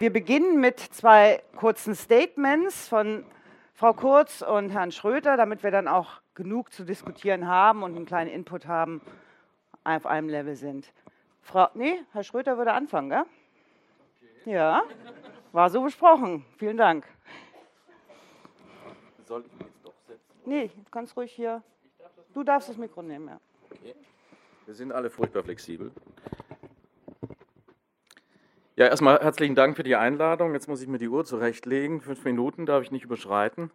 Wir beginnen mit zwei kurzen Statements von Frau Kurz und Herrn Schröter, damit wir dann auch genug zu diskutieren haben und einen kleinen Input haben, auf einem Level sind. Frau, nee, Herr Schröter würde anfangen, gell? Okay. Ja, war so besprochen. Vielen Dank. Soll ich mich jetzt doch setzen? Nee, du kannst ruhig hier. Du darfst das Mikro nehmen, ja. Okay. Wir sind alle furchtbar flexibel. Ja, erstmal herzlichen Dank für die Einladung. Jetzt muss ich mir die Uhr zurechtlegen. Fünf Minuten darf ich nicht überschreiten.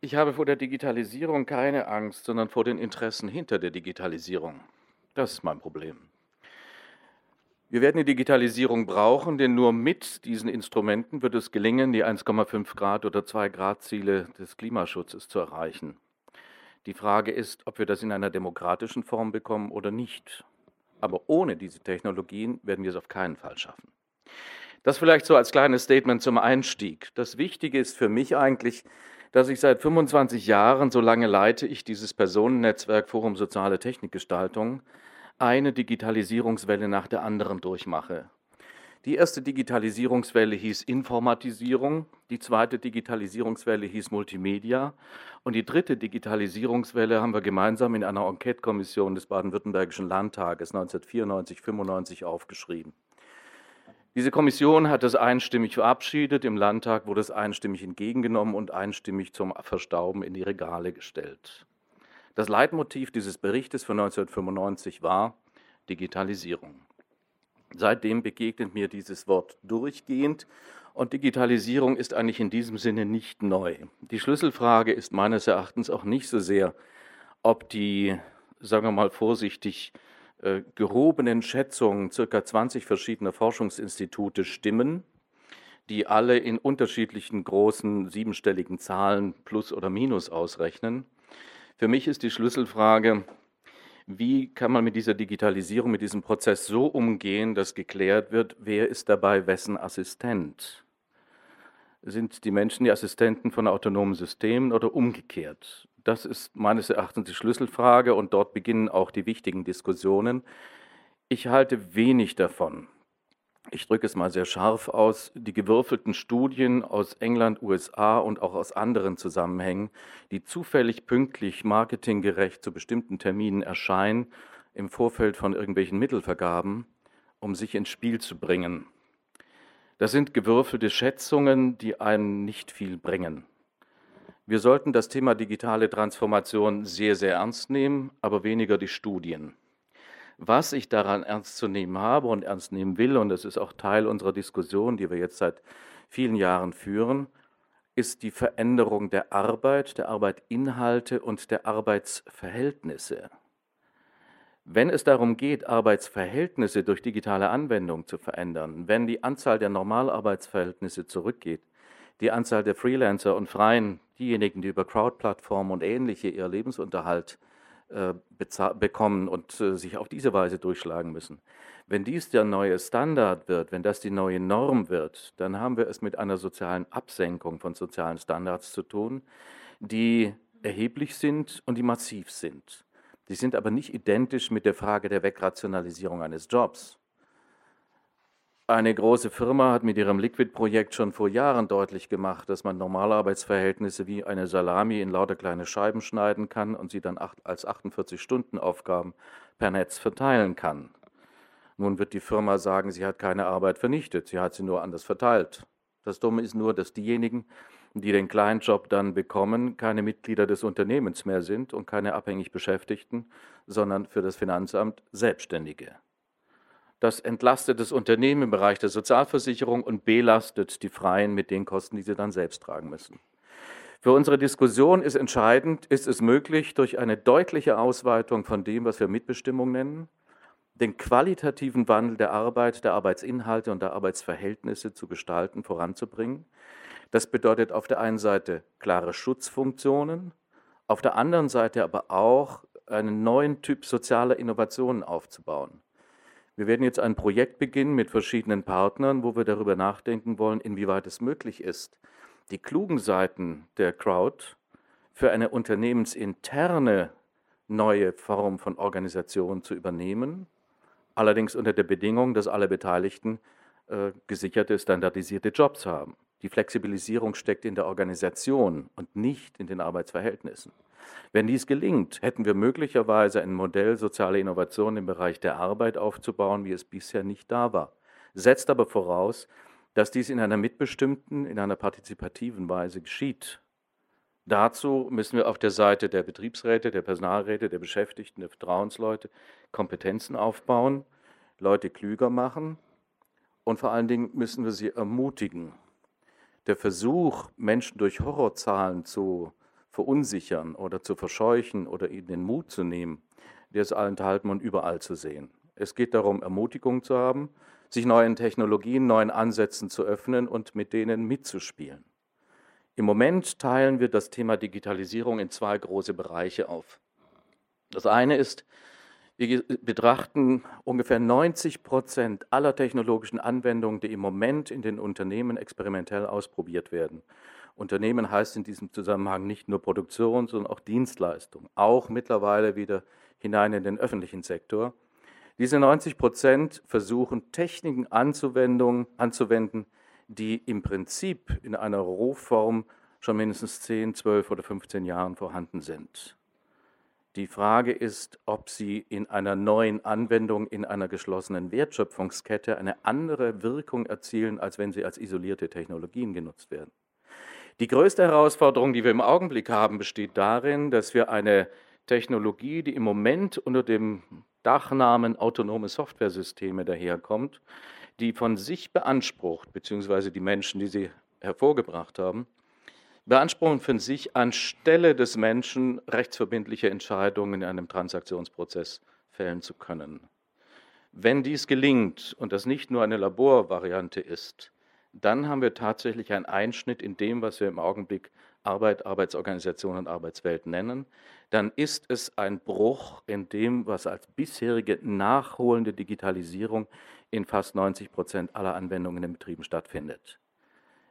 Ich habe vor der Digitalisierung keine Angst, sondern vor den Interessen hinter der Digitalisierung. Das ist mein Problem. Wir werden die Digitalisierung brauchen, denn nur mit diesen Instrumenten wird es gelingen, die 1,5 Grad oder 2 Grad Ziele des Klimaschutzes zu erreichen. Die Frage ist, ob wir das in einer demokratischen Form bekommen oder nicht. Aber ohne diese Technologien werden wir es auf keinen Fall schaffen. Das vielleicht so als kleines Statement zum Einstieg. Das Wichtige ist für mich eigentlich, dass ich seit 25 Jahren, so lange leite ich dieses Personennetzwerk Forum Soziale Technikgestaltung, eine Digitalisierungswelle nach der anderen durchmache. Die erste Digitalisierungswelle hieß Informatisierung, die zweite Digitalisierungswelle hieß Multimedia und die dritte Digitalisierungswelle haben wir gemeinsam in einer Enquete-Kommission des Baden-Württembergischen Landtages 1994-95 aufgeschrieben. Diese Kommission hat es einstimmig verabschiedet, im Landtag wurde es einstimmig entgegengenommen und einstimmig zum Verstauben in die Regale gestellt. Das Leitmotiv dieses Berichtes von 1995 war Digitalisierung. Seitdem begegnet mir dieses Wort durchgehend und Digitalisierung ist eigentlich in diesem Sinne nicht neu. Die Schlüsselfrage ist meines Erachtens auch nicht so sehr, ob die, sagen wir mal vorsichtig, äh, gehobenen Schätzungen circa 20 verschiedener Forschungsinstitute stimmen, die alle in unterschiedlichen großen siebenstelligen Zahlen plus oder minus ausrechnen. Für mich ist die Schlüsselfrage, wie kann man mit dieser Digitalisierung, mit diesem Prozess so umgehen, dass geklärt wird, wer ist dabei wessen Assistent? Sind die Menschen die Assistenten von autonomen Systemen oder umgekehrt? Das ist meines Erachtens die Schlüsselfrage und dort beginnen auch die wichtigen Diskussionen. Ich halte wenig davon. Ich drücke es mal sehr scharf aus, die gewürfelten Studien aus England, USA und auch aus anderen Zusammenhängen, die zufällig pünktlich marketinggerecht zu bestimmten Terminen erscheinen, im Vorfeld von irgendwelchen Mittelvergaben, um sich ins Spiel zu bringen. Das sind gewürfelte Schätzungen, die einem nicht viel bringen. Wir sollten das Thema digitale Transformation sehr, sehr ernst nehmen, aber weniger die Studien. Was ich daran ernst zu nehmen habe und ernst nehmen will, und das ist auch Teil unserer Diskussion, die wir jetzt seit vielen Jahren führen, ist die Veränderung der Arbeit, der Arbeitinhalte und der Arbeitsverhältnisse. Wenn es darum geht, Arbeitsverhältnisse durch digitale Anwendung zu verändern, wenn die Anzahl der Normalarbeitsverhältnisse zurückgeht, die Anzahl der Freelancer und Freien, diejenigen, die über Crowd-Plattformen und ähnliche ihr Lebensunterhalt bekommen und äh, sich auf diese Weise durchschlagen müssen. Wenn dies der neue Standard wird, wenn das die neue Norm wird, dann haben wir es mit einer sozialen Absenkung von sozialen Standards zu tun, die erheblich sind und die massiv sind. Die sind aber nicht identisch mit der Frage der Wegrationalisierung eines Jobs. Eine große Firma hat mit ihrem Liquid-Projekt schon vor Jahren deutlich gemacht, dass man Normalarbeitsverhältnisse wie eine Salami in lauter kleine Scheiben schneiden kann und sie dann als 48-Stunden-Aufgaben per Netz verteilen kann. Nun wird die Firma sagen, sie hat keine Arbeit vernichtet, sie hat sie nur anders verteilt. Das Dumme ist nur, dass diejenigen, die den kleinen Job dann bekommen, keine Mitglieder des Unternehmens mehr sind und keine abhängig Beschäftigten, sondern für das Finanzamt Selbstständige. Das entlastet das Unternehmen im Bereich der Sozialversicherung und belastet die Freien mit den Kosten, die sie dann selbst tragen müssen. Für unsere Diskussion ist entscheidend, ist es möglich, durch eine deutliche Ausweitung von dem, was wir Mitbestimmung nennen, den qualitativen Wandel der Arbeit, der Arbeitsinhalte und der Arbeitsverhältnisse zu gestalten, voranzubringen. Das bedeutet auf der einen Seite klare Schutzfunktionen, auf der anderen Seite aber auch einen neuen Typ sozialer Innovationen aufzubauen. Wir werden jetzt ein Projekt beginnen mit verschiedenen Partnern, wo wir darüber nachdenken wollen, inwieweit es möglich ist, die klugen Seiten der Crowd für eine unternehmensinterne neue Form von Organisation zu übernehmen, allerdings unter der Bedingung, dass alle Beteiligten äh, gesicherte, standardisierte Jobs haben. Die Flexibilisierung steckt in der Organisation und nicht in den Arbeitsverhältnissen. Wenn dies gelingt, hätten wir möglicherweise ein Modell soziale Innovation im Bereich der Arbeit aufzubauen, wie es bisher nicht da war. Setzt aber voraus, dass dies in einer mitbestimmten, in einer partizipativen Weise geschieht. Dazu müssen wir auf der Seite der Betriebsräte, der Personalräte, der Beschäftigten, der Vertrauensleute Kompetenzen aufbauen, Leute klüger machen, und vor allen Dingen müssen wir sie ermutigen. Der Versuch, Menschen durch Horrorzahlen zu verunsichern oder zu verscheuchen oder ihnen den Mut zu nehmen, der ist allenthalben und überall zu sehen. Es geht darum, Ermutigung zu haben, sich neuen Technologien, neuen Ansätzen zu öffnen und mit denen mitzuspielen. Im Moment teilen wir das Thema Digitalisierung in zwei große Bereiche auf. Das eine ist wir betrachten ungefähr 90 Prozent aller technologischen Anwendungen, die im Moment in den Unternehmen experimentell ausprobiert werden. Unternehmen heißt in diesem Zusammenhang nicht nur Produktion, sondern auch Dienstleistung, auch mittlerweile wieder hinein in den öffentlichen Sektor. Diese 90 Prozent versuchen Techniken anzuwenden, die im Prinzip in einer Rohform schon mindestens 10, 12 oder 15 Jahren vorhanden sind. Die Frage ist, ob sie in einer neuen Anwendung in einer geschlossenen Wertschöpfungskette eine andere Wirkung erzielen, als wenn sie als isolierte Technologien genutzt werden. Die größte Herausforderung, die wir im Augenblick haben, besteht darin, dass wir eine Technologie, die im Moment unter dem Dachnamen autonome Softwaresysteme daherkommt, die von sich beansprucht, beziehungsweise die Menschen, die sie hervorgebracht haben, beanspruchen für sich anstelle des Menschen rechtsverbindliche Entscheidungen in einem Transaktionsprozess fällen zu können. Wenn dies gelingt und das nicht nur eine Laborvariante ist, dann haben wir tatsächlich einen Einschnitt in dem, was wir im Augenblick Arbeit, Arbeitsorganisation und Arbeitswelt nennen. Dann ist es ein Bruch in dem, was als bisherige nachholende Digitalisierung in fast 90 Prozent aller Anwendungen in Betrieben stattfindet.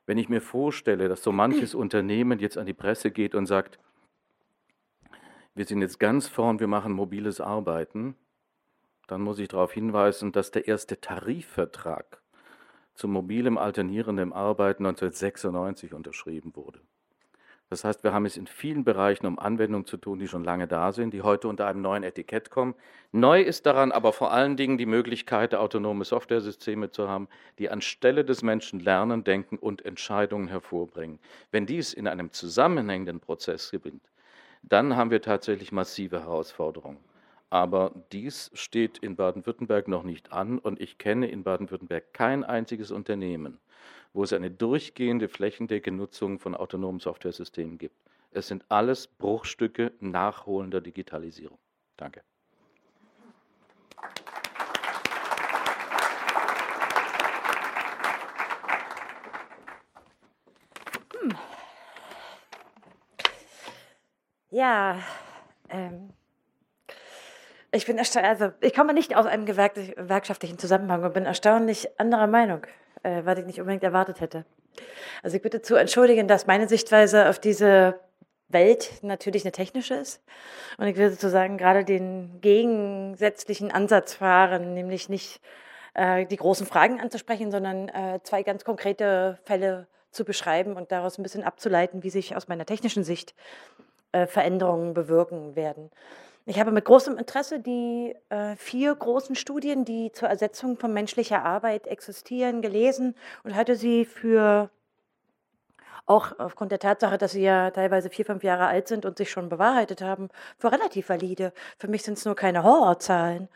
Wenn ich mir vorstelle, dass so manches Unternehmen jetzt an die Presse geht und sagt, wir sind jetzt ganz vorn, wir machen mobiles Arbeiten, dann muss ich darauf hinweisen, dass der erste Tarifvertrag zum mobilem alternierenden Arbeiten 1996 unterschrieben wurde. Das heißt, wir haben es in vielen Bereichen um Anwendungen zu tun, die schon lange da sind, die heute unter einem neuen Etikett kommen. Neu ist daran aber vor allen Dingen die Möglichkeit, autonome Softwaresysteme zu haben, die anstelle des Menschen lernen, denken und Entscheidungen hervorbringen. Wenn dies in einem zusammenhängenden Prozess gewinnt, dann haben wir tatsächlich massive Herausforderungen. Aber dies steht in Baden-Württemberg noch nicht an und ich kenne in Baden-Württemberg kein einziges Unternehmen, wo es eine durchgehende flächendeckende Nutzung von autonomen Softwaresystemen gibt. Es sind alles Bruchstücke nachholender Digitalisierung. Danke. Hm. Ja, ähm, ich bin erstaunt, also ich komme nicht aus einem gewerkschaftlichen Zusammenhang und bin erstaunlich anderer Meinung äh, was ich nicht unbedingt erwartet hätte. Also ich bitte zu entschuldigen, dass meine Sichtweise auf diese Welt natürlich eine technische ist. Und ich will sozusagen gerade den gegensätzlichen Ansatz fahren, nämlich nicht äh, die großen Fragen anzusprechen, sondern äh, zwei ganz konkrete Fälle zu beschreiben und daraus ein bisschen abzuleiten, wie sich aus meiner technischen Sicht äh, Veränderungen bewirken werden. Ich habe mit großem Interesse die äh, vier großen Studien, die zur Ersetzung von menschlicher Arbeit existieren, gelesen und hatte sie für auch aufgrund der Tatsache, dass sie ja teilweise vier, fünf Jahre alt sind und sich schon bewahrheitet haben, für relativ valide. Für mich sind es nur keine Horrorzahlen.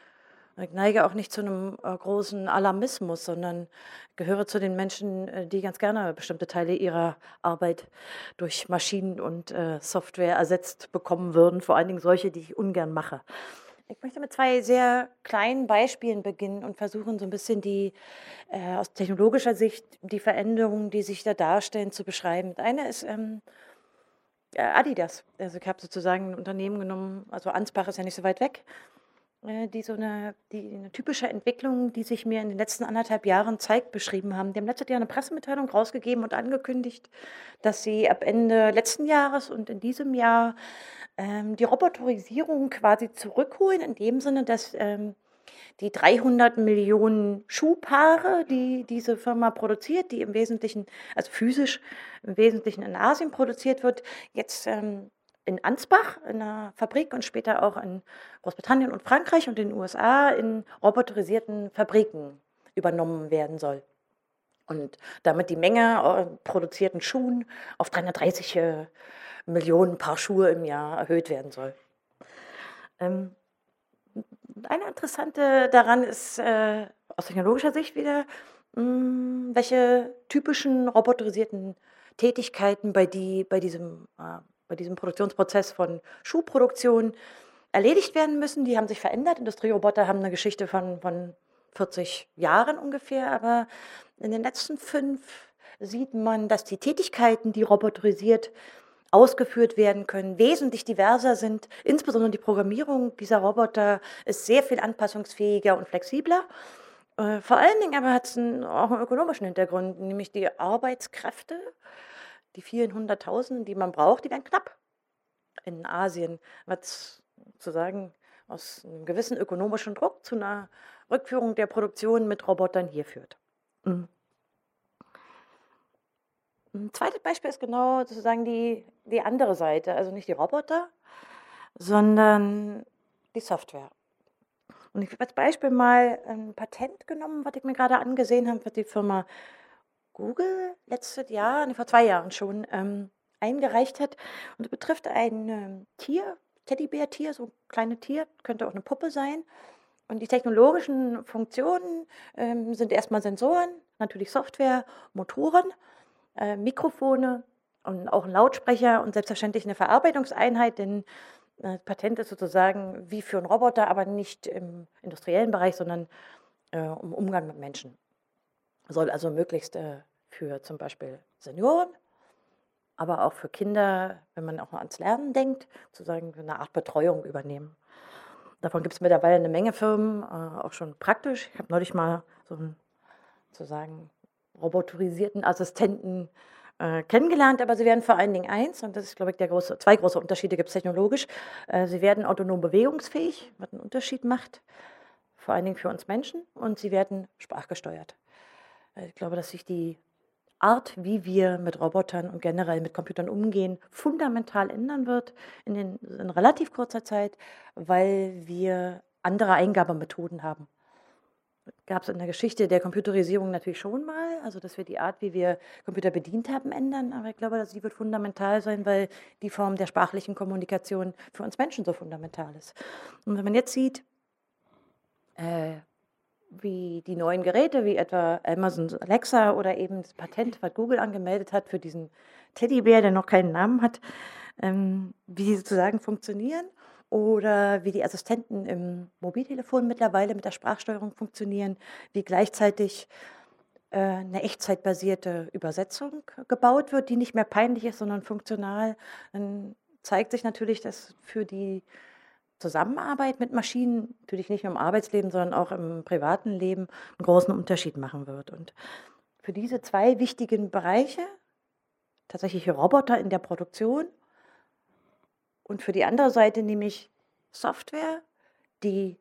Ich neige auch nicht zu einem äh, großen Alarmismus, sondern gehöre zu den Menschen, äh, die ganz gerne bestimmte Teile ihrer Arbeit durch Maschinen und äh, Software ersetzt bekommen würden, vor allen Dingen solche, die ich ungern mache. Ich möchte mit zwei sehr kleinen Beispielen beginnen und versuchen, so ein bisschen die äh, aus technologischer Sicht die Veränderungen, die sich da darstellen, zu beschreiben. Das eine ist ähm, Adidas. Also ich habe sozusagen ein Unternehmen genommen, also Ansbach ist ja nicht so weit weg, äh, die so eine, die eine typische Entwicklung, die sich mir in den letzten anderthalb Jahren zeigt, beschrieben haben. Die haben letztes Jahr eine Pressemitteilung rausgegeben und angekündigt, dass sie ab Ende letzten Jahres und in diesem Jahr ähm, die Roboterisierung quasi zurückholen, in dem Sinne, dass ähm, die 300 Millionen Schuhpaare, die diese Firma produziert, die im Wesentlichen, also physisch im Wesentlichen in Asien produziert wird, jetzt ähm, in Ansbach in einer Fabrik und später auch in Großbritannien und Frankreich und den USA in roboterisierten Fabriken übernommen werden soll. Und damit die Menge äh, produzierten Schuhen auf 330 äh, Millionen Paar Schuhe im Jahr erhöht werden soll. Ähm, eine interessante daran ist äh, aus technologischer Sicht wieder, mh, hm, welche typischen roboterisierten Tätigkeiten bei, die, bei, diesem, äh, bei diesem Produktionsprozess von Schuhproduktion erledigt werden müssen. Die haben sich verändert. Industrieroboter haben eine Geschichte von, von 40 Jahren ungefähr, aber in den letzten fünf sieht man, dass die Tätigkeiten, die roboterisiert ausgeführt werden können, wesentlich diverser sind. Insbesondere die Programmierung dieser Roboter ist sehr viel anpassungsfähiger und flexibler. Äh, vor allen Dingen aber hat es auch einen ökonomischen Hintergrund, nämlich die Arbeitskräfte, die vielen Hunderttausenden, die man braucht, die werden knapp. In Asien wird sozusagen aus einem gewissen ökonomischen Druck zu einer Rückführung der Produktion mit Robotern hier führt. Mhm. Ein zweites Beispiel ist genau sozusagen die, die andere Seite, also nicht die Roboter, sondern die Software. Und ich habe als Beispiel mal ein Patent genommen, was ich mir gerade angesehen habe, was die Firma Google letztes Jahr, nee, vor zwei Jahren schon, ähm, eingereicht hat. Und betrifft ein ähm, Tier, Teddybär-Tier, so ein kleines Tier, könnte auch eine Puppe sein. Und die technologischen Funktionen ähm, sind erstmal Sensoren, natürlich Software, Motoren äh, Mikrofone und auch ein Lautsprecher und selbstverständlich eine Verarbeitungseinheit, denn äh, Patent ist sozusagen wie für einen Roboter, aber nicht im industriellen Bereich, sondern äh, im Umgang mit Menschen. Soll also möglichst äh, für zum Beispiel Senioren, aber auch für Kinder, wenn man auch mal ans Lernen denkt, sozusagen eine Art Betreuung übernehmen. Davon gibt es mittlerweile eine Menge Firmen, äh, auch schon praktisch. Ich habe neulich mal so einen sozusagen roboterisierten Assistenten äh, kennengelernt, aber sie werden vor allen Dingen eins, und das ist, glaube ich, der große, zwei große Unterschiede gibt es technologisch. Äh, sie werden autonom bewegungsfähig, was einen Unterschied macht, vor allen Dingen für uns Menschen, und sie werden sprachgesteuert. Äh, ich glaube, dass sich die Art, wie wir mit Robotern und generell mit Computern umgehen, fundamental ändern wird in, den, in relativ kurzer Zeit, weil wir andere Eingabemethoden haben gab es in der Geschichte der Computerisierung natürlich schon mal, also dass wir die Art, wie wir Computer bedient haben, ändern. Aber ich glaube, dass die wird fundamental sein, weil die Form der sprachlichen Kommunikation für uns Menschen so fundamental ist. Und wenn man jetzt sieht, äh, wie die neuen Geräte, wie etwa Amazon Alexa oder eben das Patent, was Google angemeldet hat für diesen Teddybär, der noch keinen Namen hat, ähm, wie sie sozusagen funktionieren oder wie die Assistenten im Mobiltelefon mittlerweile mit der Sprachsteuerung funktionieren, wie gleichzeitig äh, eine echtzeitbasierte Übersetzung gebaut wird, die nicht mehr peinlich ist, sondern funktional, dann zeigt sich natürlich, dass für die Zusammenarbeit mit Maschinen natürlich nicht nur im Arbeitsleben, sondern auch im privaten Leben einen großen Unterschied machen wird. Und für diese zwei wichtigen Bereiche, tatsächliche Roboter in der Produktion und für die andere Seite nämlich Software, die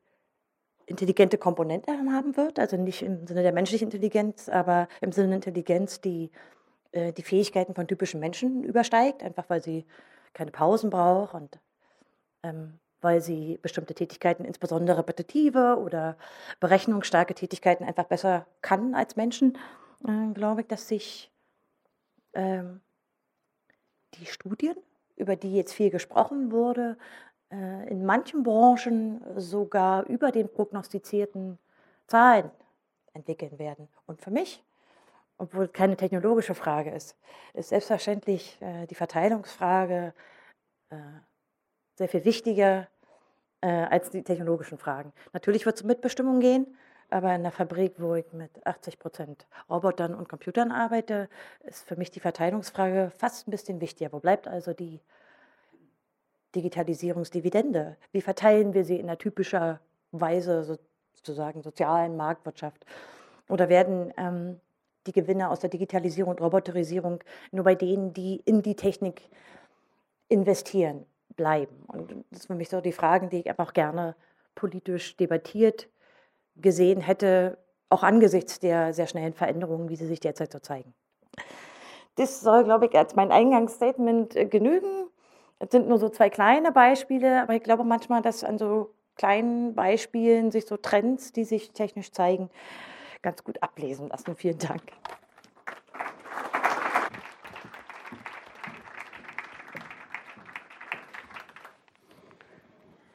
intelligente Komponenten haben wird, also nicht im Sinne der menschlichen Intelligenz, aber im Sinne der Intelligenz, die äh, die Fähigkeiten von typischen Menschen übersteigt, einfach weil sie keine Pausen braucht und ähm, weil sie bestimmte Tätigkeiten, insbesondere repetitive oder berechnungsstarke Tätigkeiten, einfach besser kann als Menschen, äh, glaube ich, dass sich ähm, die Studien über die jetzt viel gesprochen wurde, äh, in manchen Branchen sogar über den prognostizierten Zahlen entwickeln werden. Und für mich, obwohl es keine technologische Frage ist, ist selbstverständlich äh, die Verteilungsfrage äh, sehr viel wichtiger als die technologischen Fragen. Natürlich wird es um Mitbestimmung gehen, aber in einer Fabrik, wo ich mit 80 Prozent Robotern und Computern arbeite, ist für mich die Verteilungsfrage fast ein bisschen wichtiger. Wo bleibt also die Digitalisierungsdividende? Wie verteilen wir sie in einer typischer Weise, sozusagen sozialen Marktwirtschaft? Oder werden ähm, die Gewinne aus der Digitalisierung und Roboterisierung nur bei denen, die in die Technik investieren, bleiben? Und das sind für mich so die Fragen, die ich einfach gerne politisch debattiert gesehen hätte, auch angesichts der sehr schnellen Veränderungen, wie sie sich derzeit so zeigen. Das soll, glaube ich, als mein Eingangsstatement äh, genügen. Es sind nur so zwei kleine Beispiele, aber ich glaube manchmal, dass an so kleinen Beispielen sich so Trends, die sich technisch zeigen, ganz gut ablesen lassen. Vielen Dank.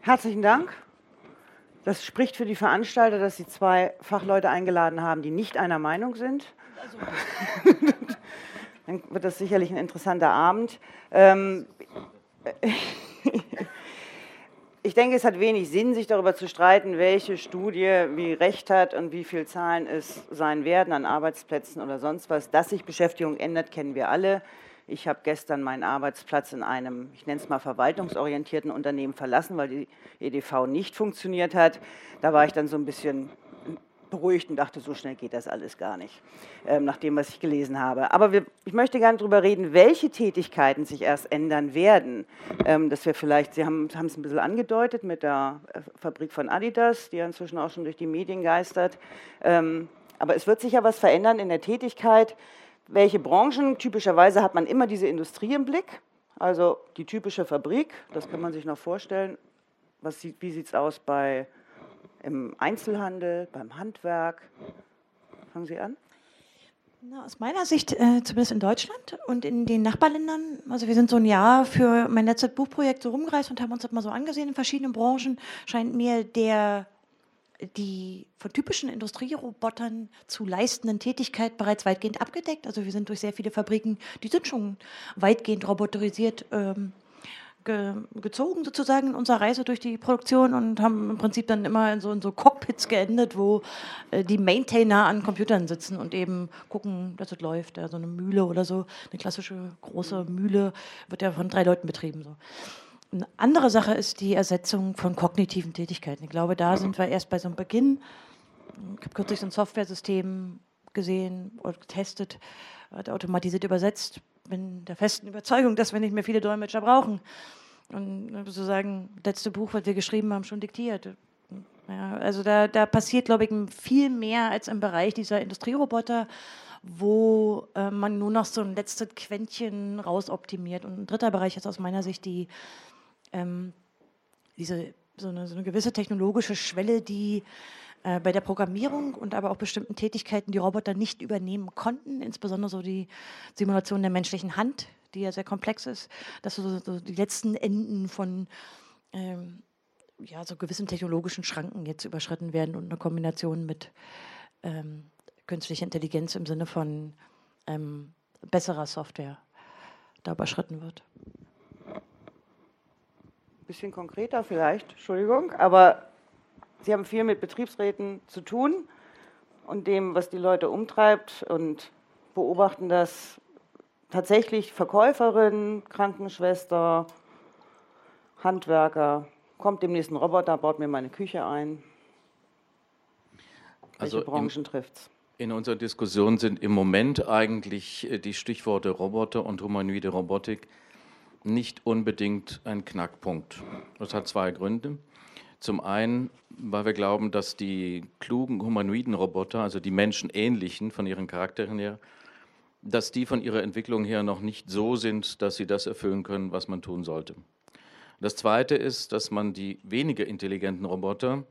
Herzlichen Dank. Das spricht für die Veranstalter, dass sie zwei Fachleute eingeladen haben, die nicht einer Meinung sind. Dann wird das sicherlich ein interessanter Abend. Ähm, ich denke, es hat wenig Sinn, sich darüber zu streiten, welche Studie wie recht hat und wie viele Zahlen es sein werden an Arbeitsplätzen oder sonst was. Dass sich Beschäftigung ändert, kennen wir alle. Ich habe gestern meinen Arbeitsplatz in einem, ich nenne es mal verwaltungsorientierten Unternehmen verlassen, weil die EDV nicht funktioniert hat. Da war ich dann so ein bisschen beruhigt und dachte, so schnell geht das alles gar nicht, ähm, nach dem, was ich gelesen habe. Aber wir, ich möchte gerne darüber reden, welche Tätigkeiten sich erst ändern werden. Ähm, dass wir vielleicht, Sie haben es ein bisschen angedeutet mit der äh, Fabrik von Adidas, die ja inzwischen auch schon durch die Medien geistert. Ähm, aber es wird sich ja was verändern in der Tätigkeit welche Branchen? Typischerweise hat man immer diese Industrie im Blick, also die typische Fabrik, das kann man sich noch vorstellen. Was sieht, wie sieht es aus bei, im Einzelhandel, beim Handwerk? Fangen Sie an. Na, aus meiner Sicht, äh, zumindest in Deutschland und in den Nachbarländern, also wir sind so ein Jahr für mein letztes Buchprojekt so rumgereist und haben uns das mal so angesehen in verschiedenen Branchen, scheint mir der die von typischen Industrierobotern zu leistenden Tätigkeit bereits weitgehend abgedeckt. Also wir sind durch sehr viele Fabriken, die sind schon weitgehend roboterisiert ähm, ge gezogen sozusagen in unserer Reise durch die Produktion und haben im Prinzip dann immer in so, in so Cockpits geendet, wo äh, die Maintainer an Computern sitzen und eben gucken, dass es läuft. Ja, so eine Mühle oder so, eine klassische große Mühle wird ja von drei Leuten betrieben. So. Eine andere Sache ist die Ersetzung von kognitiven Tätigkeiten. Ich glaube, da sind wir erst bei so einem Beginn. Ich habe kürzlich so ein Softwaresystem gesehen oder getestet, automatisiert übersetzt. Bin der festen Überzeugung, dass wir nicht mehr viele Dolmetscher brauchen. Und sozusagen das letzte Buch, was wir geschrieben haben, schon diktiert. Ja, also da, da passiert, glaube ich, viel mehr als im Bereich dieser Industrieroboter, wo äh, man nur noch so ein letztes Quäntchen rausoptimiert. Und ein dritter Bereich ist aus meiner Sicht die ähm, diese, so eine, so eine gewisse technologische Schwelle, die äh, bei der Programmierung und aber auch bestimmten Tätigkeiten die Roboter nicht übernehmen konnten, insbesondere so die Simulation der menschlichen Hand, die ja sehr komplex ist, dass so, so die letzten Enden von ähm, ja, so gewissen technologischen Schranken jetzt überschritten werden und eine Kombination mit ähm, künstlicher Intelligenz im Sinne von ähm, besserer Software da überschritten wird bisschen konkreter vielleicht, Entschuldigung, aber Sie haben viel mit Betriebsräten zu tun und dem, was die Leute umtreibt und beobachten das tatsächlich Verkäuferin, Krankenschwester, Handwerker, kommt demnächst ein Roboter, baut mir meine Küche ein. Welche also Branchen trifft es? In unserer Diskussion sind im Moment eigentlich äh, die Stichworte Roboter und humanoide Robotik nicht unbedingt ein Knackpunkt. Das hat zwei Gründe. Zum einen, weil wir glauben, dass die klugen humanoiden Roboter, also die menschenähnlichen von ihren Charakteren her, dass die von ihrer Entwicklung her noch nicht so sind, dass sie das erfüllen können, was man tun sollte. Das Zweite ist, dass man die weniger intelligenten Roboter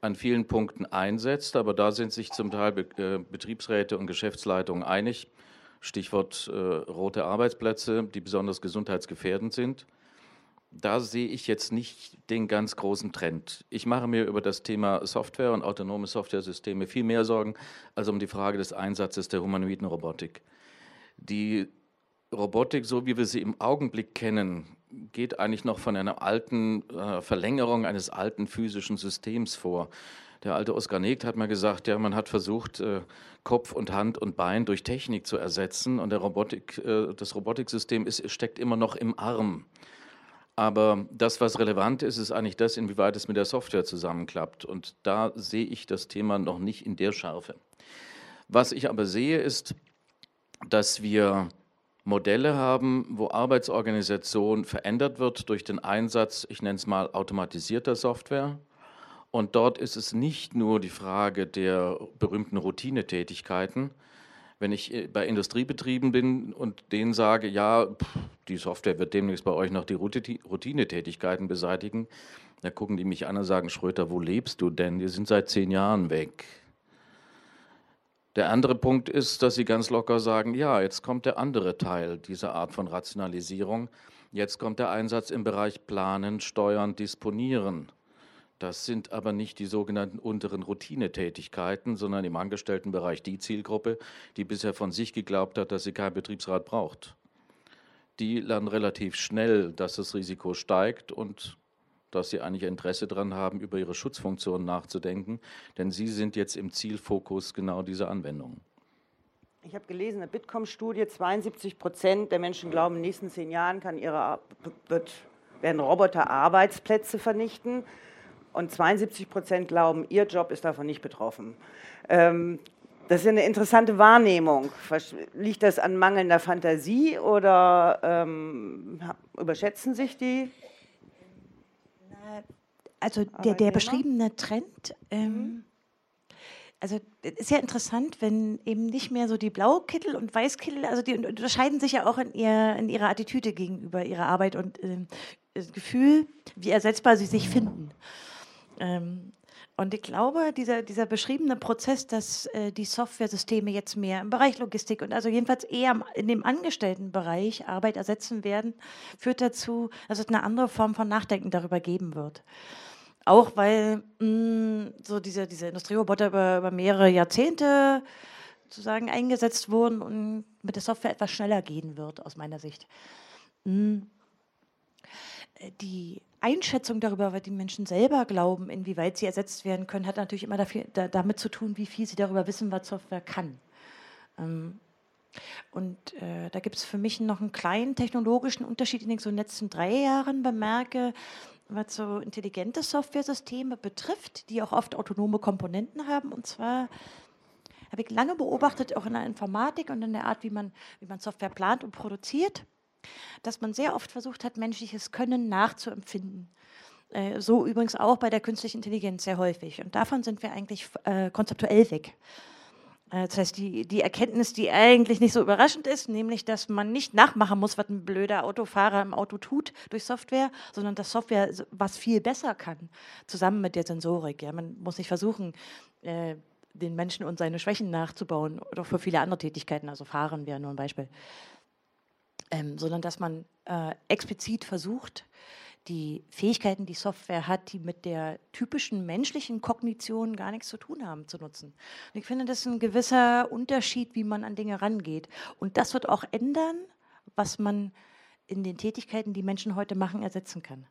an vielen Punkten einsetzt, aber da sind sich zum Teil äh, Betriebsräte und Geschäftsleitungen einig, Stichwort äh, rote Arbeitsplätze, die besonders gesundheitsgefährdend sind. Da sehe ich jetzt nicht den ganz großen Trend. Ich mache mir über das Thema Software und autonome Softwaresysteme viel mehr Sorgen als um die Frage des Einsatzes der humanoiden Robotik. Die Robotik, so wie wir sie im Augenblick kennen, geht eigentlich noch von einer alten äh, Verlängerung eines alten physischen Systems vor. Der alte Oskar Negt hat mal gesagt, ja, man hat versucht, äh, Kopf und Hand und Bein durch Technik zu ersetzen und der Robotik, äh, das Robotiksystem ist, steckt immer noch im Arm. Aber das, was relevant ist, ist eigentlich das, inwieweit es mit der Software zusammenklappt. Und da sehe ich das Thema noch nicht in der Schärfe. Was ich aber sehe, ist, dass wir Modelle haben, wo Arbeitsorganisation verändert wird durch den Einsatz, ich nenne es mal automatisierter Software Und dort ist es nicht nur die Frage der berühmten Routinetätigkeiten. Wenn ich äh, bei Industriebetrieben bin und denen sage, ja, die Software wird demnächst bei euch noch die Routinetätigkeiten beseitigen, da gucken die mich an und sagen, Schröter, wo lebst du denn? Die sind seit zehn Jahren weg. Der andere Punkt ist, dass sie ganz locker sagen, ja, jetzt kommt der andere Teil dieser Art von Rationalisierung. Jetzt kommt der Einsatz im Bereich Planen, Steuern, Disponieren. Das sind aber nicht die sogenannten unteren Routinetätigkeiten, sondern im Angestelltenbereich die Zielgruppe, die bisher von sich geglaubt hat, dass sie keinen Betriebsrat braucht. Die lernen relativ schnell, dass das Risiko steigt und dass sie eigentlich Interesse daran haben, über ihre Schutzfunktionen nachzudenken, denn sie sind jetzt im Zielfokus genau dieser Anwendungen. Ich habe gelesen, eine Bitkom-Studie, 72 Prozent der Menschen glauben, in den nächsten zehn Jahren kann ihre, wird, werden Roboter Arbeitsplätze vernichten und 72 Prozent glauben, ihr Job ist davon nicht betroffen. Ähm, das ist eine interessante Wahrnehmung. Liegt das an mangelnder Fantasie oder ähm, überschätzen sich die? Also der, der beschriebene Trend, ähm, mhm. also ist ja interessant, wenn eben nicht mehr so die Blaukittel und Weißkittel, also die unterscheiden sich ja auch in, ihr, in ihrer Attitüde gegenüber ihrer Arbeit und äh, Gefühl, wie ersetzbar sie sich finden. Ähm, und ich glaube, dieser, dieser beschriebene Prozess, dass äh, die Softwaresysteme jetzt mehr im Bereich Logistik und also jedenfalls eher in dem Angestelltenbereich Arbeit ersetzen werden, führt dazu, dass es eine andere Form von Nachdenken darüber geben wird. Auch weil mh, mm, so diese, diese Industrieroboter über, über mehrere Jahrzehnte sozusagen eingesetzt wurden und mit der Software etwas schneller gehen wird, aus meiner Sicht. Mh. Äh, die Einschätzung darüber, was die Menschen selber glauben, inwieweit sie ersetzt werden können, hat natürlich immer dafür, da, damit zu tun, wie viel sie darüber wissen, was Software kann. Ähm, und äh, da gibt es für mich noch einen kleinen technologischen Unterschied, den ich so in den letzten drei Jahren bemerke, was so intelligente Software-Systeme betrifft, die auch oft autonome Komponenten haben. Und zwar habe ich lange beobachtet, auch in der Informatik und in der Art, wie man, wie man Software plant und produziert dass man sehr oft versucht hat, menschliches Können nachzuempfinden. Äh, so übrigens auch bei der künstlichen Intelligenz sehr häufig. Und davon sind wir eigentlich äh, konzeptuell weg. Äh, das heißt, die, die Erkenntnis, die eigentlich nicht so überraschend ist, nämlich, dass man nicht nachmachen muss, was ein blöder Autofahrer im Auto tut durch Software, sondern dass Software was viel besser kann, zusammen mit der Sensorik. Ja. Man muss nicht versuchen, den Menschen und seine Schwächen nachzubauen oder für viele andere Tätigkeiten, also Fahren wäre nur ein Beispiel ähm, sondern dass man äh, explizit versucht, die Fähigkeiten, die Software hat, die mit der typischen menschlichen Kognition gar nichts zu tun haben, zu nutzen. Und ich finde, das ist ein gewisser Unterschied, wie man an Dinge rangeht. Und das wird auch ändern, was man in den Tätigkeiten, die Menschen heute machen, ersetzen kann.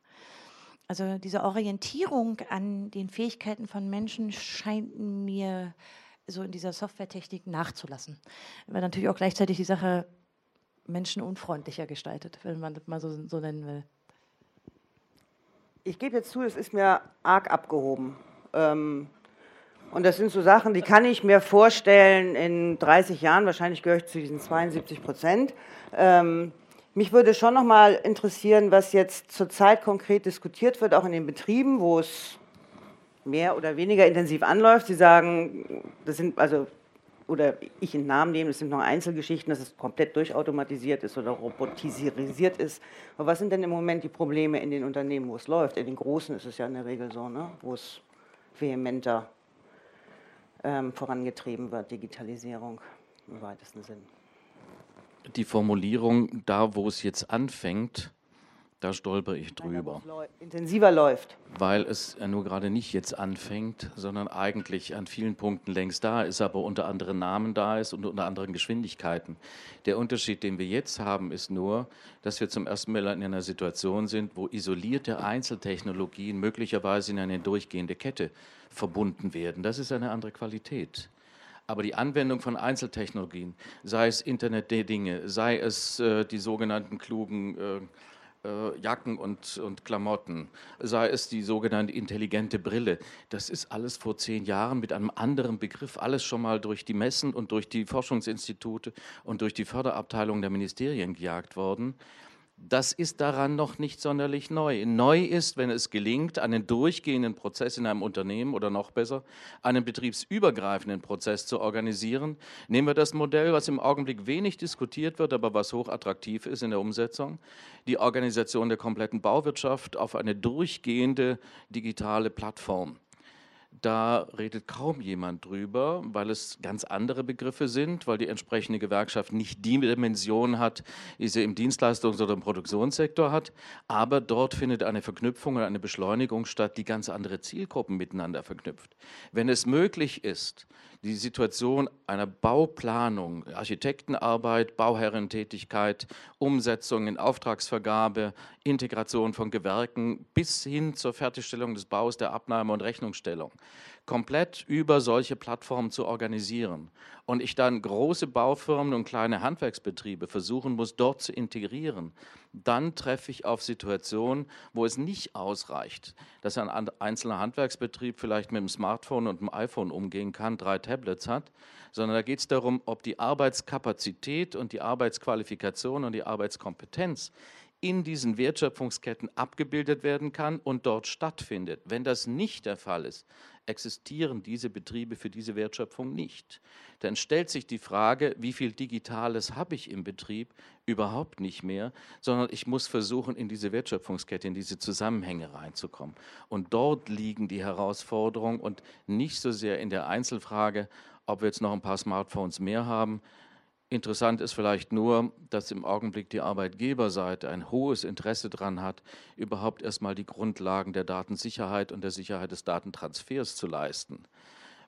Also diese Orientierung an den Fähigkeiten von Menschen scheint mir so in dieser Softwaretechnik nachzulassen. Weil natürlich auch gleichzeitig die Sache menschenunfreundlicher gestaltet, wenn man das mal so, so nennen will. Ich gebe jetzt zu, es ist mir arg abgehoben. Ähm, und das sind so Sachen, die kann ich mir vorstellen in 30 Jahren. Wahrscheinlich gehöre ich zu diesen 72 Prozent. Ähm, mich würde schon noch mal interessieren, was jetzt zurzeit konkret diskutiert wird, auch in den Betrieben, wo es mehr oder weniger intensiv anläuft. Sie sagen, das sind also oder ich in Namen nehmen, das sind noch Einzelgeschichten, dass es komplett durchautomatisiert ist oder robotisiert ist. Aber was sind denn im Moment die Probleme in den Unternehmen, wo es läuft? In den Großen ist es ja in der Regel so, ne? wo es vehementer ähm, vorangetrieben wird, Digitalisierung im weitesten Sinn. Die Formulierung, da wo es jetzt anfängt, da stolper ich drüber. Intensiver läuft. Weil es nur gerade nicht jetzt anfängt, sondern eigentlich an vielen Punkten längst da ist, aber unter anderen Namen da ist und unter anderen Geschwindigkeiten. Der Unterschied, den wir jetzt haben, ist nur, dass wir zum ersten Mal in einer Situation sind, wo isolierte Einzeltechnologien möglicherweise in eine durchgehende Kette verbunden werden. Das ist eine andere Qualität. Aber die Anwendung von Einzeltechnologien, sei es Internet der Dinge, sei es äh, die sogenannten klugen äh, äh, Jacken und, und Klamotten, sei es die sogenannte intelligente Brille. Das ist alles vor zehn Jahren mit einem anderen Begriff, alles schon mal durch die Messen und durch die Forschungsinstitute und durch die Förderabteilung der Ministerien gejagt worden. Das ist daran noch nicht sonderlich neu. Neu ist, wenn es gelingt, einen durchgehenden Prozess in einem Unternehmen oder noch besser, einen betriebsübergreifenden Prozess zu organisieren. Nehmen wir das Modell, was im Augenblick wenig diskutiert wird, aber was hochattraktiv ist in der Umsetzung, die Organisation der kompletten Bauwirtschaft auf eine durchgehende digitale Plattform. Da redet kaum jemand drüber, weil es ganz andere Begriffe sind, weil die entsprechende Gewerkschaft nicht die Dimension hat, die sie im Dienstleistungs- oder im Produktionssektor hat. Aber dort findet eine Verknüpfung und eine Beschleunigung statt, die ganz andere Zielgruppen miteinander verknüpft. Wenn es möglich ist, die Situation einer Bauplanung, Architektenarbeit, Bauherrentätigkeit, Umsetzung in Auftragsvergabe, Integration von Gewerken bis hin zur Fertigstellung des Baus, der Abnahme und Rechnungsstellung komplett über solche Plattformen zu organisieren und ich dann große Baufirmen und kleine Handwerksbetriebe versuchen muss, dort zu integrieren, dann treffe ich auf Situationen, wo es nicht ausreicht, dass ein einzelner Handwerksbetrieb vielleicht mit dem Smartphone und dem iPhone umgehen kann, drei Tablets hat, sondern da geht es darum, ob die Arbeitskapazität und die Arbeitsqualifikation und die Arbeitskompetenz in diesen Wertschöpfungsketten abgebildet werden kann und dort stattfindet. Wenn das nicht der Fall ist, existieren diese Betriebe für diese Wertschöpfung nicht. Dann stellt sich die Frage, wie viel Digitales habe ich im Betrieb? Überhaupt nicht mehr, sondern ich muss versuchen, in diese Wertschöpfungskette, in diese Zusammenhänge reinzukommen. Und dort liegen die Herausforderungen und nicht so sehr in der Einzelfrage, ob wir jetzt noch ein paar Smartphones mehr haben, Interessant ist vielleicht nur, dass im Augenblick die Arbeitgeberseite ein hohes Interesse daran hat, überhaupt erstmal die Grundlagen der Datensicherheit und der Sicherheit des Datentransfers zu leisten.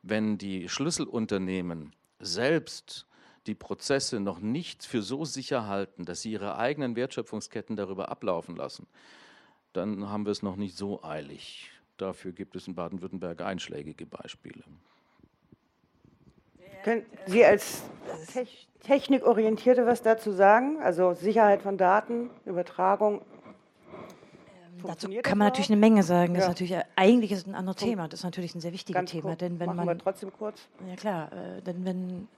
Wenn die Schlüsselunternehmen selbst die Prozesse noch nicht für so sicher halten, dass sie ihre eigenen Wertschöpfungsketten darüber ablaufen lassen, dann haben wir es noch nicht so eilig. Dafür gibt es in Baden-Württemberg einschlägige Beispiele. Können Sie als Technikorientierte was dazu sagen? Also Sicherheit von Daten, Übertragung. Ähm, dazu kann man natürlich eine Menge sagen. Das ja. ist natürlich, eigentlich ist ein anderes Thema. Das ist natürlich ein sehr wichtiges Ganz Thema. Denn wenn Machen man, wir trotzdem kurz. Ja klar, äh, denn wenn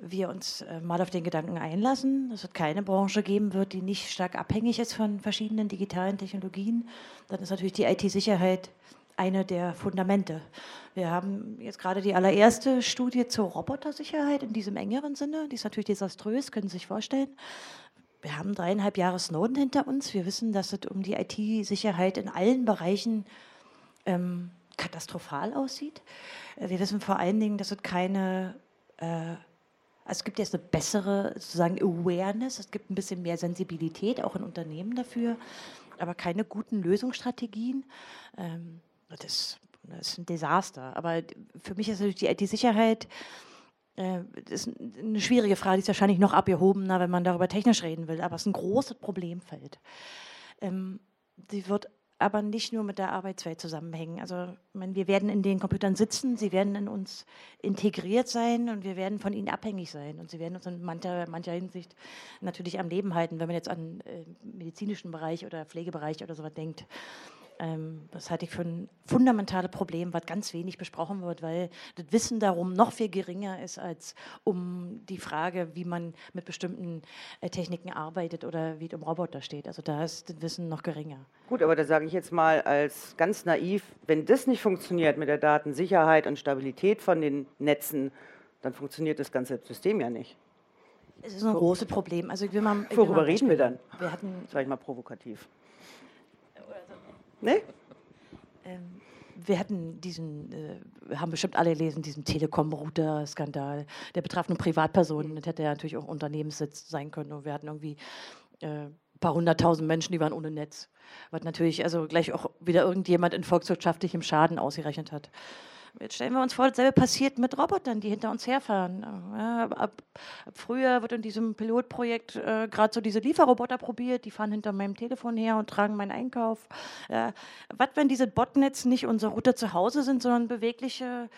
wir uns äh, mal auf den Gedanken einlassen, dass es keine Branche geben wird, die nicht stark abhängig ist von verschiedenen digitalen Technologien, dann ist natürlich die IT-Sicherheit eine der Fundamente. Wir haben jetzt gerade die allererste Studie zur Robotersicherheit in diesem engeren Sinne. Die ist natürlich desaströs, können Sie sich vorstellen. Wir haben dreieinhalb Jahre Snowden hinter uns. Wir wissen, dass es um die IT-Sicherheit in allen Bereichen ähm, katastrophal aussieht. Äh, wir wissen vor allen Dingen, dass es keine äh, also es gibt jetzt eine bessere sozusagen Awareness, es gibt ein bisschen mehr Sensibilität auch in Unternehmen dafür, aber keine guten Lösungsstrategien. Ähm, das, das ist ein Desaster. Aber für mich ist natürlich die IT-Sicherheit äh, ist eine schwierige Frage, die ist wahrscheinlich noch abgehobener, wenn man darüber technisch reden will, aber es ist ein großes Problemfeld. Ähm, sie wird aber nicht nur mit der Arbeitswelt zusammenhängen. Also meine, wir werden in den Computern sitzen, sie werden in uns integriert sein und wir werden von ihnen abhängig sein. Und sie werden uns in mancher, mancher Hinsicht natürlich am Leben halten, wenn man jetzt an äh, medizinischen Bereich oder Pflegebereich oder sowas denkt. Ähm, das halte ich für ein fundamentales Problem, was ganz wenig besprochen wird, weil das Wissen darum noch viel geringer ist als um die Frage, wie man mit bestimmten äh, Techniken arbeitet oder wie es um Roboter steht. Also da ist das Wissen noch geringer. Gut, aber da sage ich jetzt mal als ganz naiv, wenn das nicht funktioniert mit der Datensicherheit und Stabilität von den Netzen, dann funktioniert das ganze System ja nicht. Es ist ein großes Problem. Also ich will mal, ich Worüber reden wir dann? Wir hatten, sag ich mal provokativ. Nee? Ähm, wir hatten diesen, äh, haben bestimmt alle gelesen, diesen Telekom-Router-Skandal. Der betraf nur Privatpersonen. Das hätte ja natürlich auch Unternehmenssitz sein können. Und wir hatten irgendwie äh, ein paar hunderttausend Menschen, die waren ohne Netz. Was natürlich also gleich auch wieder irgendjemand in volkswirtschaftlichem Schaden ausgerechnet hat. Jetzt stellen wir uns vor, dasselbe passiert mit Robotern, die hinter uns herfahren. Ja, ab, ab, früher wird in diesem Pilotprojekt äh, gerade so diese Lieferroboter probiert, die fahren hinter meinem Telefon her und tragen meinen Einkauf. Äh, was, wenn diese Botnets nicht unsere Router zu Hause sind, sondern bewegliche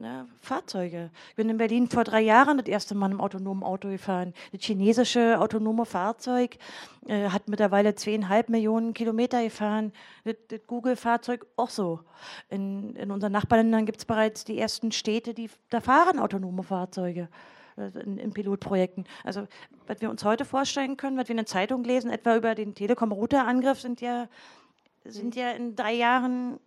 ne, Fahrzeuge. Ich bin in Berlin vor drei Jahren das erste Mal im autonomen Auto gefahren. Das chinesische autonome Fahrzeug äh, hat mittlerweile zweieinhalb Millionen Kilometer gefahren. Das, das Google-Fahrzeug auch so. In, in unseren Nachbarländern gibt es bereits die ersten Städte, die da fahren autonome Fahrzeuge. äh, in, in, Pilotprojekten. Also, was wir uns heute vorstellen können, was wir in der Zeitung lesen, etwa über den Telekom-Router-Angriff, sind ja, sind ja in drei Jahren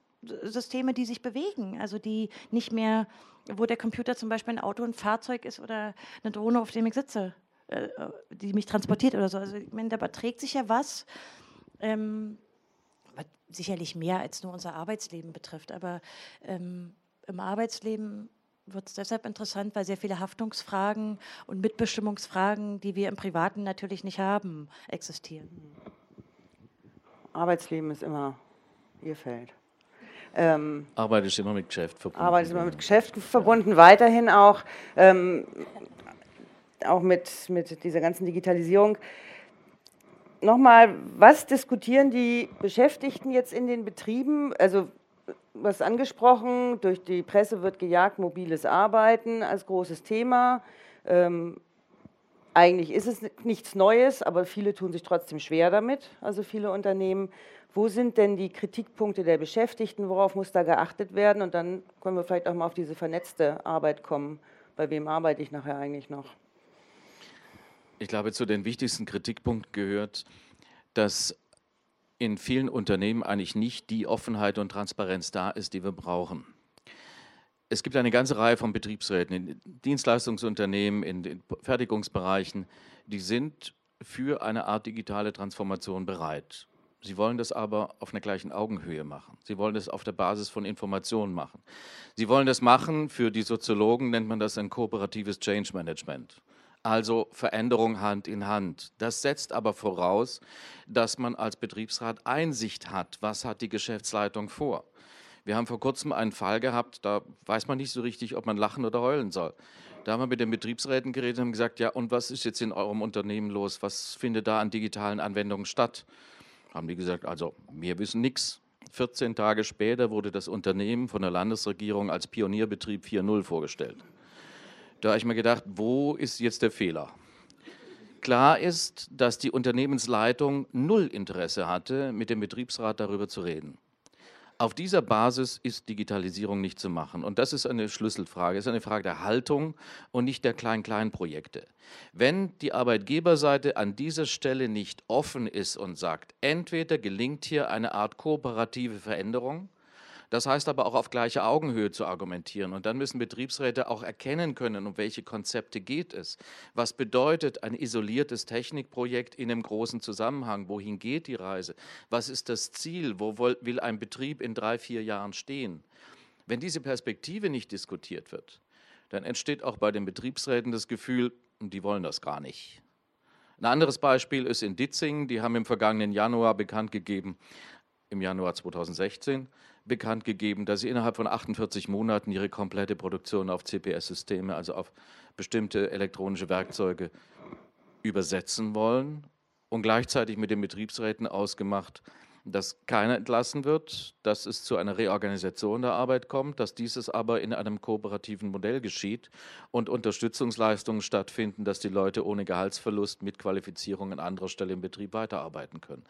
Systeme, die sich bewegen, also die nicht mehr, wo der Computer zum Beispiel ein Auto, ein Fahrzeug ist oder eine Drohne, auf dem ich sitze, äh, die mich transportiert oder so. Also ich meine, da überträgt sich ja was, ähm, was sicherlich mehr als nur unser Arbeitsleben betrifft, aber ähm, im Arbeitsleben wird es deshalb interessant, weil sehr viele Haftungsfragen und Mitbestimmungsfragen, die wir im Privaten natürlich nicht haben, existieren. Arbeitsleben ist immer ihr Feld. Ähm, Arbeit ist immer mit Geschäft verbunden. Arbeit ist immer mit Geschäft verbunden, weiterhin auch, ähm, auch mit, mit dieser ganzen Digitalisierung. Nochmal, was diskutieren die Beschäftigten jetzt in den Betrieben? Also, was angesprochen, durch die Presse wird gejagt, mobiles Arbeiten als großes Thema. Ähm, eigentlich ist es nichts Neues, aber viele tun sich trotzdem schwer damit, also viele Unternehmen. Wo sind denn die Kritikpunkte der Beschäftigten? Worauf muss da geachtet werden? Und dann können wir vielleicht auch mal auf diese vernetzte Arbeit kommen. Bei wem arbeite ich nachher eigentlich noch? Ich glaube, zu den wichtigsten Kritikpunkten gehört, dass in vielen Unternehmen eigentlich nicht die Offenheit und Transparenz da ist, die wir brauchen. Es gibt eine ganze Reihe von Betriebsräten in Dienstleistungsunternehmen, in den Fertigungsbereichen, die sind für eine Art digitale Transformation bereit. Sie wollen das aber auf einer gleichen Augenhöhe machen. Sie wollen das auf der Basis von Informationen machen. Sie wollen das machen, für die Soziologen nennt man das ein kooperatives Change Management. Also Veränderung Hand in Hand. Das setzt aber voraus, dass man als Betriebsrat Einsicht hat, was hat die Geschäftsleitung vor. Wir haben vor kurzem einen Fall gehabt, da weiß man nicht so richtig, ob man lachen oder heulen soll. Da haben wir mit den Betriebsräten geredet und haben gesagt, ja, und was ist jetzt in eurem Unternehmen los? Was findet da an digitalen Anwendungen statt? Haben die gesagt, also wir wissen nichts. 14 Tage später wurde das Unternehmen von der Landesregierung als Pionierbetrieb 4.0 vorgestellt. Da habe ich mir gedacht, wo ist jetzt der Fehler? Klar ist, dass die Unternehmensleitung null Interesse hatte, mit dem Betriebsrat darüber zu reden. Auf dieser Basis ist Digitalisierung nicht zu machen. Und das ist eine Schlüsselfrage. Es ist eine Frage der Haltung und nicht der Klein-Klein-Projekte. Wenn die Arbeitgeberseite an dieser Stelle nicht offen ist und sagt, entweder gelingt hier eine Art kooperative Veränderung, das heißt aber auch auf gleicher Augenhöhe zu argumentieren. Und dann müssen Betriebsräte auch erkennen können, um welche Konzepte geht es. Was bedeutet ein isoliertes Technikprojekt in einem großen Zusammenhang? Wohin geht die Reise? Was ist das Ziel? Wo will ein Betrieb in drei, vier Jahren stehen? Wenn diese Perspektive nicht diskutiert wird, dann entsteht auch bei den Betriebsräten das Gefühl, die wollen das gar nicht. Ein anderes Beispiel ist in Ditzingen. Die haben im vergangenen Januar bekannt gegeben, im Januar 2016, bekannt gegeben, dass sie innerhalb von 48 Monaten ihre komplette Produktion auf CPS-Systeme, also auf bestimmte elektronische Werkzeuge, übersetzen wollen und gleichzeitig mit den Betriebsräten ausgemacht, dass keiner entlassen wird, dass es zu einer Reorganisation der Arbeit kommt, dass dieses aber in einem kooperativen Modell geschieht und Unterstützungsleistungen stattfinden, dass die Leute ohne Gehaltsverlust mit Qualifizierung an anderer Stelle im Betrieb weiterarbeiten können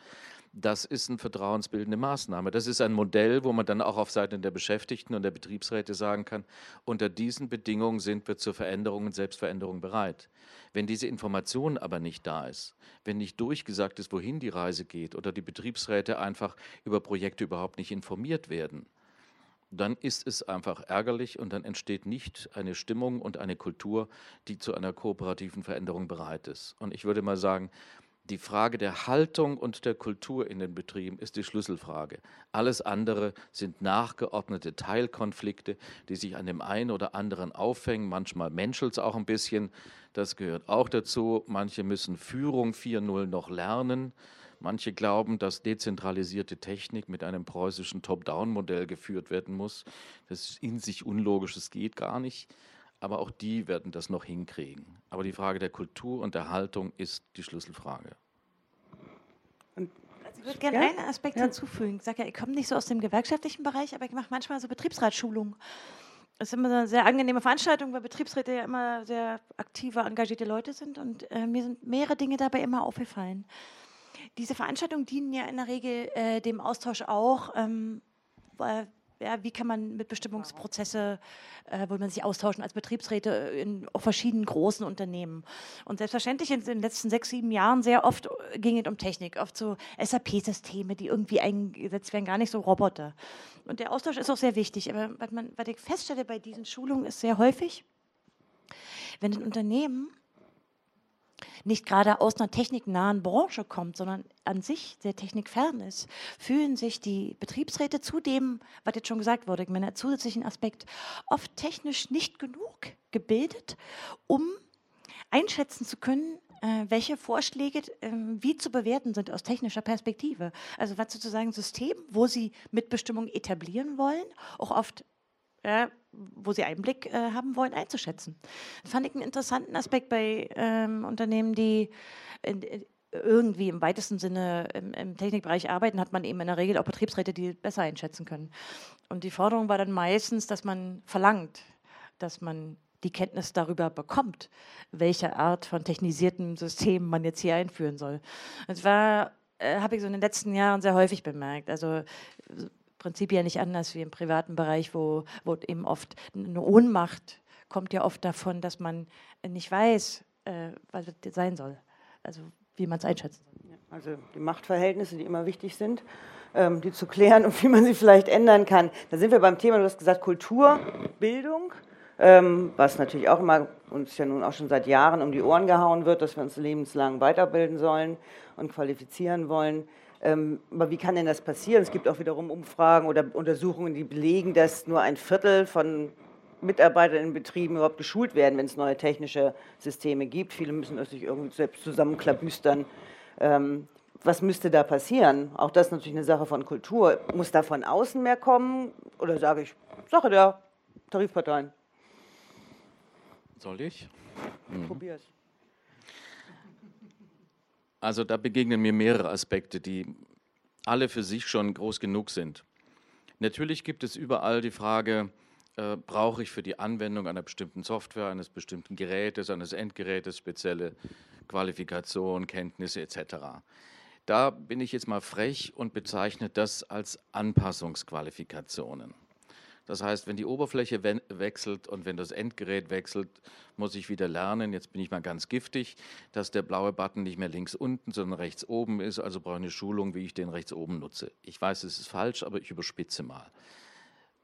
das ist eine vertrauensbildende Maßnahme. Das ist ein Modell, wo man dann auch auf Seiten der Beschäftigten und der Betriebsräte sagen kann, unter diesen Bedingungen sind wir zur Veränderung und Selbstveränderung bereit. Wenn diese Information aber nicht da ist, wenn nicht durchgesagt ist, wohin die Reise geht oder die Betriebsräte einfach über Projekte überhaupt nicht informiert werden, dann ist es einfach ärgerlich und dann entsteht nicht eine Stimmung und eine Kultur, die zu einer kooperativen Veränderung bereit ist. Und ich würde mal sagen, die Frage der Haltung und der Kultur in den Betrieben ist die Schlüsselfrage. Alles andere sind nachgeordnete Teilkonflikte, die sich an dem einen oder anderen aufhängen. Manchmal menschelt es auch ein bisschen. Das gehört auch dazu. Manche müssen Führung 4.0 noch lernen. Manche glauben, dass dezentralisierte Technik mit einem preußischen Top-Down-Modell geführt werden muss. Das ist in sich unlogisch, das geht gar nicht aber auch die werden das noch hinkriegen. Aber die Frage der Kultur und der Haltung ist die Schlüsselfrage. Also ich würde gerne ja? einen Aspekt ja. hinzufügen. Ich sage ja, ich komme nicht so aus dem gewerkschaftlichen Bereich, aber ich mache manchmal so Betriebsratsschulungen. Das ist immer eine sehr angenehme Veranstaltung, weil Betriebsräte ja immer sehr aktive, engagierte Leute sind. Und äh, mir sind mehrere Dinge dabei immer aufgefallen. Diese Veranstaltungen dienen ja in der Regel äh, dem Austausch auch, ähm, weil ja, wie kann man Mitbestimmungsprozesse, äh, wo man sich austauschen als Betriebsräte in auf verschiedenen großen Unternehmen. Und selbstverständlich in den letzten sechs, sieben Jahren sehr oft ging es um Technik, oft so SAP-Systeme, die irgendwie eingesetzt werden, gar nicht so Roboter. Und der Austausch ist auch sehr wichtig. Aber was, man, was ich feststelle bei diesen Schulungen ist sehr häufig, wenn ein Unternehmen nicht gerade aus einer techniknahen Branche kommt, sondern an sich sehr technikfern ist, fühlen sich die Betriebsräte zu dem, was jetzt schon gesagt wurde, mit einem zusätzlichen Aspekt, oft technisch nicht genug gebildet, um einschätzen zu können, äh, welche Vorschläge äh, wie zu bewerten sind aus technischer Perspektive. Also was sozusagen System, wo sie Mitbestimmung etablieren wollen, auch oft ja, wo sie Einblick äh, haben wollen, einzuschätzen. Das fand ich einen interessanten Aspekt bei ähm, Unternehmen, die in, in, irgendwie im weitesten Sinne im, im, Technikbereich arbeiten, hat man eben in der Regel auch Betriebsräte, die besser einschätzen können. Und die Forderung war dann meistens, dass man verlangt, dass man die Kenntnis darüber bekommt, welche Art von technisiertem System man jetzt hier einführen soll. Das war, äh, habe ich so in den letzten Jahren sehr häufig bemerkt. Also Prinzip ja nicht anders wie im privaten Bereich, wo, wo eben oft eine Ohnmacht kommt ja oft davon, dass man nicht weiß, äh, was es sein soll. Also wie man es einschätzt. Also die Machtverhältnisse, die immer wichtig sind, ähm, die zu klären und wie man sie vielleicht ändern kann. Da sind wir beim Thema, du hast gesagt, Kultur, Bildung, ähm, was natürlich auch immer uns ja nun auch schon seit Jahren um die Ohren gehauen wird, dass wir uns lebenslang weiterbilden sollen und qualifizieren wollen. Ähm, aber wie kann denn das passieren? Es gibt auch wiederum Umfragen oder Untersuchungen, die belegen, dass nur ein Viertel von Mitarbeitern in Betrieben überhaupt geschult werden, wenn es neue technische Systeme gibt. Viele müssen das sich irgendwie selbst zusammenklabüstern. Ähm, was müsste da passieren? Auch das ist natürlich eine Sache von Kultur. Muss da von außen mehr kommen? Oder sage ich, Sache der Tarifparteien? Soll ich? Hm. Probier's. Also da begegnen mir mehrere Aspekte, die alle für sich schon groß genug sind. Natürlich gibt es überall die Frage, äh, brauche ich für die Anwendung einer bestimmten Software, eines bestimmten Gerätes, eines Endgerätes spezielle Qualifikation, Kenntnisse etc. Da bin ich jetzt mal frech und bezeichne das als Anpassungsqualifikationen. Das heißt, wenn die Oberfläche we wechselt und wenn das Endgerät wechselt, muss ich wieder lernen, jetzt bin ich mal ganz giftig, dass der blaue Button nicht mehr links unten, sondern rechts oben ist, also brauche ich eine Schulung, wie ich den rechts oben nutze. Ich weiß, es ist falsch, aber ich überspitze mal.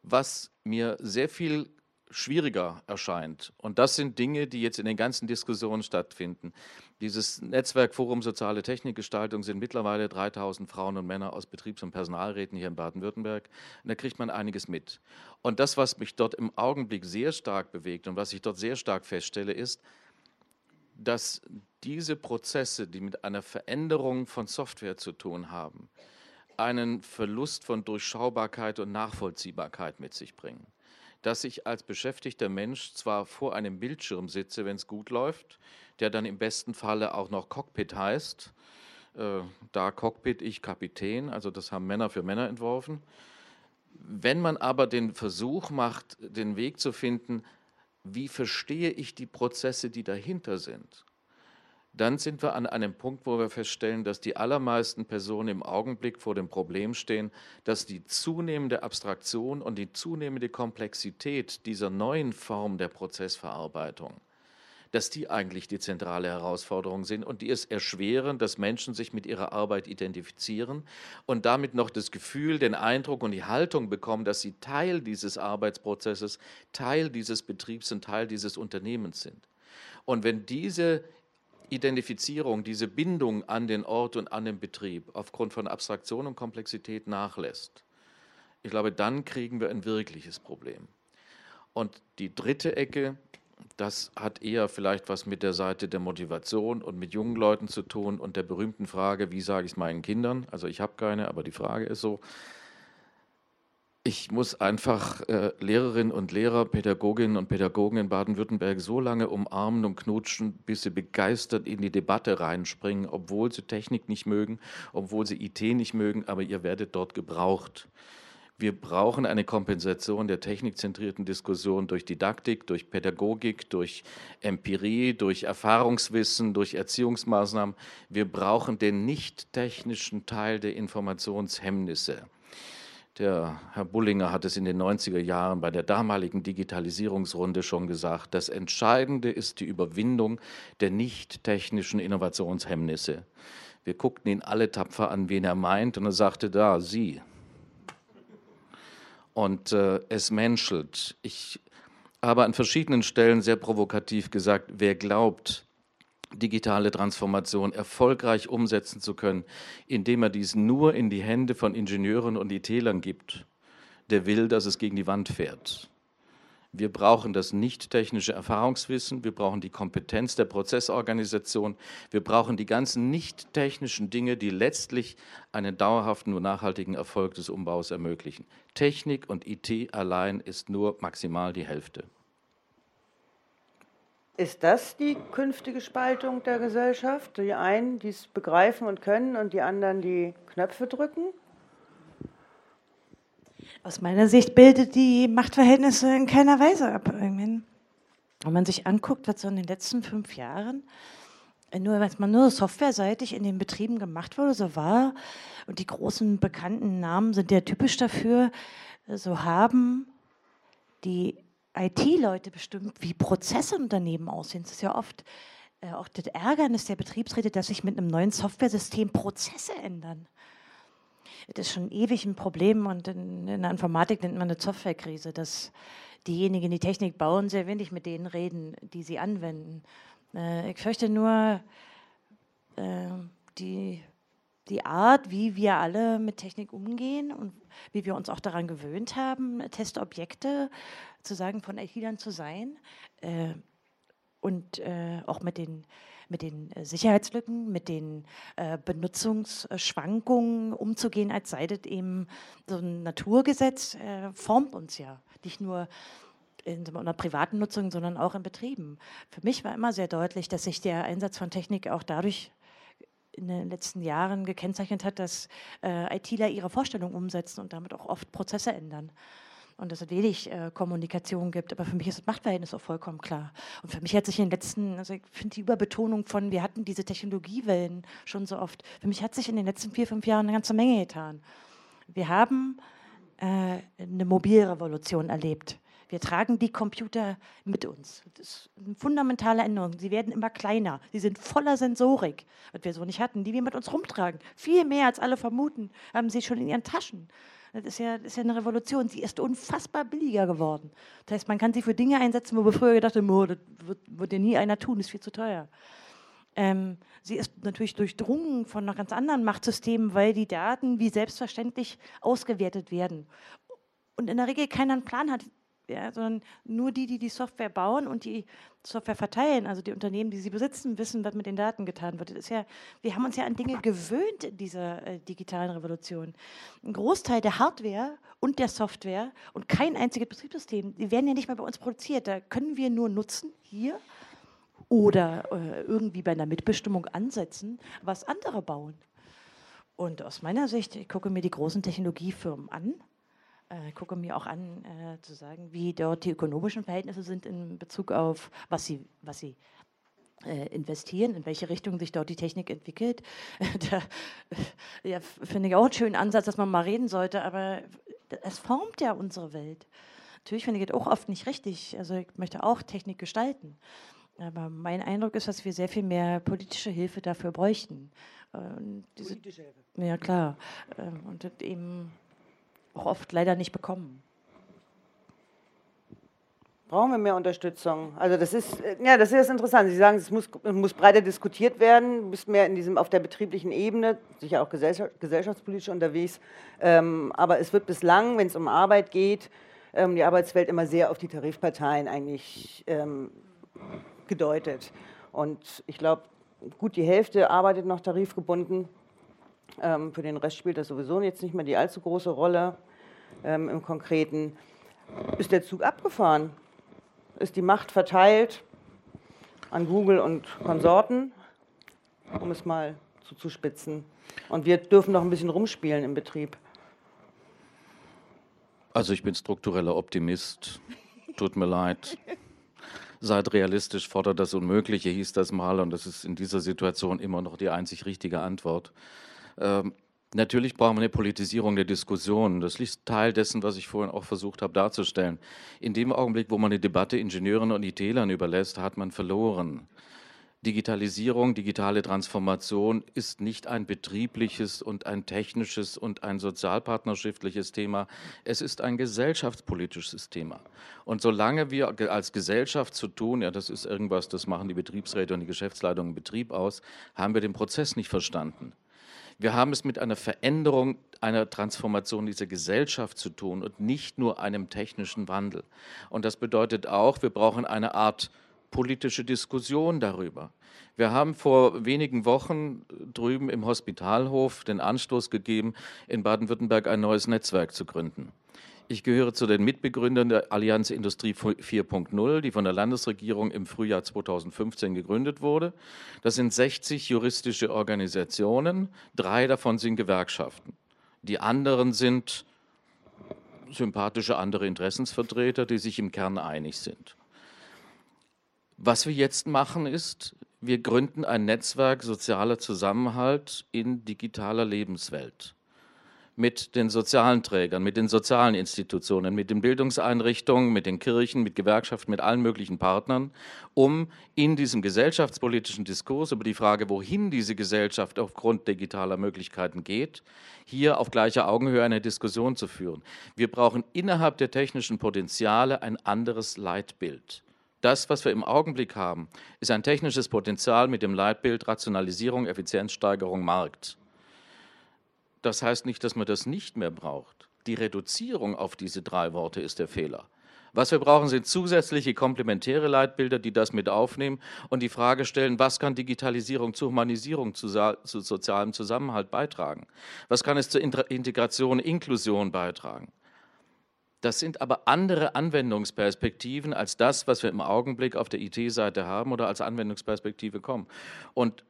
Was mir sehr viel schwieriger erscheint. Und das sind Dinge, die jetzt in den ganzen Diskussionen stattfinden. Dieses Netzwerkforum Soziale Technikgestaltung sind mittlerweile 3000 Frauen und Männer aus Betriebs- und Personalräten hier in Baden-Württemberg. Da kriegt man einiges mit. Und das, was mich dort im Augenblick sehr stark bewegt und was ich dort sehr stark feststelle, ist, dass diese Prozesse, die mit einer Veränderung von Software zu tun haben, einen Verlust von Durchschaubarkeit und Nachvollziehbarkeit mit sich bringen dass ich als beschäftigter Mensch zwar vor einem Bildschirm sitze, wenn es gut läuft, der dann im besten Falle auch noch Cockpit heißt. Äh, da Cockpit, ich Kapitän, also das haben Männer für Männer entworfen. Wenn man aber den Versuch macht, den Weg zu finden, wie verstehe ich die Prozesse, die dahinter sind, dann sind wir an einem Punkt, wo wir feststellen, dass die allermeisten Personen im Augenblick vor dem Problem stehen, dass die zunehmende Abstraktion und die zunehmende Komplexität dieser neuen Form der Prozessverarbeitung, dass die eigentlich die zentrale Herausforderung sind und die es erschweren, dass Menschen sich mit ihrer Arbeit identifizieren und damit noch das Gefühl, den Eindruck und die Haltung bekommen, dass sie Teil dieses Arbeitsprozesses, Teil dieses Betriebs und Teil dieses Unternehmens sind. Und wenn diese Identifizierung, diese Bindung an den Ort und an den Betrieb aufgrund von Abstraktion und Komplexität nachlässt, ich glaube, dann kriegen wir ein wirkliches Problem. Und die dritte Ecke, das hat eher vielleicht was mit der Seite der Motivation und mit jungen Leuten zu tun und der berühmten Frage, wie sage ich es meinen Kindern? Also ich habe keine, aber die Frage ist so, ich muss einfach äh, Lehrerinnen und Lehrer, Pädagoginnen und Pädagogen in Baden-Württemberg so lange umarmen und knutschen, bis sie begeistert in die Debatte reinspringen, obwohl sie Technik nicht mögen, obwohl sie IT nicht mögen, aber ihr werdet dort gebraucht. Wir brauchen eine Kompensation der technikzentrierten Diskussion durch Didaktik, durch Pädagogik, durch Empirie, durch Erfahrungswissen, durch Erziehungsmaßnahmen. Wir brauchen den nicht technischen Teil der Informationshemmnisse Der Herr Bullinger hat es in den 90er Jahren bei der damaligen Digitalisierungsrunde schon gesagt. Das Entscheidende ist die Überwindung der nicht technischen Innovationshemmnisse. Wir guckten ihn alle tapfer an, wen er meint, und er sagte, da, Sie. Und äh, es menschelt. Ich habe an verschiedenen Stellen sehr provokativ gesagt, wer glaubt, digitale Transformation erfolgreich umsetzen zu können, indem er dies nur in die Hände von Ingenieuren und IT-Lern gibt, der will, dass es gegen die Wand fährt. Wir brauchen das nicht technische Erfahrungswissen, wir brauchen die Kompetenz der Prozessorganisation, wir brauchen die ganzen nicht technischen Dinge, die letztlich einen dauerhaften und nachhaltigen Erfolg des Umbaus ermöglichen. Technik und IT allein ist nur maximal die Hälfte. Ist das die künftige Spaltung der Gesellschaft? Die einen, die es begreifen und können und die anderen, die Knöpfe drücken? Aus meiner Sicht bildet die Machtverhältnisse in keiner Weise ab. Wenn man sich anguckt, was so in den letzten fünf Jahren nur, was man nur softwareseitig in den Betrieben gemacht wurde, so war, und die großen bekannten Namen sind ja typisch dafür, so haben die IT-Leute bestimmt, wie Prozesse in Unternehmen aussehen. Das ist ja oft äh, auch das Ärgernis der Betriebsräte, dass sich mit einem neuen Softwaresystem Prozesse ändern. Das ist schon ewig ein Problem und in, in der Informatik nennt man eine Softwarekrise, dass diejenigen, die Technik bauen, sehr wenig mit denen reden, die sie anwenden. Äh, ich fürchte nur, äh, die die Art, wie wir alle mit Technik umgehen und wie wir uns auch daran gewöhnt haben, Testobjekte zu sagen, von IT-Lern zu sein äh, und äh, auch mit den, mit den Sicherheitslücken, mit den äh, Benutzungsschwankungen umzugehen, als sei das eben so ein Naturgesetz, äh, formt uns ja. Nicht nur in einer privaten Nutzung, sondern auch in Betrieben. Für mich war immer sehr deutlich, dass sich der Einsatz von Technik auch dadurch in den letzten Jahren gekennzeichnet hat, dass äh, ITler ihre Vorstellungen umsetzen und damit auch oft Prozesse ändern. Und dass es wenig äh, Kommunikation gibt. Aber für mich ist das Machtverhältnis auch vollkommen klar. Und für mich hat sich in den letzten, also ich finde die Überbetonung von, wir hatten diese Technologiewellen schon so oft, für mich hat sich in den letzten vier, fünf Jahren eine ganze Menge getan. Wir haben äh, eine Mobilrevolution erlebt. Wir tragen die Computer mit uns. Das ist eine fundamentale Änderung. Sie werden immer kleiner. Sie sind voller Sensorik, was wir so nicht hatten, die wir mit uns rumtragen. Viel mehr als alle vermuten, haben sie schon in ihren Taschen. Das ist, ja, das ist ja eine Revolution. Sie ist unfassbar billiger geworden. Das heißt, man kann sie für Dinge einsetzen, wo wir früher gedacht haben, oh, das wird, wird ja nie einer tun, das ist viel zu teuer. Ähm, sie ist natürlich durchdrungen von noch ganz anderen Machtsystemen, weil die Daten wie selbstverständlich ausgewertet werden. Und in der Regel keiner einen Plan hat, ja, sondern nur die, die die Software bauen und die Software verteilen, also die Unternehmen, die sie besitzen, wissen, was mit den Daten getan wird. Ist ja, wir haben uns ja an Dinge gewöhnt in dieser äh, digitalen Revolution. Ein Großteil der Hardware und der Software und kein einziges Betriebssystem, die werden ja nicht mehr bei uns produziert. Da können wir nur nutzen hier oder äh, irgendwie bei einer Mitbestimmung ansetzen, was andere bauen. Und aus meiner Sicht, ich gucke mir die großen Technologiefirmen an, äh, gucke mir auch an, äh, zu sagen, wie dort die ökonomischen Verhältnisse sind in Bezug auf, was sie, was sie äh, investieren, in welche Richtung sich dort die Technik entwickelt. da ja, finde ich auch einen schönen Ansatz, dass man mal reden sollte, aber es formt ja unsere Welt. Natürlich finde ich das auch oft nicht richtig. Also ich möchte auch Technik gestalten. Aber mein Eindruck ist, dass wir sehr viel mehr politische Hilfe dafür bräuchten. Politische Hilfe. Ja, klar. Ähm, und eben auch oft leider nicht bekommen. Brauchen wir mehr Unterstützung? Also das ist, äh, ja, das ist interessant. Sie sagen, es muss, muss breiter diskutiert werden, bist mehr in diesem, auf der betrieblichen Ebene, sicher auch gesellschaftspolitisch unterwegs. Ähm, aber es wird bislang, wenn es um Arbeit geht, ähm, die Arbeitswelt immer sehr auf die Tarifparteien eigentlich ähm, gedeutet. Und ich glaube, gut die Hälfte arbeitet noch tarifgebunden. Ähm, für den Rest spielt das sowieso jetzt nicht mehr die allzu große Rolle ähm, im Konkreten. Ist der Zug abgefahren? Ist die Macht verteilt an Google und Konsorten, um es mal zuzuspitzen? Und wir dürfen noch ein bisschen rumspielen im Betrieb. Also ich bin struktureller Optimist. Tut mir leid. Seid realistisch, fordert das Unmögliche, hieß das mal. Und das ist in dieser Situation immer noch die einzig richtige Antwort. Ähm, Natürlich brauchen wir eine Politisierung der Diskussion. Das ist Teil dessen, was ich vorhin auch versucht habe darzustellen. In dem Augenblick, wo man die Debatte Ingenieuren und IT-Lern überlässt, hat man verloren. Digitalisierung, digitale Transformation ist nicht ein betriebliches und ein technisches und ein sozialpartnerschaftliches Thema. Es ist ein gesellschaftspolitisches Thema. Und solange wir als Gesellschaft zu tun, ja, das ist irgendwas, das machen die Betriebsräte und die Geschäftsleitung im Betrieb aus, haben wir den Prozess nicht verstanden. Wir haben es mit einer Veränderung, einer Transformation dieser Gesellschaft zu tun und nicht nur einem technischen Wandel. Und das bedeutet auch, wir brauchen eine Art politische Diskussion darüber. Wir haben vor wenigen Wochen drüben im Hospitalhof den Anstoß gegeben, in Baden-Württemberg ein neues Netzwerk zu gründen. Ich gehöre zu den Mitbegründern der Allianz Industrie 4.0, die von der Landesregierung im Frühjahr 2015 gegründet wurde. Das sind 60 juristische Organisationen, drei davon sind Gewerkschaften. Die anderen sind sympathische andere Interessensvertreter, die sich im Kern einig sind. Was wir jetzt machen ist, wir gründen ein Netzwerk sozialer Zusammenhalt in digitaler Lebenswelt mit den sozialen Trägern, mit den sozialen Institutionen, mit den Bildungseinrichtungen, mit den Kirchen, mit Gewerkschaften, mit allen möglichen Partnern, um in diesem gesellschaftspolitischen Diskurs über die Frage, wohin diese Gesellschaft aufgrund digitaler Möglichkeiten geht, hier auf gleicher Augenhöhe eine Diskussion zu führen. Wir brauchen innerhalb der technischen Potenziale ein anderes Leitbild. Das, was wir im Augenblick haben, ist ein technisches Potenzial mit dem Leitbild Rationalisierung, Effizienzsteigerung, Markt. Das heißt nicht, dass man das nicht mehr braucht. Die Reduzierung auf diese drei Worte ist der Fehler. Was wir brauchen, sind zusätzliche komplementäre Leitbilder, die das mit aufnehmen und die Frage stellen, was kann Digitalisierung zur Humanisierung, zu, zu sozialem Zusammenhalt beitragen? Was kann es zur Integration, Inklusion beitragen? Das sind aber andere Anwendungsperspektiven als das, was wir im Augenblick auf der IT-Seite haben oder als Anwendungsperspektive kommen. Und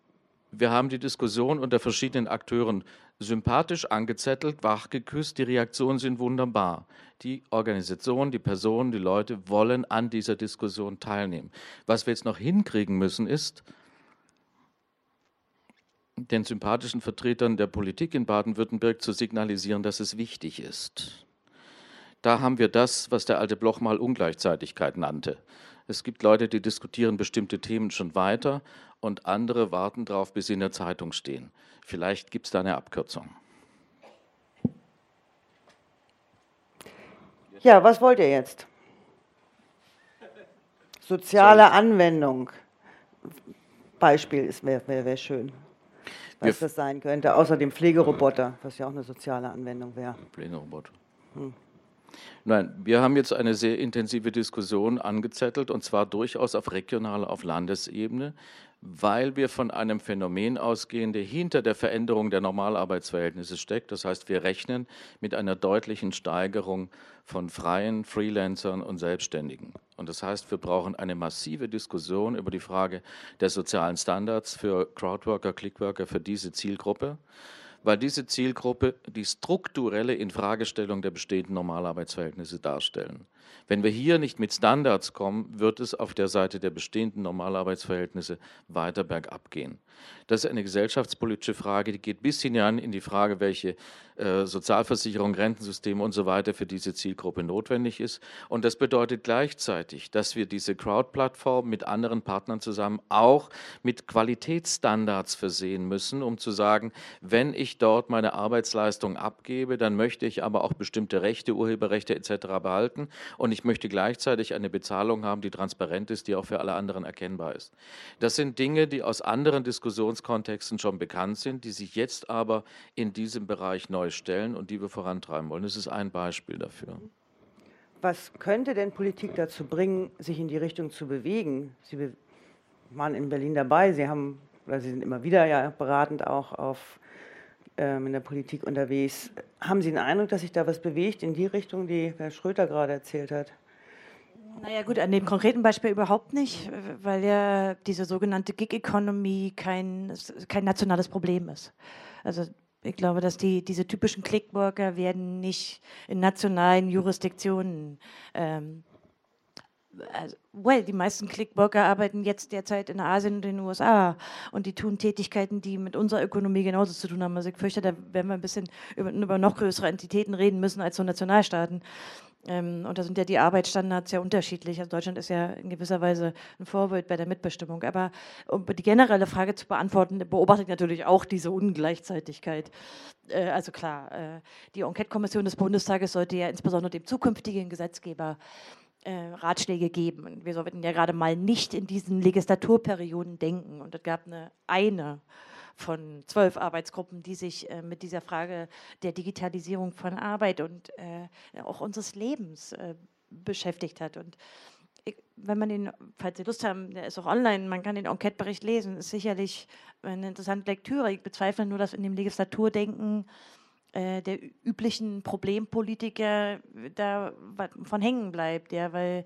wir haben die Diskussion unter verschiedenen Akteuren sympathisch angezettelt, wachgeküsst. Die Reaktionen sind wunderbar. Die Organisation, die Personen, die Leute wollen an dieser Diskussion teilnehmen. Was wir jetzt noch hinkriegen müssen, ist, den sympathischen Vertretern der Politik in Baden-Württemberg zu signalisieren, dass es wichtig ist. Da haben wir das, was der alte Bloch mal Ungleichzeitigkeit nannte. Es gibt Leute, die diskutieren bestimmte Themen schon weiter und andere warten darauf, bis sie in der Zeitung stehen. Vielleicht gibt es da eine Abkürzung. Ja, was wollt ihr jetzt? Soziale Anwendung. Beispiel wäre wär, wär schön. Was Wir das sein könnte, außer dem Pflegeroboter, was ja auch eine soziale Anwendung wäre. Pflegeroboter. Hm. Nein, wir haben jetzt eine sehr intensive Diskussion angezettelt und zwar durchaus auf regionaler, auf Landesebene, weil wir von einem Phänomen ausgehen, der hinter der Veränderung der Normalarbeitsverhältnisse steckt. Das heißt, wir rechnen mit einer deutlichen Steigerung von freien Freelancern und Selbstständigen. Und das heißt, wir brauchen eine massive Diskussion über die Frage der sozialen Standards für Crowdworker, Clickworker, für diese Zielgruppe weil diese Zielgruppe die strukturelle Infragestellung der bestehenden Normalarbeitsverhältnisse darstellen. Wenn wir hier nicht mit Standards kommen, wird es auf der Seite der bestehenden Normalarbeitsverhältnisse weiter bergab gehen. Das ist eine gesellschaftspolitische Frage, die geht bis hinein in die Frage, welche äh, Sozialversicherung, Rentensysteme und so weiter für diese Zielgruppe notwendig ist. Und das bedeutet gleichzeitig, dass wir diese Crowd-Plattform mit anderen Partnern zusammen auch mit Qualitätsstandards versehen müssen, um zu sagen, wenn ich dort meine Arbeitsleistung abgebe, dann möchte ich aber auch bestimmte Rechte, Urheberrechte etc. behalten und ich möchte gleichzeitig eine Bezahlung haben, die transparent ist, die auch für alle anderen erkennbar ist. Das sind Dinge, die aus anderen Diskussionskontexten schon bekannt sind, die sich jetzt aber in diesem Bereich neu stellen und die wir vorantreiben wollen. Das ist ein Beispiel dafür. Was könnte denn Politik dazu bringen, sich in die Richtung zu bewegen? Sie waren in Berlin dabei, Sie haben, oder Sie sind immer wieder ja beratend auch auf, ähm, in der Politik unterwegs. Haben Sie den Eindruck, dass sich da was bewegt in die Richtung, die Herr Schröter gerade erzählt hat? Naja gut, an dem konkreten Beispiel überhaupt nicht, weil ja diese sogenannte Gig-Economy kein, kein nationales Problem ist. Also ich glaube, dass die, diese typischen Clickworker werden nicht in nationalen Jurisdiktionen ähm, also, well, die meisten Clickworker arbeiten jetzt derzeit in Asien und in den USA und die tun Tätigkeiten, die mit unserer Ökonomie genauso zu tun haben. Also ich fürchte, da werden wir ein bisschen über, über noch größere Entitäten reden müssen als so Nationalstaaten. Ähm, und da sind ja die Arbeitsstandards ja unterschiedlich. Also Deutschland ist ja in gewisser Weise ein Vorbild bei der Mitbestimmung. Aber um die generelle Frage zu beantworten, beobachte ich natürlich auch diese Ungleichzeitigkeit. Äh, also klar, äh, die Enquete-Kommission des Bundestages sollte ja insbesondere dem zukünftigen Gesetzgeber Ratschläge geben. Wir sollten ja gerade mal nicht in diesen Legislaturperioden denken. Und es gab eine, eine von zwölf Arbeitsgruppen, die sich äh, mit dieser Frage der Digitalisierung von Arbeit und äh, auch unseres Lebens äh, beschäftigt hat. Und ich, wenn man den, falls Sie Lust haben, der ist auch online, man kann den Enquete-Bericht lesen, ist sicherlich eine interessante Lektüre. Ich bezweifle nur, dass in dem Legislaturdenken äh, der üblichen Problempolitiker da von hängen bleibt, ja, weil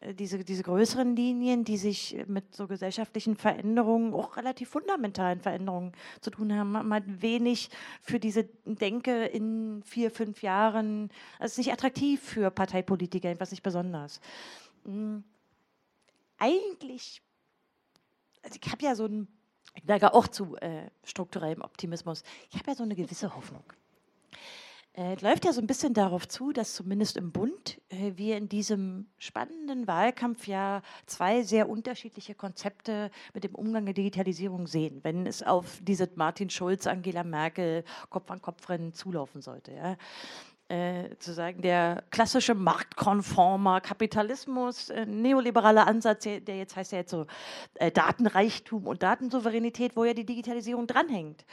äh, diese, diese größeren Linien, die sich mit so gesellschaftlichen Veränderungen, auch relativ fundamentalen Veränderungen zu tun haben, haben halt wenig für diese Denke in vier, fünf Jahren, also ist nicht attraktiv für Parteipolitiker, etwas nicht besonders. Hm. Eigentlich, also ich habe ja so ein, ich neige auch zu äh, strukturellem Optimismus, ich habe ja so eine gewisse Hoffnung. Äh, läuft ja so ein bisschen darauf zu, dass zumindest im Bund äh, wir in diesem spannenden Wahlkampfjahr zwei sehr unterschiedliche Konzepte mit dem Umgang der Digitalisierung sehen, wenn es auf diese Martin Schulz, Angela Merkel Kopf-an-Kopf-Rennen zulaufen sollte. Ja. Äh, zu sagen, der klassische marktkonformer Kapitalismus, äh, neoliberaler Ansatz, der jetzt heißt ja jetzt so äh, Datenreichtum und Datensouveränität, wo ja die Digitalisierung dranhängt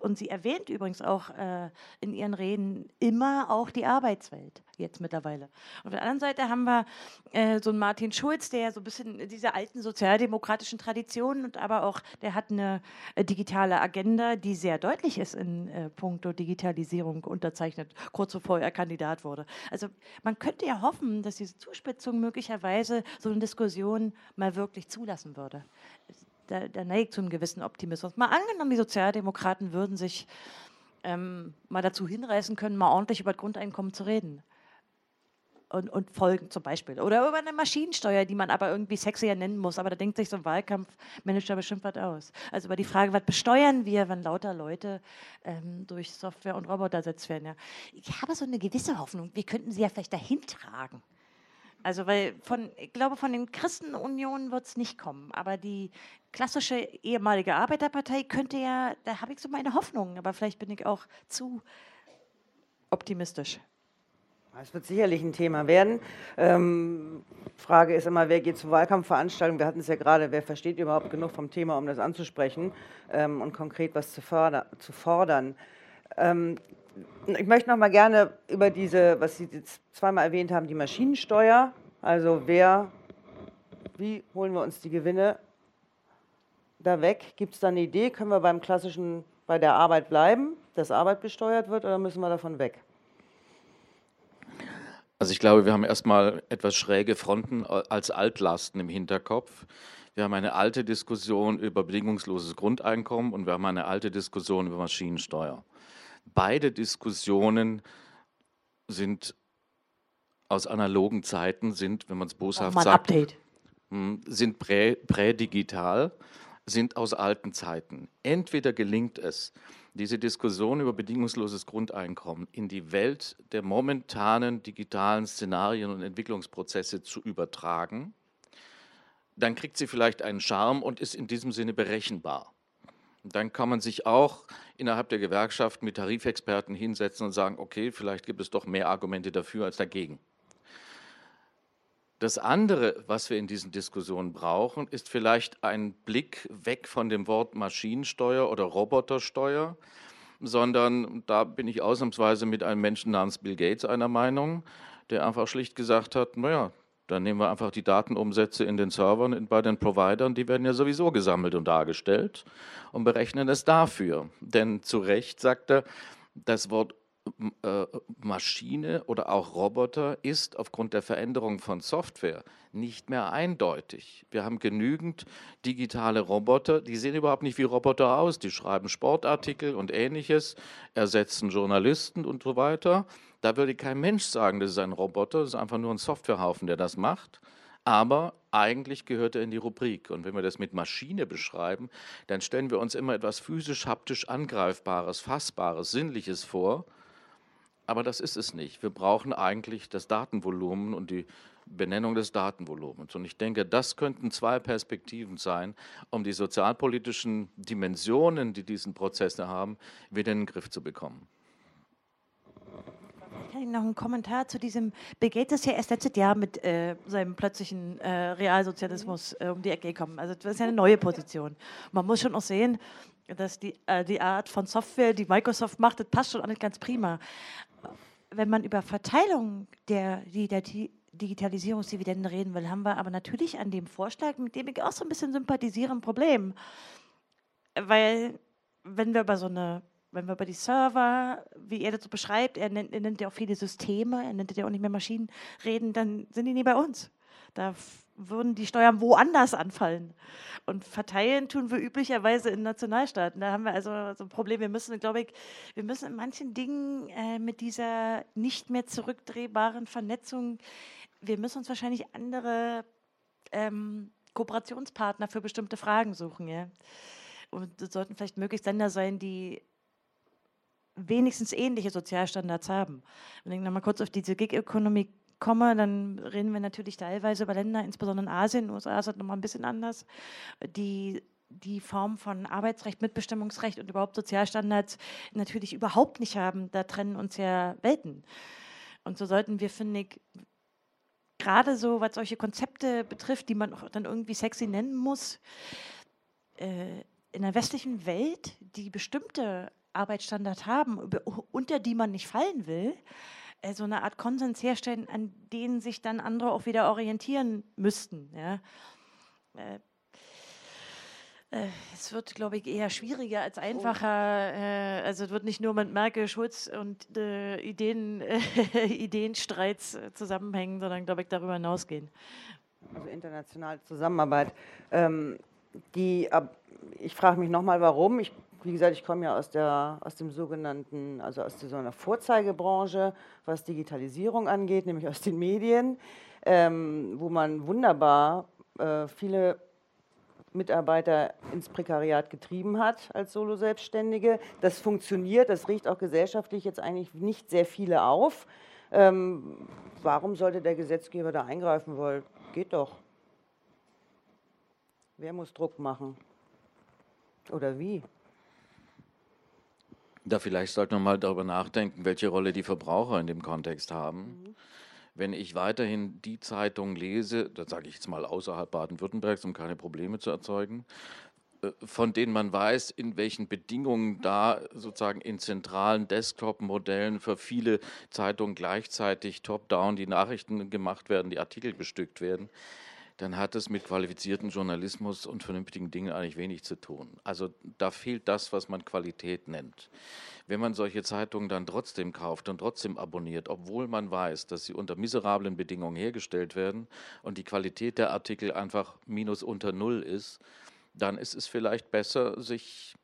und sie erwähnt übrigens auch äh, in ihren Reden immer auch die Arbeitswelt jetzt mittlerweile. Auf der anderen Seite haben wir äh, so einen Martin Schulz, der so ein bisschen diese alten sozialdemokratischen Traditionen und aber auch, der hat eine äh, digitale Agenda, die sehr deutlich ist in äh, puncto Digitalisierung unterzeichnet, kurz bevor er Kandidat wurde. Also man könnte ja hoffen, dass diese Zuspitzung möglicherweise so eine Diskussion mal wirklich zulassen würde da, da neigt zu einem gewissen Optimismus. Mal angenommen, die Sozialdemokraten würden sich ähm, mal dazu hinreißen können, mal ordentlich über das Grundeinkommen zu reden. Und, und, Folgen zum Beispiel. Oder über eine Maschinensteuer, die man aber irgendwie sexier nennen muss. Aber da denkt sich so ein Wahlkampfmanager bestimmt was aus. Also über die Frage, was besteuern wir, wenn lauter Leute ähm, durch Software und Roboter ersetzt werden. Ja. Ich habe so eine gewisse Hoffnung, wir könnten sie ja vielleicht dahin tragen. Also, weil von, ich glaube, von den Christenunionen wird es nicht kommen. Aber die klassische ehemalige Arbeiterpartei könnte ja, da habe ich so meine Hoffnungen, aber vielleicht bin ich auch zu optimistisch. Es wird sicherlich ein Thema werden. Ähm, Frage ist immer, wer geht zu Wahlkampfveranstaltungen? Wir hatten es ja gerade, wer versteht überhaupt genug vom Thema, um das anzusprechen ähm, und konkret was zu, förder, zu fordern. Ähm, ich möchte noch mal gerne über diese, was Sie jetzt zweimal erwähnt haben, die Maschinensteuer. Also wer, wie holen wir uns die Gewinne da weg? Gibt es da eine Idee? Können wir beim klassischen, bei der Arbeit bleiben, dass Arbeit besteuert wird oder müssen wir davon weg? Also ich glaube, wir haben erstmal etwas schräge Fronten als Altlasten im Hinterkopf. Wir haben eine alte Diskussion über bedingungsloses Grundeinkommen und wir haben eine alte Diskussion über Maschinensteuer. Beide Diskussionen sind aus analogen Zeiten, sind, wenn man es boshaft sagt, Update. Hm, sind prä, prädigital, sind aus alten Zeiten. Entweder gelingt es, diese Diskussion über bedingungsloses Grundeinkommen in die Welt der momentanen digitalen Szenarien und Entwicklungsprozesse zu übertragen, dann kriegt sie vielleicht einen Charme und ist in diesem Sinne berechenbar. Dann kann man sich auch innerhalb der Gewerkschaft mit Tarifexperten hinsetzen und sagen, okay, vielleicht gibt es doch mehr Argumente dafür als dagegen. Das andere, was wir in diesen Diskussionen brauchen, ist vielleicht ein Blick weg von dem Wort Maschinensteuer oder Robotersteuer, sondern da bin ich ausnahmsweise mit einem Menschen namens Bill Gates einer Meinung, der einfach schlicht gesagt hat, naja, dann nehmen wir einfach die Datenumsätze in den Servern bei den Providern, die werden ja sowieso gesammelt und dargestellt und berechnen es dafür. Denn zu Recht sagt er, das Wort äh, Maschine oder auch Roboter ist aufgrund der Veränderung von Software nicht mehr eindeutig. Wir haben genügend digitale Roboter, die sehen überhaupt nicht wie Roboter aus. Die schreiben Sportartikel und ähnliches, ersetzen Journalisten und so weiter. Da würde kein Mensch sagen, das ist ein Roboter, das ist einfach nur ein Softwarehaufen, der das macht. Aber eigentlich gehört er in die Rubrik. Und wenn wir das mit Maschine beschreiben, dann stellen wir uns immer etwas physisch, haptisch Angreifbares, Fassbares, Sinnliches vor. Aber das ist es nicht. Wir brauchen eigentlich das Datenvolumen und die Benennung des Datenvolumens. Und ich denke, das könnten zwei Perspektiven sein, um die sozialpolitischen Dimensionen, die diesen Prozesse haben, wieder in den Griff zu bekommen noch einen Kommentar zu diesem. Begeht es ja erst letztes Jahr mit äh, seinem plötzlichen äh, Realsozialismus äh, um die Ecke gekommen. Also das ist ja eine neue Position. Man muss schon auch sehen, dass die, äh, die Art von Software, die Microsoft macht, das passt schon alles ganz prima. Wenn man über Verteilung der, der Digitalisierungsdividenden reden will, haben wir aber natürlich an dem Vorschlag, mit dem ich auch so ein bisschen sympathisiere, ein Problem. Weil, wenn wir über so eine wenn wir über die Server, wie er das so beschreibt, er nennt, er nennt ja auch viele Systeme, er nennt ja auch nicht mehr Maschinen, reden, dann sind die nie bei uns. Da würden die Steuern woanders anfallen. Und verteilen tun wir üblicherweise in Nationalstaaten. Da haben wir also so ein Problem. Wir müssen, glaube ich, wir müssen in manchen Dingen äh, mit dieser nicht mehr zurückdrehbaren Vernetzung, wir müssen uns wahrscheinlich andere ähm, Kooperationspartner für bestimmte Fragen suchen. Ja? Und es sollten vielleicht möglichst Länder sein, die wenigstens ähnliche Sozialstandards haben. Wenn ich nochmal kurz auf diese Gig-Economy komme, dann reden wir natürlich teilweise über Länder, insbesondere in Asien, in den USA ist das nochmal ein bisschen anders, die die Form von Arbeitsrecht, Mitbestimmungsrecht und überhaupt Sozialstandards natürlich überhaupt nicht haben. Da trennen uns ja Welten. Und so sollten wir, finde ich, gerade so, was solche Konzepte betrifft, die man auch dann irgendwie sexy nennen muss, äh, in der westlichen Welt, die bestimmte Arbeitsstandard haben, unter die man nicht fallen will, äh, so eine Art Konsens herstellen, an denen sich dann andere auch wieder orientieren müssten. Ja. Äh, äh, es wird, glaube ich, eher schwieriger als einfacher. Äh, also es wird nicht nur mit Merkel, Schulz und äh, Ideen, Ideenstreits zusammenhängen, sondern, glaube ich, darüber hinausgehen. Also internationale Zusammenarbeit. Ähm, die, ich frage mich nochmal, warum. Ich wie gesagt, ich komme ja aus, der, aus dem sogenannten, also aus so einer Vorzeigebranche, was Digitalisierung angeht, nämlich aus den Medien, ähm, wo man wunderbar äh, viele Mitarbeiter ins Prekariat getrieben hat als Solo-Selbstständige. Das funktioniert, das riecht auch gesellschaftlich jetzt eigentlich nicht sehr viele auf. Ähm, warum sollte der Gesetzgeber da eingreifen wollen? Geht doch. Wer muss Druck machen? Oder wie? Da vielleicht sollte man mal darüber nachdenken, welche Rolle die Verbraucher in dem Kontext haben. Mhm. Wenn ich weiterhin die Zeitung lese, da sage ich jetzt mal außerhalb Baden-Württembergs, um keine Probleme zu erzeugen, äh, von denen man weiß, in welchen Bedingungen da sozusagen in zentralen Desktop-Modellen für viele Zeitungen gleichzeitig top-down die Nachrichten gemacht werden, die Artikel bestückt werden, dann hat es mit qualifizierten Journalismus und vernünftigen Dingen eigentlich wenig zu tun. Also da fehlt das, was man Qualität nennt. Wenn man solche Zeitungen dann trotzdem kauft und trotzdem abonniert, obwohl man weiß, dass sie unter miserablen Bedingungen hergestellt werden und die Qualität der Artikel einfach minus unter Null ist, dann ist es vielleicht besser, sich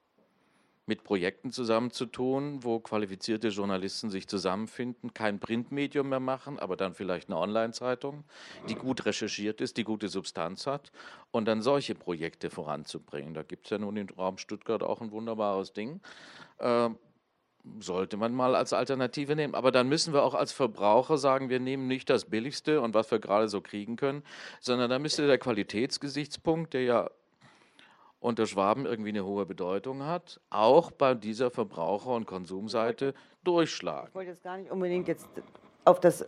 mit Projekten zusammenzutun, wo qualifizierte Journalisten sich zusammenfinden, kein Printmedium mehr machen, aber dann vielleicht eine Online-Zeitung, die gut recherchiert ist, die gute Substanz hat und dann solche Projekte voranzubringen. Da gibt es ja nun im Raum Stuttgart auch ein wunderbares Ding. Äh, sollte man mal als Alternative nehmen. Aber dann müssen wir auch als Verbraucher sagen, wir nehmen nicht das Billigste und was wir gerade so kriegen können, sondern da müsste der Qualitätsgesichtspunkt, der ja unter Schwaben irgendwie eine hohe Bedeutung hat, auch bei dieser Verbraucher- und Konsumseite durchschlagen. Ich wollte jetzt gar nicht unbedingt jetzt auf das,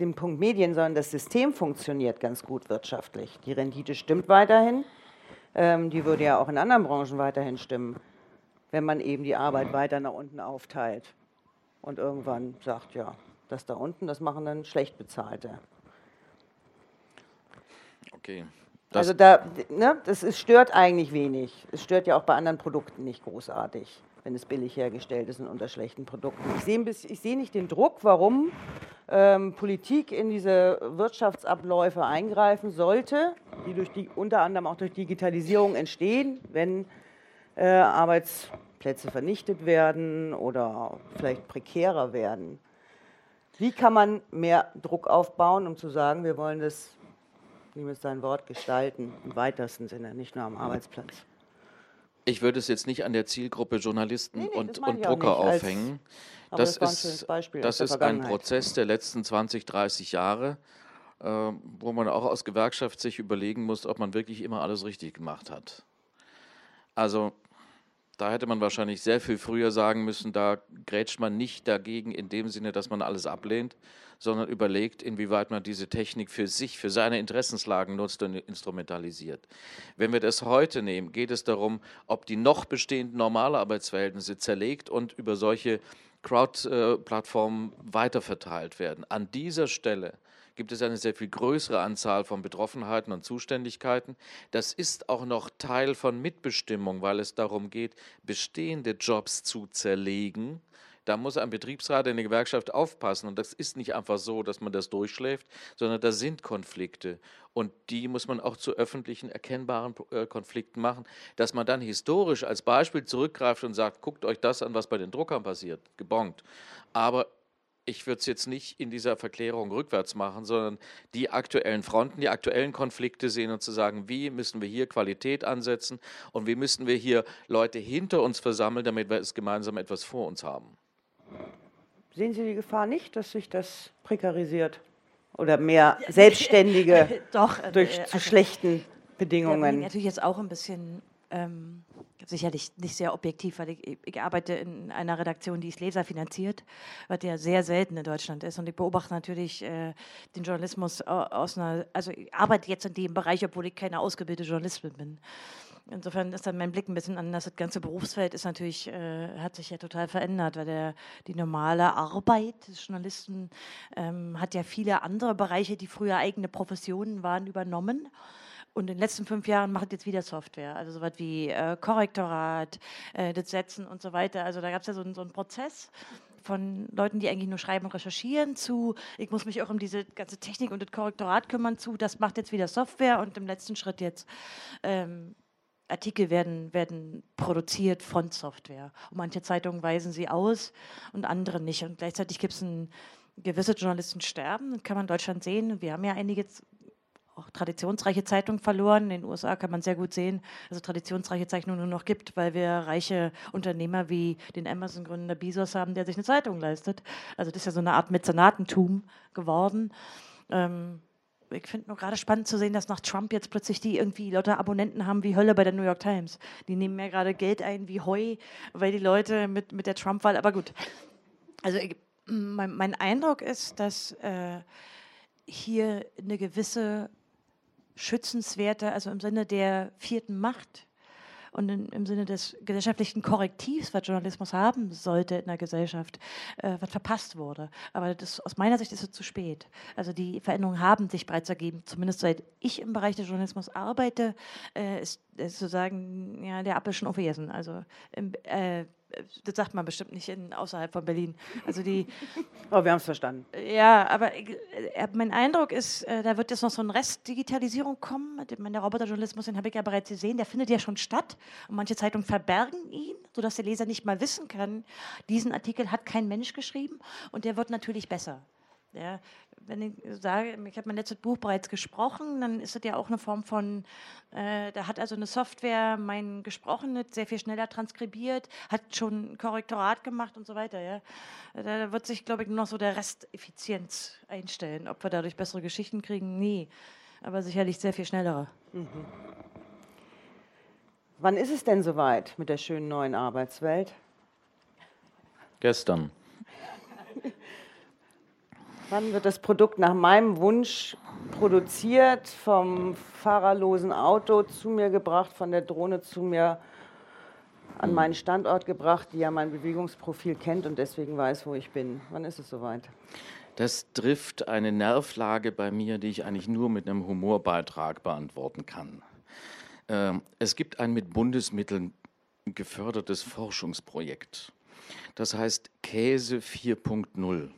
den Punkt Medien, sondern das System funktioniert ganz gut wirtschaftlich. Die Rendite stimmt weiterhin. Ähm, die würde ja auch in anderen Branchen weiterhin stimmen, wenn man eben die Arbeit weiter nach unten aufteilt und irgendwann sagt, ja, das da unten, das machen dann schlecht bezahlte. Okay, das also da, ne, das ist, stört eigentlich wenig. Es stört ja auch bei anderen Produkten nicht großartig, wenn es billig hergestellt ist und unter schlechten Produkten. Ich sehe, sehe nicht den Druck, warum ähm, Politik in diese Wirtschaftsabläufe eingreifen sollte, die, durch die unter anderem auch durch Digitalisierung entstehen, wenn äh, Arbeitsplätze vernichtet werden oder vielleicht prekärer werden. Wie kann man mehr Druck aufbauen, um zu sagen, wir wollen das mit sein Wort gestalten, im weitesten Sinne, nicht nur am Arbeitsplatz. Ich würde es jetzt nicht an der Zielgruppe Journalisten Nee, nee, und, und Drucker als- aufhängen. Das, das ein ist, aus das ist ein. Prozess der letzten 20, 30 Jahre, äh, wo man auch aus Gewerkschaft sich überlegen muss, ob man wirklich immer alles richtig gemacht hat. Also da hätte man wahrscheinlich sehr viel früher sagen müssen, da grätscht man nicht dagegen in dem Sinne, dass man alles ablehnt, sondern überlegt, inwieweit man diese Technik für sich, für seine Interessenslagen nutzt und instrumentalisiert. Wenn wir das heute nehmen, geht es darum, ob die noch bestehenden Normalarbeitsverhältnisse zerlegt und über solche Crowd-Plattformen weiterverteilt werden. An dieser Stelle gibt es eine sehr viel größere Anzahl von Betroffenheiten und Zuständigkeiten. Das ist auch noch Teil von Mitbestimmung, weil es darum geht, bestehende Jobs zu zerlegen. Da muss ein Betriebsrat in der Gewerkschaft aufpassen. Und das ist nicht einfach so, dass man das durchschläft, sondern da sind Konflikte. Und die muss man auch zu öffentlichen, erkennbaren äh, Konflikten machen, dass man dann historisch als Beispiel zurückgreift und sagt, guckt euch das an, was bei den Druckern passiert, gebongt. Aber ich würde es jetzt nicht in dieser Verklärung rückwärts machen, sondern die aktuellen Fronten, die aktuellen Konflikte sehen und zu sagen, wie müssen wir hier Qualität ansetzen und wie müssen wir hier Leute hinter uns versammeln, damit wir es gemeinsam etwas vor uns haben. Sehen Sie die Gefahr nicht, dass sich das prekarisiert? Oder mehr Selbstständige Doch, äh, durch äh, zu also- schlechten Bedingungen? natürlich jetzt auch ein bisschen ähm, sicherlich nicht sehr objektiv, weil ich, ich arbeite in einer Redaktion, die ist leserfinanziert, was ja sehr selten in Deutschland ist. Und ich beobachte natürlich äh, den Journalismus au- aus einer, also ich arbeite jetzt in dem Bereich, obwohl ich keine ausgebildete Journalistin bin. Insofern ist dann mein Blick ein bisschen anders. Das ganze Berufsfeld ist natürlich, äh, hat sich ja total verändert, weil der, die normale Arbeit des Journalisten ähm, hat ja viele andere Bereiche, die früher eigene Professionen waren, übernommen. Und in den letzten fünf Jahren macht jetzt wieder Software, also sowas wie äh, Korrektorat, äh, das Setzen und so weiter. Also da gab es ja so, einen- so einen Prozess von Leuten, die eigentlich nur schreiben und recherchieren, zu, ich muss mich auch um diese ganze Technik und das Korrektorat kümmern, zu, das macht jetzt wieder Software und im letzten Schritt jetzt ähm, Artikel werden, werden produziert von Software. Und manche Zeitungen weisen sie aus und andere nicht. Und gleichzeitig gibt es gewisse Journalisten sterben, das kann man in Deutschland sehen. Wir haben ja einige auch traditionsreiche Zeitungen verloren. In den USA kann man sehr gut sehen, dass es traditionsreiche Zeitungen nur noch gibt, weil wir reiche Unternehmer wie den Amazon-Gründer Bezos haben, der sich eine Zeitung leistet. Also das ist ja so eine Art Mäzenatentum geworden. Ähm, ich finde nur gerade spannend zu sehen, dass nach Trump jetzt plötzlich die irgendwie lauter Abonnenten haben wie Hölle bei der New York Times. Die nehmen ja gerade Geld ein wie Heu, weil die Leute mit, mit der Trump-Wahl, aber gut. Also ich, mein, mein Eindruck ist, dass äh, hier eine gewisse schützenswerte, also im Sinne der vierten Macht und in, im Sinne des gesellschaftlichen Korrektivs, was Journalismus haben sollte in der Gesellschaft, äh, was verpasst wurde. Aber das, aus meiner Sicht ist es zu spät. Also die Veränderungen haben sich bereits ergeben. Zumindest seit ich im Bereich des Journalismus arbeite, äh, ist, sozusagen ja, der Apfel schon aufgegessen. Also im, äh, das sagt man bestimmt nicht in, außerhalb von Berlin. Also die, Oh, wir haben es verstanden. ja, aber ich, äh, mein Eindruck ist, äh, da wird jetzt noch so ein Rest Digitalisierung kommen. Der Roboterjournalismus, den habe ich ja bereits gesehen, der findet ja schon statt. Und manche Zeitungen verbergen ihn, sodass der Leser nicht mal wissen kann, diesen Artikel hat kein Mensch geschrieben und der wird natürlich besser. Ja, wenn ich sage, ich habe mein letztes Buch bereits gesprochen, dann ist es ja auch eine Form von, äh, da hat also eine Software mein Gesprochenes sehr viel schneller transkribiert, hat schon ein Korrektorat gemacht und so weiter. Ja. Da wird sich, glaube ich, nur noch so der Rest Effizienz einstellen. Ob wir dadurch bessere Geschichten kriegen, nie. Aber sicherlich sehr viel schnellere. Wann ist es denn soweit mit der schönen neuen Arbeitswelt? Gestern. Wann wird das Produkt nach meinem Wunsch produziert, vom fahrerlosen Auto zu mir gebracht, von der Drohne zu mir an meinen Standort gebracht, die ja mein Bewegungsprofil kennt und deswegen weiß, wo ich bin? Wann ist es soweit? Das trifft eine Nervlage bei mir, die ich eigentlich nur mit einem Humorbeitrag beantworten kann. Ähm, es gibt ein mit Bundesmitteln gefördertes Forschungsprojekt. Das heißt Käse 4.0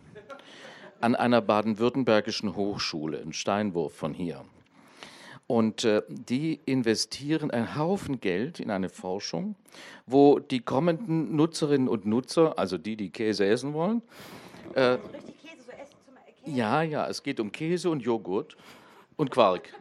an einer baden-württembergischen Hochschule, ein Steinwurf von hier. Und äh, die investieren einen Haufen Geld in eine Forschung, wo die kommenden Nutzerinnen und Nutzer, also die, die Käse essen wollen, äh, ja, ja, es geht um Käse und Joghurt und Quark.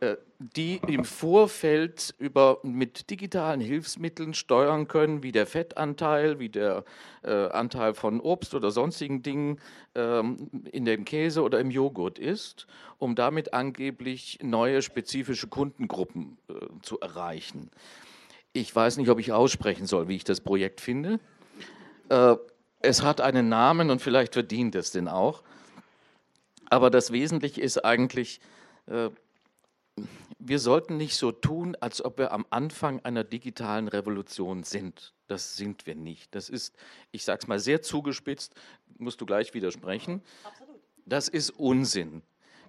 Äh, die im Vorfeld über, mit digitalen Hilfsmitteln steuern können, wie der Fettanteil, wie der äh, Anteil von Obst oder sonstigen Dingen ähm, in dem Käse oder im Joghurt ist, um damit angeblich neue spezifische Kundengruppen äh, zu erreichen. Ich weiß nicht, ob ich aussprechen soll, wie ich das Projekt finde. Äh, es hat einen Namen und vielleicht verdient es den auch. Aber das Wesentliche ist eigentlich, äh, wir sollten nicht so tun, als ob wir am Anfang einer digitalen Revolution sind. Das sind wir nicht. Das ist, ich sage es mal sehr zugespitzt, musst du gleich widersprechen. Absolut. Das ist Unsinn.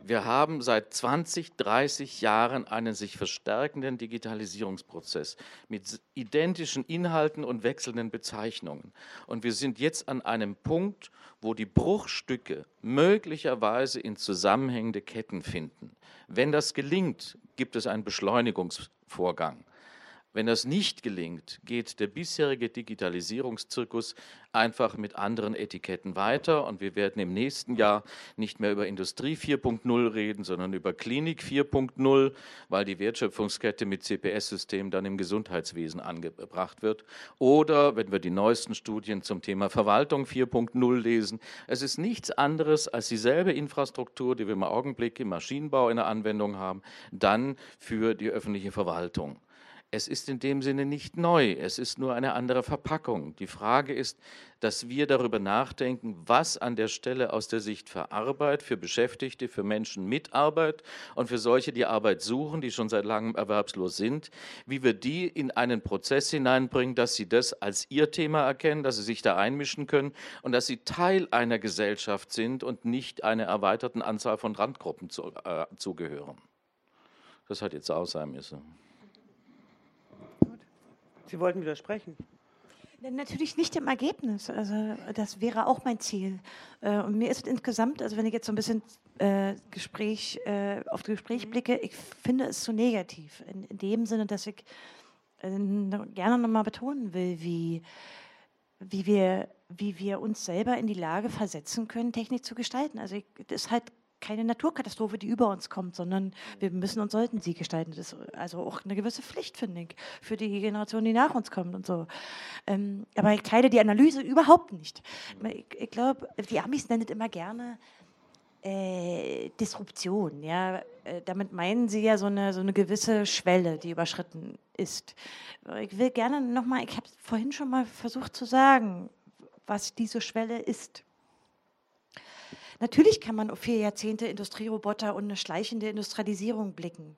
Wir haben seit 20, 30 Jahren einen sich verstärkenden Digitalisierungsprozess mit identischen Inhalten und wechselnden Bezeichnungen. Und wir sind jetzt an einem Punkt, wo die Bruchstücke möglicherweise in zusammenhängende Ketten finden. Wenn das gelingt, gibt es einen Beschleunigungsvorgang. Wenn das nicht gelingt, geht der bisherige Digitalisierungszirkus einfach mit anderen Etiketten weiter und wir werden im nächsten Jahr nicht mehr über Industrie 4.0 reden, sondern über Klinik 4.0, weil die Wertschöpfungskette mit CPS-Systemen dann im Gesundheitswesen angebracht wird. Oder wenn wir die neuesten Studien zum Thema Verwaltung 4.0 lesen, es ist nichts anderes als dieselbe Infrastruktur, die wir im Augenblick im Maschinenbau in der Anwendung haben, dann für die öffentliche Verwaltung. Es ist in dem Sinne nicht neu, es ist nur eine andere Verpackung. Die Frage ist, dass wir darüber nachdenken, was an der Stelle aus der Sicht für Arbeit, für Beschäftigte, für Menschen mit Arbeit und für solche, die Arbeit suchen, die schon seit langem erwerbslos sind, wie wir die in einen Prozess hineinbringen, dass sie das als ihr Thema erkennen, dass sie sich da einmischen können und dass sie Teil einer Gesellschaft sind und nicht einer erweiterten Anzahl von Randgruppen zu, äh, zugehören. Das hat jetzt auch sein müssen. Sie wollten widersprechen. Natürlich nicht im Ergebnis. Also das wäre auch mein Ziel. Äh, und mir ist insgesamt, also wenn ich jetzt so ein bisschen äh, Gespräch, äh, auf das Gespräch mhm. blicke, ich finde es zu negativ. In, in dem Sinne, dass ich äh, gerne nochmal betonen will, wie, wie, wir, wie wir uns selber in die Lage versetzen können, Technik zu gestalten. Also ich, das ist halt keine Naturkatastrophe, die über uns kommt, sondern wir müssen und sollten sie gestalten. Das ist also auch eine gewisse Pflicht, finde ich, für die Generation, die nach uns kommt und so. Ähm, aber ich teile die Analyse überhaupt nicht. Ich, ich glaube, die Amis nennen es immer gerne äh, Disruption. Ja? Äh, damit meinen sie ja so eine, so eine gewisse Schwelle, die überschritten ist. Ich will gerne nochmal, ich habe vorhin schon mal versucht zu sagen, was diese Schwelle ist. Natürlich kann man auf vier Jahrzehnte Industrieroboter und eine schleichende Industrialisierung blicken.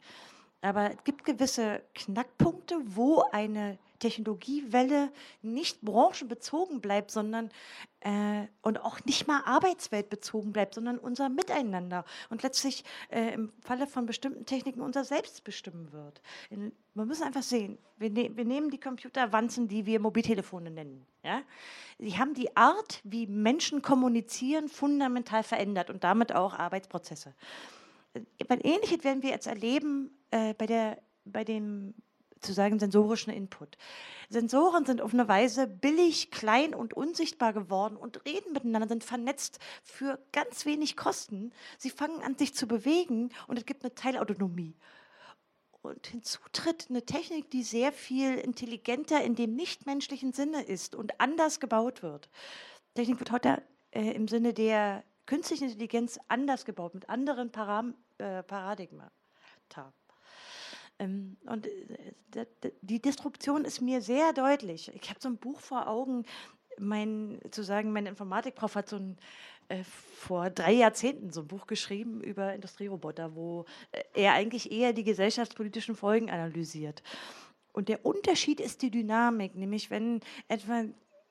Aber es gibt gewisse Knackpunkte, wo eine Technologiewelle nicht branchenbezogen bleibt, sondern äh, und auch nicht mal arbeitsweltbezogen bleibt, sondern unser Miteinander und letztlich äh, im Falle von bestimmten Techniken unser Selbst bestimmen wird. Man muss einfach sehen, wir, ne wir, nehmen die Computerwanzen, die wir Mobiltelefone nennen. Ja? Sie haben die Art, wie Menschen kommunizieren, fundamental verändert und damit auch Arbeitsprozesse. Äh, Ähnliches werden wir jetzt erleben äh, bei, der, bei dem zu sagen, sensorischen Input. Sensoren sind auf eine Weise billig, klein und unsichtbar geworden und reden miteinander, sind vernetzt für ganz wenig Kosten. Sie fangen an, sich zu bewegen und es gibt eine Teilautonomie. Und hinzu tritt eine Technik, die sehr viel intelligenter in dem nichtmenschlichen Sinne ist und anders gebaut wird. Technik wird heute äh, im Sinne der künstlichen Intelligenz anders gebaut, mit anderen Param äh, Paradigmen. Ähm, und äh, die Disruption ist mir sehr deutlich. Ich habe so ein Buch vor Augen, mein, zu sagen, mein Informatikprof hat so ein, äh, vor drei Jahrzehnten so ein Buch geschrieben über Industrieroboter, wo äh, er eigentlich eher die gesellschaftspolitischen Folgen analysiert. Und der Unterschied ist die Dynamik, nämlich wenn etwa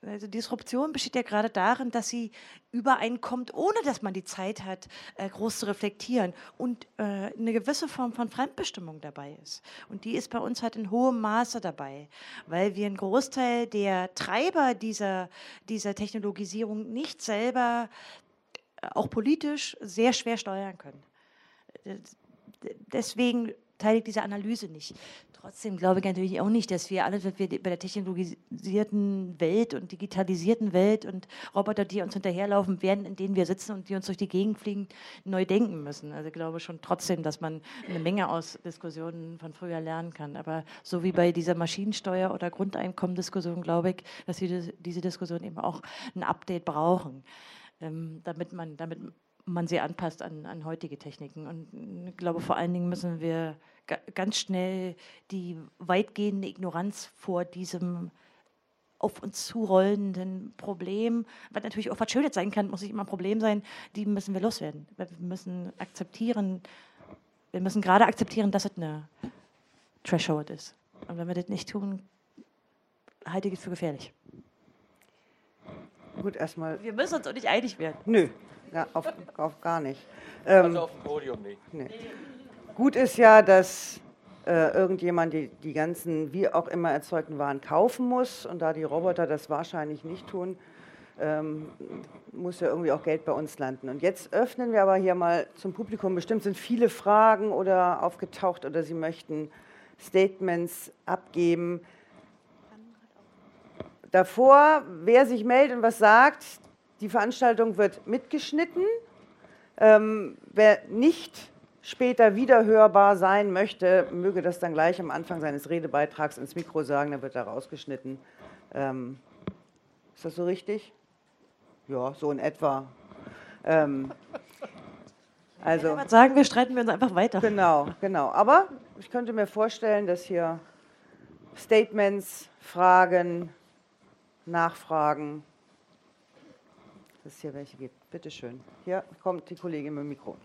also Disruption besteht ja gerade darin, dass sie übereinkommt, ohne dass man die Zeit hat, äh, groß zu reflektieren und äh, eine gewisse Form von Fremdbestimmung dabei ist. Und die ist bei uns halt in hohem Maße dabei, weil wir einen Großteil der Treiber dieser, dieser Technologisierung nicht selber, äh, auch politisch, sehr schwer steuern können. Deswegen beteiligt diese Analyse nicht. Trotzdem glaube ich natürlich auch nicht, dass wir alles, was wir bei der technologisierten Welt und digitalisierten Welt und Roboter, die uns hinterherlaufen werden, in denen wir sitzen und die uns durch die Gegend fliegen, neu denken müssen. Also ich glaube schon trotzdem, dass man eine Menge aus Diskussionen von früher lernen kann. Aber so wie bei dieser Maschinensteuer- oder Grundeinkommen-Diskussion, glaube ich, dass wir diese Diskussion eben auch ein Update brauchen, ähm, damit man, damit man sie anpasst an, an heutige Techniken. Und ich glaube, vor allen Dingen müssen wir ganz schnell die weitgehende Ignoranz vor diesem auf uns zurollenden Problem, was natürlich auch verschuldet sein kann, muss nicht immer ein Problem sein, die müssen wir loswerden. Wir müssen akzeptieren, wir müssen gerade akzeptieren, dass es eine Threshold ist. Und wenn wir das nicht tun, halte ich es für gefährlich. Gut, erstmal. Wir müssen uns auch nicht einig werden. Nö, ja, auf, auf gar nicht. Ähm, Also auf dem Podium nicht. nee. Gut ist ja, dass äh, irgendjemand die, die ganzen wie auch immer erzeugten Waren kaufen muss und da die Roboter das wahrscheinlich nicht tun, ähm, muss ja irgendwie auch Geld bei uns landen. Und jetzt öffnen wir aber hier mal zum Publikum. Bestimmt sind viele Fragen oder aufgetaucht oder Sie möchten Statements abgeben. Davor, wer sich meldet und was sagt, die Veranstaltung wird mitgeschnitten. Ähm, wer nicht später wiederhörbar sein möchte, möge das dann gleich am Anfang seines Redebeitrags ins Mikro sagen, dann wird er rausgeschnitten. Ähm, ist das so richtig? Ja, so in etwa. Ähm, also, Was sagen wir, streiten wir uns einfach weiter. genau, genau. Aber ich könnte mir vorstellen, dass hier Statements, Fragen, Nachfragen, dass es hier welche gibt. Bitte schön. Hier kommt die Kollegin mit dem Mikro.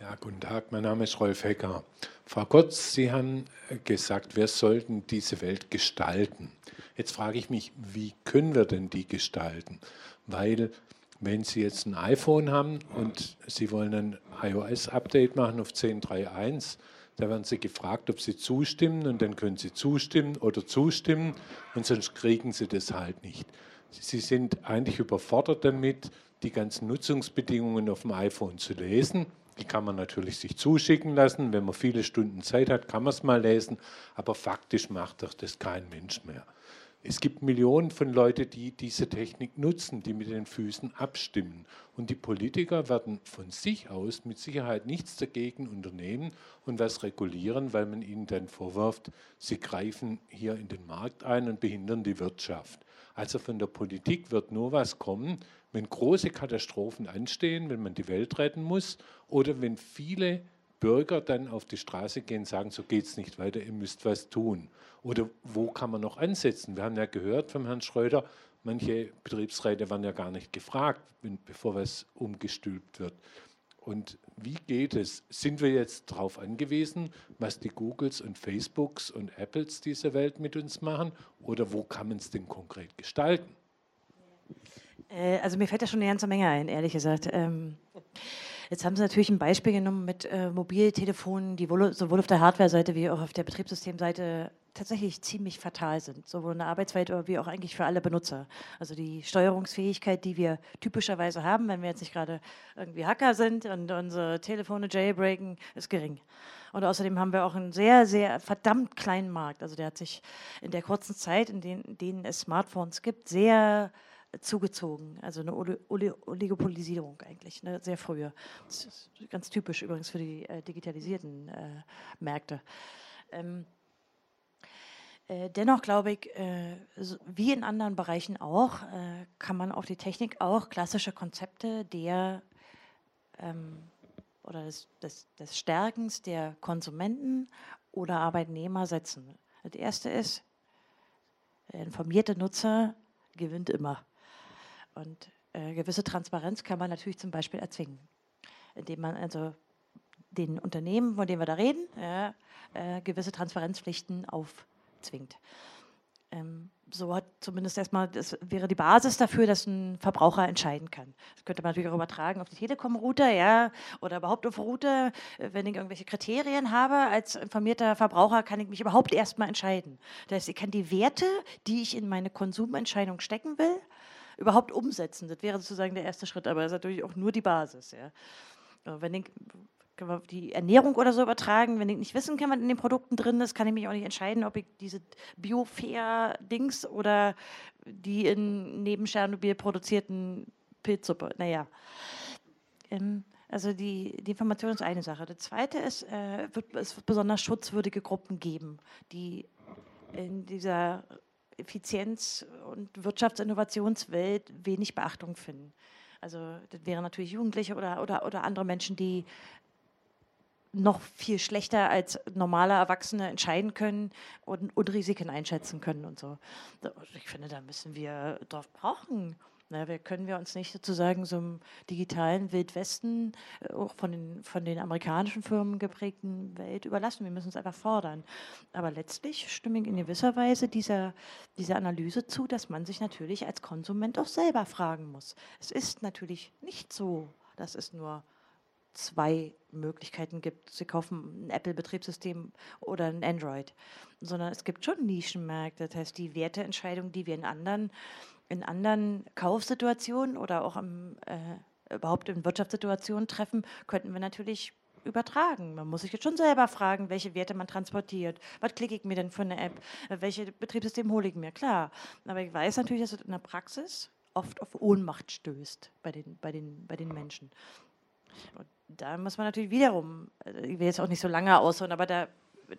Ja, guten Tag, mein Name ist Rolf Hecker. Frau Kurz, Sie haben gesagt, wir sollten diese Welt gestalten. Jetzt frage ich mich, wie können wir denn die gestalten? Weil, wenn Sie jetzt ein iPhone haben und Sie wollen ein iOS-Update machen auf 10.3.1, da werden Sie gefragt, ob Sie zustimmen und dann können Sie zustimmen oder zustimmen und sonst kriegen Sie das halt nicht. Sie sind eigentlich überfordert damit, die ganzen Nutzungsbedingungen auf dem iPhone zu lesen. Die kann man natürlich sich zuschicken lassen. Wenn man viele Stunden Zeit hat, kann man es mal lesen. Aber faktisch macht doch das kein Mensch mehr. Es gibt Millionen von Leuten, die diese Technik nutzen, die mit den Füßen abstimmen. Und die Politiker werden von sich aus mit Sicherheit nichts dagegen unternehmen und was regulieren, weil man ihnen dann vorwirft, sie greifen hier in den Markt ein und behindern die Wirtschaft. Also von der Politik wird nur was kommen, wenn große Katastrophen anstehen, wenn man die Welt retten muss oder wenn viele Bürger dann auf die Straße gehen und sagen, so geht es nicht weiter, ihr müsst was tun. Oder wo kann man noch ansetzen? Wir haben ja gehört vom Herrn Schröder, manche Betriebsräte waren ja gar nicht gefragt, bevor was umgestülpt wird. Und wie geht es? Sind wir jetzt darauf angewiesen, was die Googles und Facebooks und Apples dieser Welt mit uns machen? Oder wo kann man es denn konkret gestalten? Äh, also mir fällt da schon eine ganze Menge ein, ehrlich gesagt. Ähm, jetzt haben Sie natürlich ein Beispiel genommen mit äh, Mobiltelefonen, die wohl, sowohl auf der Hardware-Seite wie auch auf der Betriebssystemseite tatsächlich ziemlich fatal sind, sowohl in der Arbeitswelt wie auch eigentlich für alle Benutzer. Also die Steuerungsfähigkeit, die wir typischerweise haben, wenn wir jetzt nicht gerade irgendwie Hacker sind und unsere Telefone jailbreaken, ist gering. Und außerdem haben wir auch einen sehr, sehr verdammt kleinen Markt. Also der hat sich in der kurzen Zeit, in denen, denen es Smartphones gibt, sehr zugezogen. Also eine Oli Oli Oligopolisierung eigentlich, ne? sehr früher. Das ist ganz typisch übrigens für die äh, digitalisierten äh, Märkte. Ähm, äh, dennoch glaube ich, äh, so, wie in anderen Bereichen auch, äh, kann man auf die Technik auch klassische Konzepte der ähm, oder des, des, des Stärkens der Konsumenten oder Arbeitnehmer setzen. Das erste ist, der informierte Nutzer gewinnt immer. Und äh, gewisse Transparenz kann man natürlich zum Beispiel erzwingen, indem man also den Unternehmen, von denen wir da reden, ja, äh, gewisse Transparenzpflichten aufzwingt. Ähm, so hat zumindest erstmal, das wäre die Basis dafür, dass ein Verbraucher entscheiden kann. Das könnte man natürlich auch übertragen auf die Telekom-Router, ja, oder überhaupt auf Router. Wenn ich irgendwelche Kriterien habe, als informierter Verbraucher kann ich mich überhaupt erstmal entscheiden. Das heißt, ich kann die Werte, die ich in meine Konsumentscheidung stecken will, überhaupt umsetzen. Das wäre sozusagen der erste Schritt, aber das ist natürlich auch nur die Basis. Ja. Wenn ich können wir die Ernährung oder so übertragen. Wenn ich nicht wissen kann, was in den Produkten drin ist, kann ich mich auch nicht entscheiden, ob ich diese Biofair-Dings oder die in neben Tschernobyl produzierten Pilzsuppe, naja. Ähm, also die, die, Information ist eine Sache. Das zweite ist, äh, wird, es wird besonders schutzwürdige Gruppen geben, die in dieser Effizienz- und Wirtschaftsinnovationswelt wenig Beachtung finden. Also das wären natürlich Jugendliche oder, oder, oder andere Menschen, die noch viel schlechter als normale Erwachsene entscheiden können und, und Risiken einschätzen können und so. Ich finde, da müssen wir drauf brauchen. Na, wir können wir uns nicht sozusagen so einem digitalen Wildwesten, äh, auch von den, von den amerikanischen Firmen geprägten Welt überlassen. Wir müssen es einfach fordern. Aber letztlich stimme ich in gewisser Weise dieser, dieser Analyse zu, dass man sich natürlich als Konsument auch selber fragen muss. Es ist natürlich nicht so, dass es nur zwei Möglichkeiten gibt. Sie kaufen ein Apple-Betriebssystem oder ein Android, sondern es gibt schon Nischenmärkte. Das heißt, die Werteentscheidungen, die wir in anderen, in anderen Kaufsituationen oder auch im, äh, überhaupt in Wirtschaftssituationen treffen, könnten wir natürlich übertragen. Man muss sich jetzt schon selber fragen, welche Werte man transportiert. Was klicke ich mir denn für eine App? Welche Betriebssystem hole ich mir? Klar. Aber ich weiß natürlich, dass es in der Praxis oft auf Ohnmacht stößt bei den, bei den, bei den Menschen. Und da muss man natürlich wiederum, also ich will jetzt auch nicht so lange ausholen, aber da,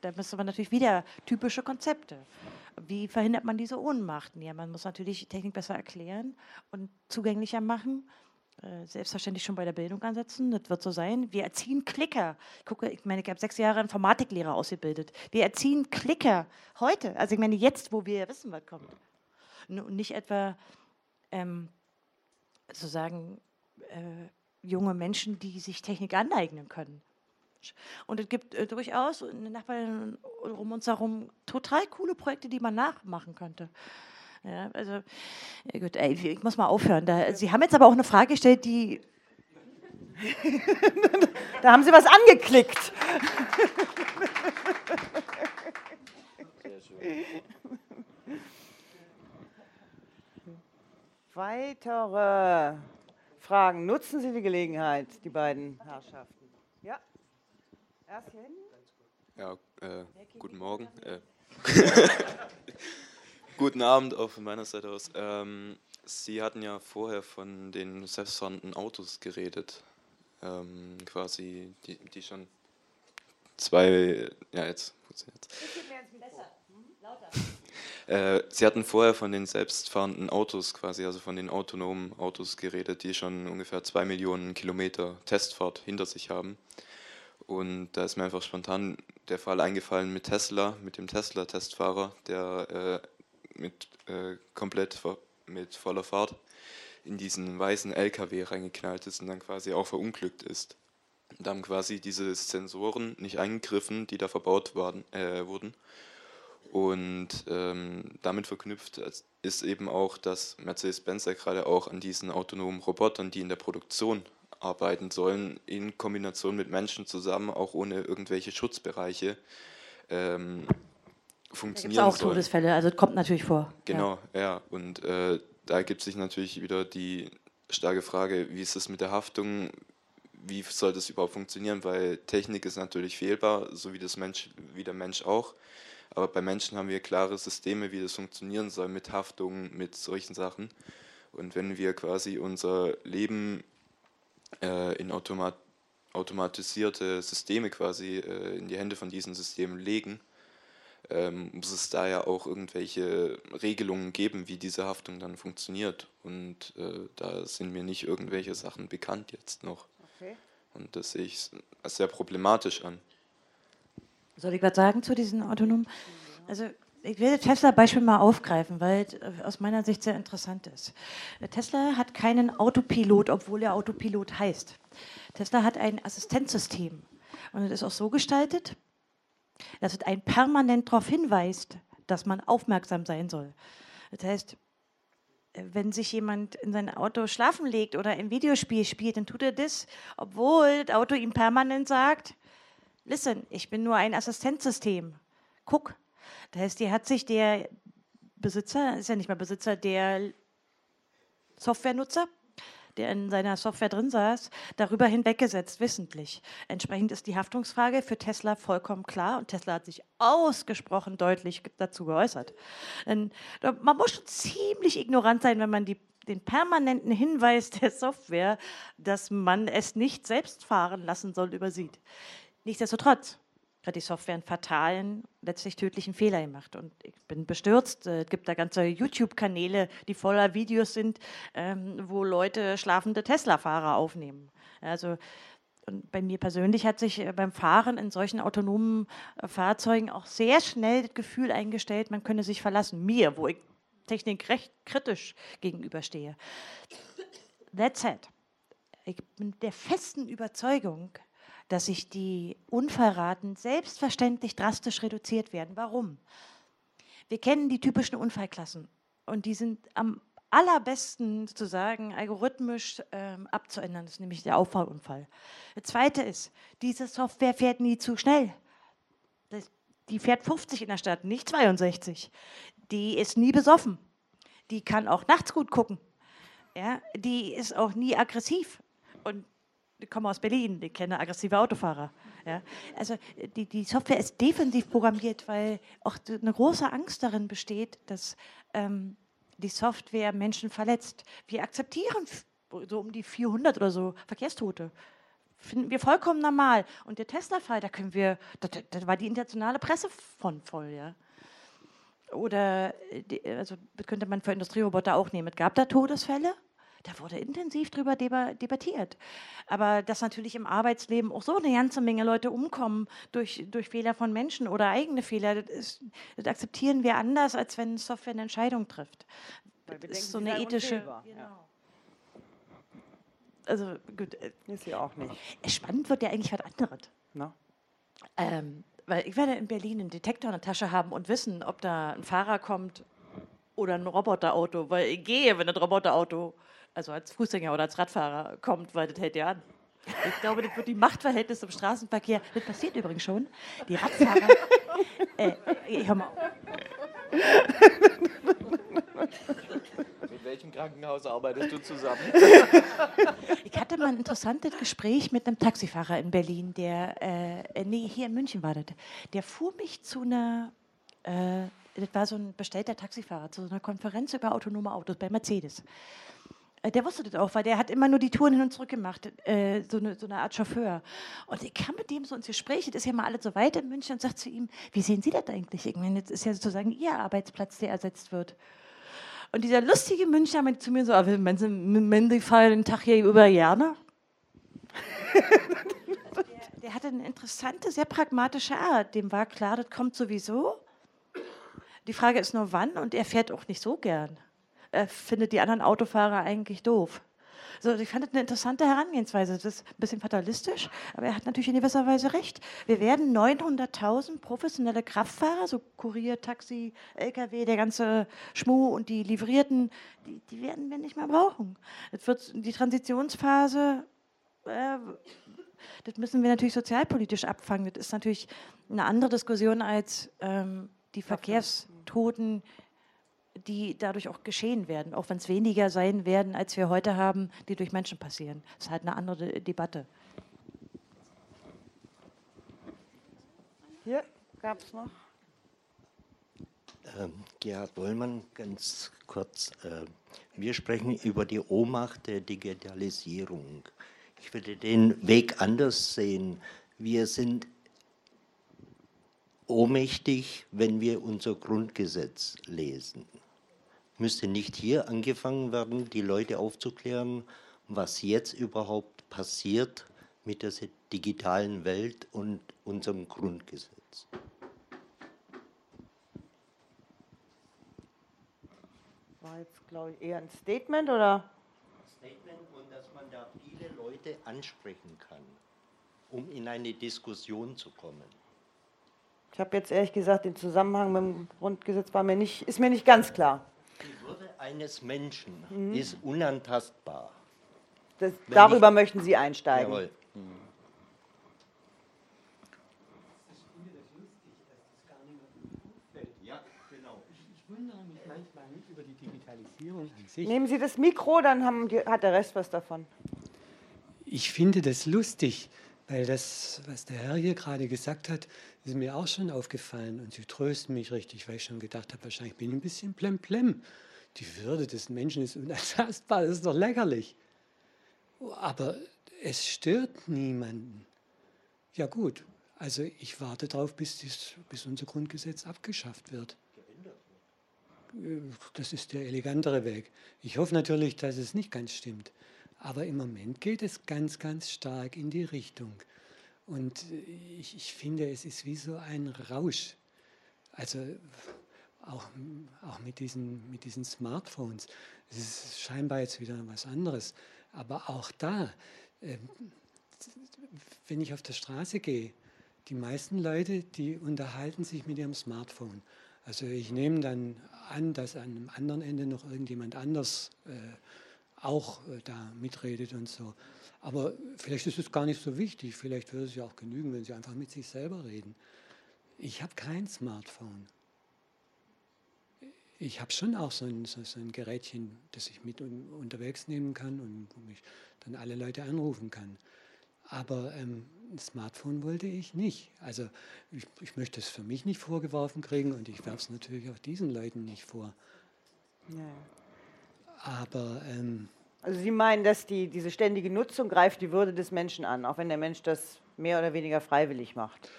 da müsste man natürlich wieder typische Konzepte. Wie verhindert man diese Ohnmacht? Ja, man muss natürlich Technik besser erklären und zugänglicher machen. Äh, selbstverständlich schon bei der Bildung ansetzen, das wird so sein. Wir erziehen Klicker. Ich gucke, ich meine, ich habe sechs Jahre Informatiklehrer ausgebildet. Wir erziehen Klicker heute. Also ich meine, jetzt, wo wir wissen, was kommt. Und nicht etwa ähm, sozusagen äh, junge Menschen, die sich Technik aneignen können. Und es gibt äh, durchaus den Nachbarn um uns herum total coole Projekte, die man nachmachen könnte. Ja, also, ja gut, ey, ich muss mal aufhören. Da, Sie haben jetzt aber auch eine Frage gestellt, die. da haben Sie was angeklickt. Weitere Fragen. Nutzen Sie die Gelegenheit, die beiden Herrschaften. Ja, erst äh, guten Morgen. Äh, guten Abend auch von meiner Seite aus. Ähm, Sie hatten ja vorher von den selbstfahrenden Autos geredet. Ähm, quasi, die, die schon zwei, ja jetzt, jetzt. Besser, hm? lauter. Äh, Sie hatten vorher von den selbstfahrenden Autos quasi, also von den autonomen Autos geredet, die schon ungefähr zwei Millionen Kilometer Testfahrt hinter sich haben. Und da ist mir einfach spontan der Fall eingefallen mit Tesla, mit dem Tesla-Testfahrer, der äh, mit äh, komplett mit voller Fahrt in diesen weißen LKW reingeknallt ist und dann quasi auch verunglückt ist. Da haben quasi diese Sensoren nicht eingegriffen, die da verbaut waren, äh, wurden und ähm, damit verknüpft ist eben auch, dass Mercedes-Benz ja gerade auch an diesen autonomen Robotern, die in der Produktion arbeiten sollen, in Kombination mit Menschen zusammen, auch ohne irgendwelche Schutzbereiche, ähm, funktionieren da auch sollen. Todesfälle, also kommt natürlich vor. Genau, ja. ja. Und äh, da ergibt sich natürlich wieder die starke Frage, wie ist es mit der Haftung? Wie soll das überhaupt funktionieren? Weil Technik ist natürlich fehlbar, so wie, das Mensch, wie der Mensch auch. Aber bei Menschen haben wir klare Systeme, wie das funktionieren soll, mit Haftung, mit solchen Sachen. Und wenn wir quasi unser Leben in automat automatisierte Systeme quasi äh, in die Hände von diesen Systemen legen, ähm, muss es da ja auch irgendwelche Regelungen geben, wie diese Haftung dann funktioniert. Und äh, da sind mir nicht irgendwelche Sachen bekannt jetzt noch. Okay. Und das sehe ich als sehr problematisch an. Soll ich was sagen zu diesen autonomen? Also ich will das Tesla-Beispiel mal aufgreifen, weil es äh, aus meiner Sicht sehr interessant ist. Tesla hat keinen Autopilot, obwohl er Autopilot heißt. Tesla hat ein Assistenzsystem. Und es ist auch so gestaltet, dass es einen permanent darauf hinweist, dass man aufmerksam sein soll. Das heißt, wenn sich jemand in sein Auto schlafen legt oder ein Videospiel spielt, dann tut er das, obwohl das Auto ihm permanent sagt, listen, ich bin nur ein Assistenzsystem. Guck. Das heißt, die hat sich der Besitzer, ist ja nicht mehr Besitzer, der Softwarenutzer, der in seiner Software drin saß, darüber hinweggesetzt, wissentlich. Entsprechend ist die Haftungsfrage für Tesla vollkommen klar und Tesla hat sich ausgesprochen deutlich dazu geäußert. Denn man muss schon ziemlich ignorant sein, wenn man die den permanenten Hinweis der Software, dass man es nicht selbst fahren lassen soll, übersieht. Nichtsdestotrotz hat die Software einen fatalen, letztlich tödlichen Fehler gemacht. Und ich bin bestürzt. Es gibt da ganze YouTube-Kanäle, die voller Videos sind, ähm, wo Leute schlafende Tesla-Fahrer aufnehmen. Also und bei mir persönlich hat sich äh, beim Fahren in solchen autonomen äh, Fahrzeugen auch sehr schnell das Gefühl eingestellt, man könne sich verlassen. Mir, wo ich Technik recht kritisch gegenüberstehe. That said, ich bin der festen Überzeugung, dass sich die Unfallraten selbstverständlich drastisch reduziert werden. Warum? Wir kennen die typischen Unfallklassen und die sind am allerbesten sozusagen algorithmisch ähm, abzuändern. Das ist nämlich der Auffallunfall. Der zweite ist, diese Software fährt nie zu schnell. Das, die fährt 50 in der Stadt, nicht 62 die ist nie besoffen. Die kann auch nachts gut gucken. Ja, die ist auch nie aggressiv. Und komme aus Berlin, ich kenne aggressive Autofahrer. Ja, also die, die Software ist defensiv programmiert, weil auch eine große Angst darin besteht, dass ähm, die Software Menschen verletzt. Wir akzeptieren so um die 400 oder so Verkehrstote. Finden wir vollkommen normal. Und der Tesla-Fall, da können wir, da, da war die internationale Presse von voll, ja. Oder äh, also könnte man für Industrieroboter auch nehmen. Es gab da Todesfälle, da wurde intensiv drüber debattiert. Aber dass natürlich im Arbeitsleben auch so eine ganze Menge Leute umkommen durch, durch Fehler von Menschen oder eigene Fehler, das, ist, das akzeptieren wir anders, als wenn Software eine Entscheidung trifft. Weil das ist so eine ethische. Genau. Ja. Also gut. Äh, ist sie auch nicht. Spannend wird ja eigentlich was anderes. No? Ähm, weil ich werde in Berlin einen Detektor in der Tasche haben und wissen, ob da ein Fahrer kommt oder ein Roboterauto, weil ich gehe, wenn ein Roboterauto, also als Fußgänger oder als Radfahrer kommt, weil das hält ja an. Ich glaube, das wird die Machtverhältnisse im Straßenverkehr, das passiert übrigens schon. Die Radfahrer, äh, hör mal. welchem Krankenhaus arbeitest du zusammen? ich hatte mal ein interessantes Gespräch mit einem Taxifahrer in Berlin, der, äh, nee, hier in München war das. Der fuhr mich zu einer, äh, das war so ein bestellter Taxifahrer, zu so einer Konferenz über autonome Autos bei Mercedes. Äh, der wusste das auch, weil der hat immer nur die Touren hin und zurück gemacht, äh, so, eine, so eine Art Chauffeur. Und ich kam mit dem so ins Gespräch, das ist ja mal alles so weit in München und sagt zu ihm, wie sehen Sie das eigentlich? Ich meine, jetzt ist ja sozusagen Ihr Arbeitsplatz, der ersetzt wird. Und dieser lustige Münchner meinte zu mir so, aber wenn Sie, feiern den Tag hier über der, der hatte eine interessante, sehr pragmatische Art. Dem war klar, das kommt sowieso. Die Frage ist nur, wann und er fährt auch nicht so gern. Er findet die anderen Autofahrer eigentlich doof. So, ich fand das eine interessante Herangehensweise. Das ist ein bisschen fatalistisch, aber er hat natürlich in gewisser Weise recht. Wir werden 900.000 professionelle Kraftfahrer, so Kurier, Taxi, LKW, der ganze Schmuh und die Livrierten, die, die werden wir nicht mehr brauchen. Das wird die Transitionsphase. Äh, das müssen wir natürlich sozialpolitisch abfangen. Das ist natürlich eine andere Diskussion als ähm, die Verkehrstoten die dadurch auch geschehen werden, auch wenn es weniger sein werden, als wir heute haben, die durch Menschen passieren. Das ist halt eine andere Debatte. Hier gab es noch. Ähm, Gerhard Bollmann, ganz kurz. Äh, wir sprechen über die Ohnmacht der Digitalisierung. Ich würde den Weg anders sehen. Wir sind ohnmächtig, wenn wir unser Grundgesetz lesen müsste nicht hier angefangen werden, die Leute aufzuklären, was jetzt überhaupt passiert mit der digitalen Welt und unserem Grundgesetz? War jetzt, glaube ich, eher ein Statement oder? Statement und dass man da viele Leute ansprechen kann, um in eine Diskussion zu kommen. Ich habe jetzt ehrlich gesagt den Zusammenhang mit dem Grundgesetz war mir nicht, ist mir nicht ganz klar. Die Würde eines Menschen mhm. ist unantastbar. Das, darüber ich, möchten Sie einsteigen. Jawohl. Mhm. wundere mich manchmal nicht über die Digitalisierung an sich. Nehmen Sie das Mikro, dann haben die, hat der Rest was davon. Ich finde das lustig, weil das, was der Herr hier gerade gesagt hat, ist mir auch schon aufgefallen. Und Sie trösten mich richtig, weil ich schon gedacht habe, wahrscheinlich bin ich ein bisschen plemplem. Die Würde des Menschen ist unantastbar, das ist doch lächerlich. Aber es stört niemanden. Ja gut, also ich warte darauf, bis, bis unser Grundgesetz abgeschafft wird. Das ist der elegantere Weg. Ich hoffe natürlich, dass es nicht ganz stimmt. Aber im Moment geht es ganz, ganz stark in die Richtung. Und ich, ich finde, es ist wie so ein Rausch. Also auch, auch mit, diesen, mit diesen Smartphones. Es ist scheinbar jetzt wieder was anderes. Aber auch da, äh, wenn ich auf der Straße gehe, die meisten Leute, die unterhalten sich mit ihrem Smartphone. Also ich nehme dann an, dass an einem anderen Ende noch irgendjemand anders äh, auch äh, da mitredet und so. Aber vielleicht ist es gar nicht so wichtig. Vielleicht würde es ja auch genügen, wenn sie einfach mit sich selber reden. Ich habe kein Smartphone. Ich habe schon auch so ein, so, so ein, Gerätchen, das ich mit un, unterwegs nehmen kann und wo ich dann alle Leute anrufen kann. Aber ähm, ein Smartphone wollte ich nicht. Also ich, ich, möchte es für mich nicht vorgeworfen kriegen und ich werfe es natürlich auch diesen Leuten nicht vor. Ja. Aber ähm, also Sie meinen, dass die, diese ständige Nutzung greift die Würde des Menschen an, auch wenn der Mensch das mehr oder weniger freiwillig macht.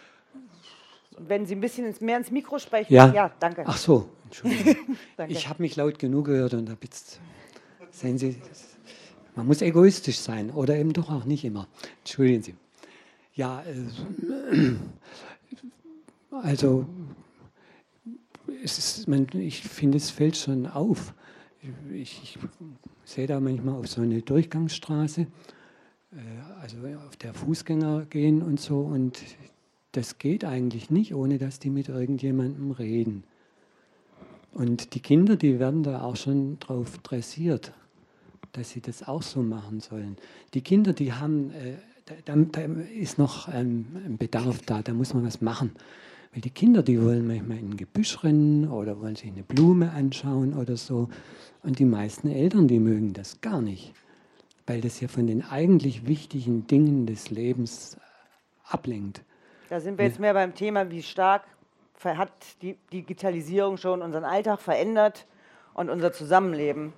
Und wenn Sie ein bisschen ins, mehr ins Mikro sprechen, ja, ja danke. Ach so, Entschuldigung. ich habe mich laut genug gehört und habe jetzt, sehen Sie, man muss egoistisch sein oder eben doch auch nicht immer. Entschuldigen Sie. Ja, äh, also es ist, man, ich finde, es fällt schon auf. Ich, ich sehe da manchmal auf so eine Durchgangsstraße, äh, also auf der Fußgänger gehen und so, und das geht eigentlich nicht, ohne dass die mit irgendjemandem reden. Und die Kinder, die werden da auch schon drauf dressiert dass sie das auch so machen sollen. Die Kinder, die haben, äh, da, da, ist noch ähm, ein Bedarf da, da muss man was machen. Weil die Kinder, die wollen manchmal in ein Gebüsch rennen oder wollen sich eine Blume anschauen oder so. Und die meisten Eltern, die mögen das gar nicht, weil das ja von den eigentlich wichtigen Dingen des Lebens ablenkt. Da sind wir jetzt mehr beim Thema, wie stark hat die Digitalisierung schon unseren Alltag verändert und unser Zusammenleben.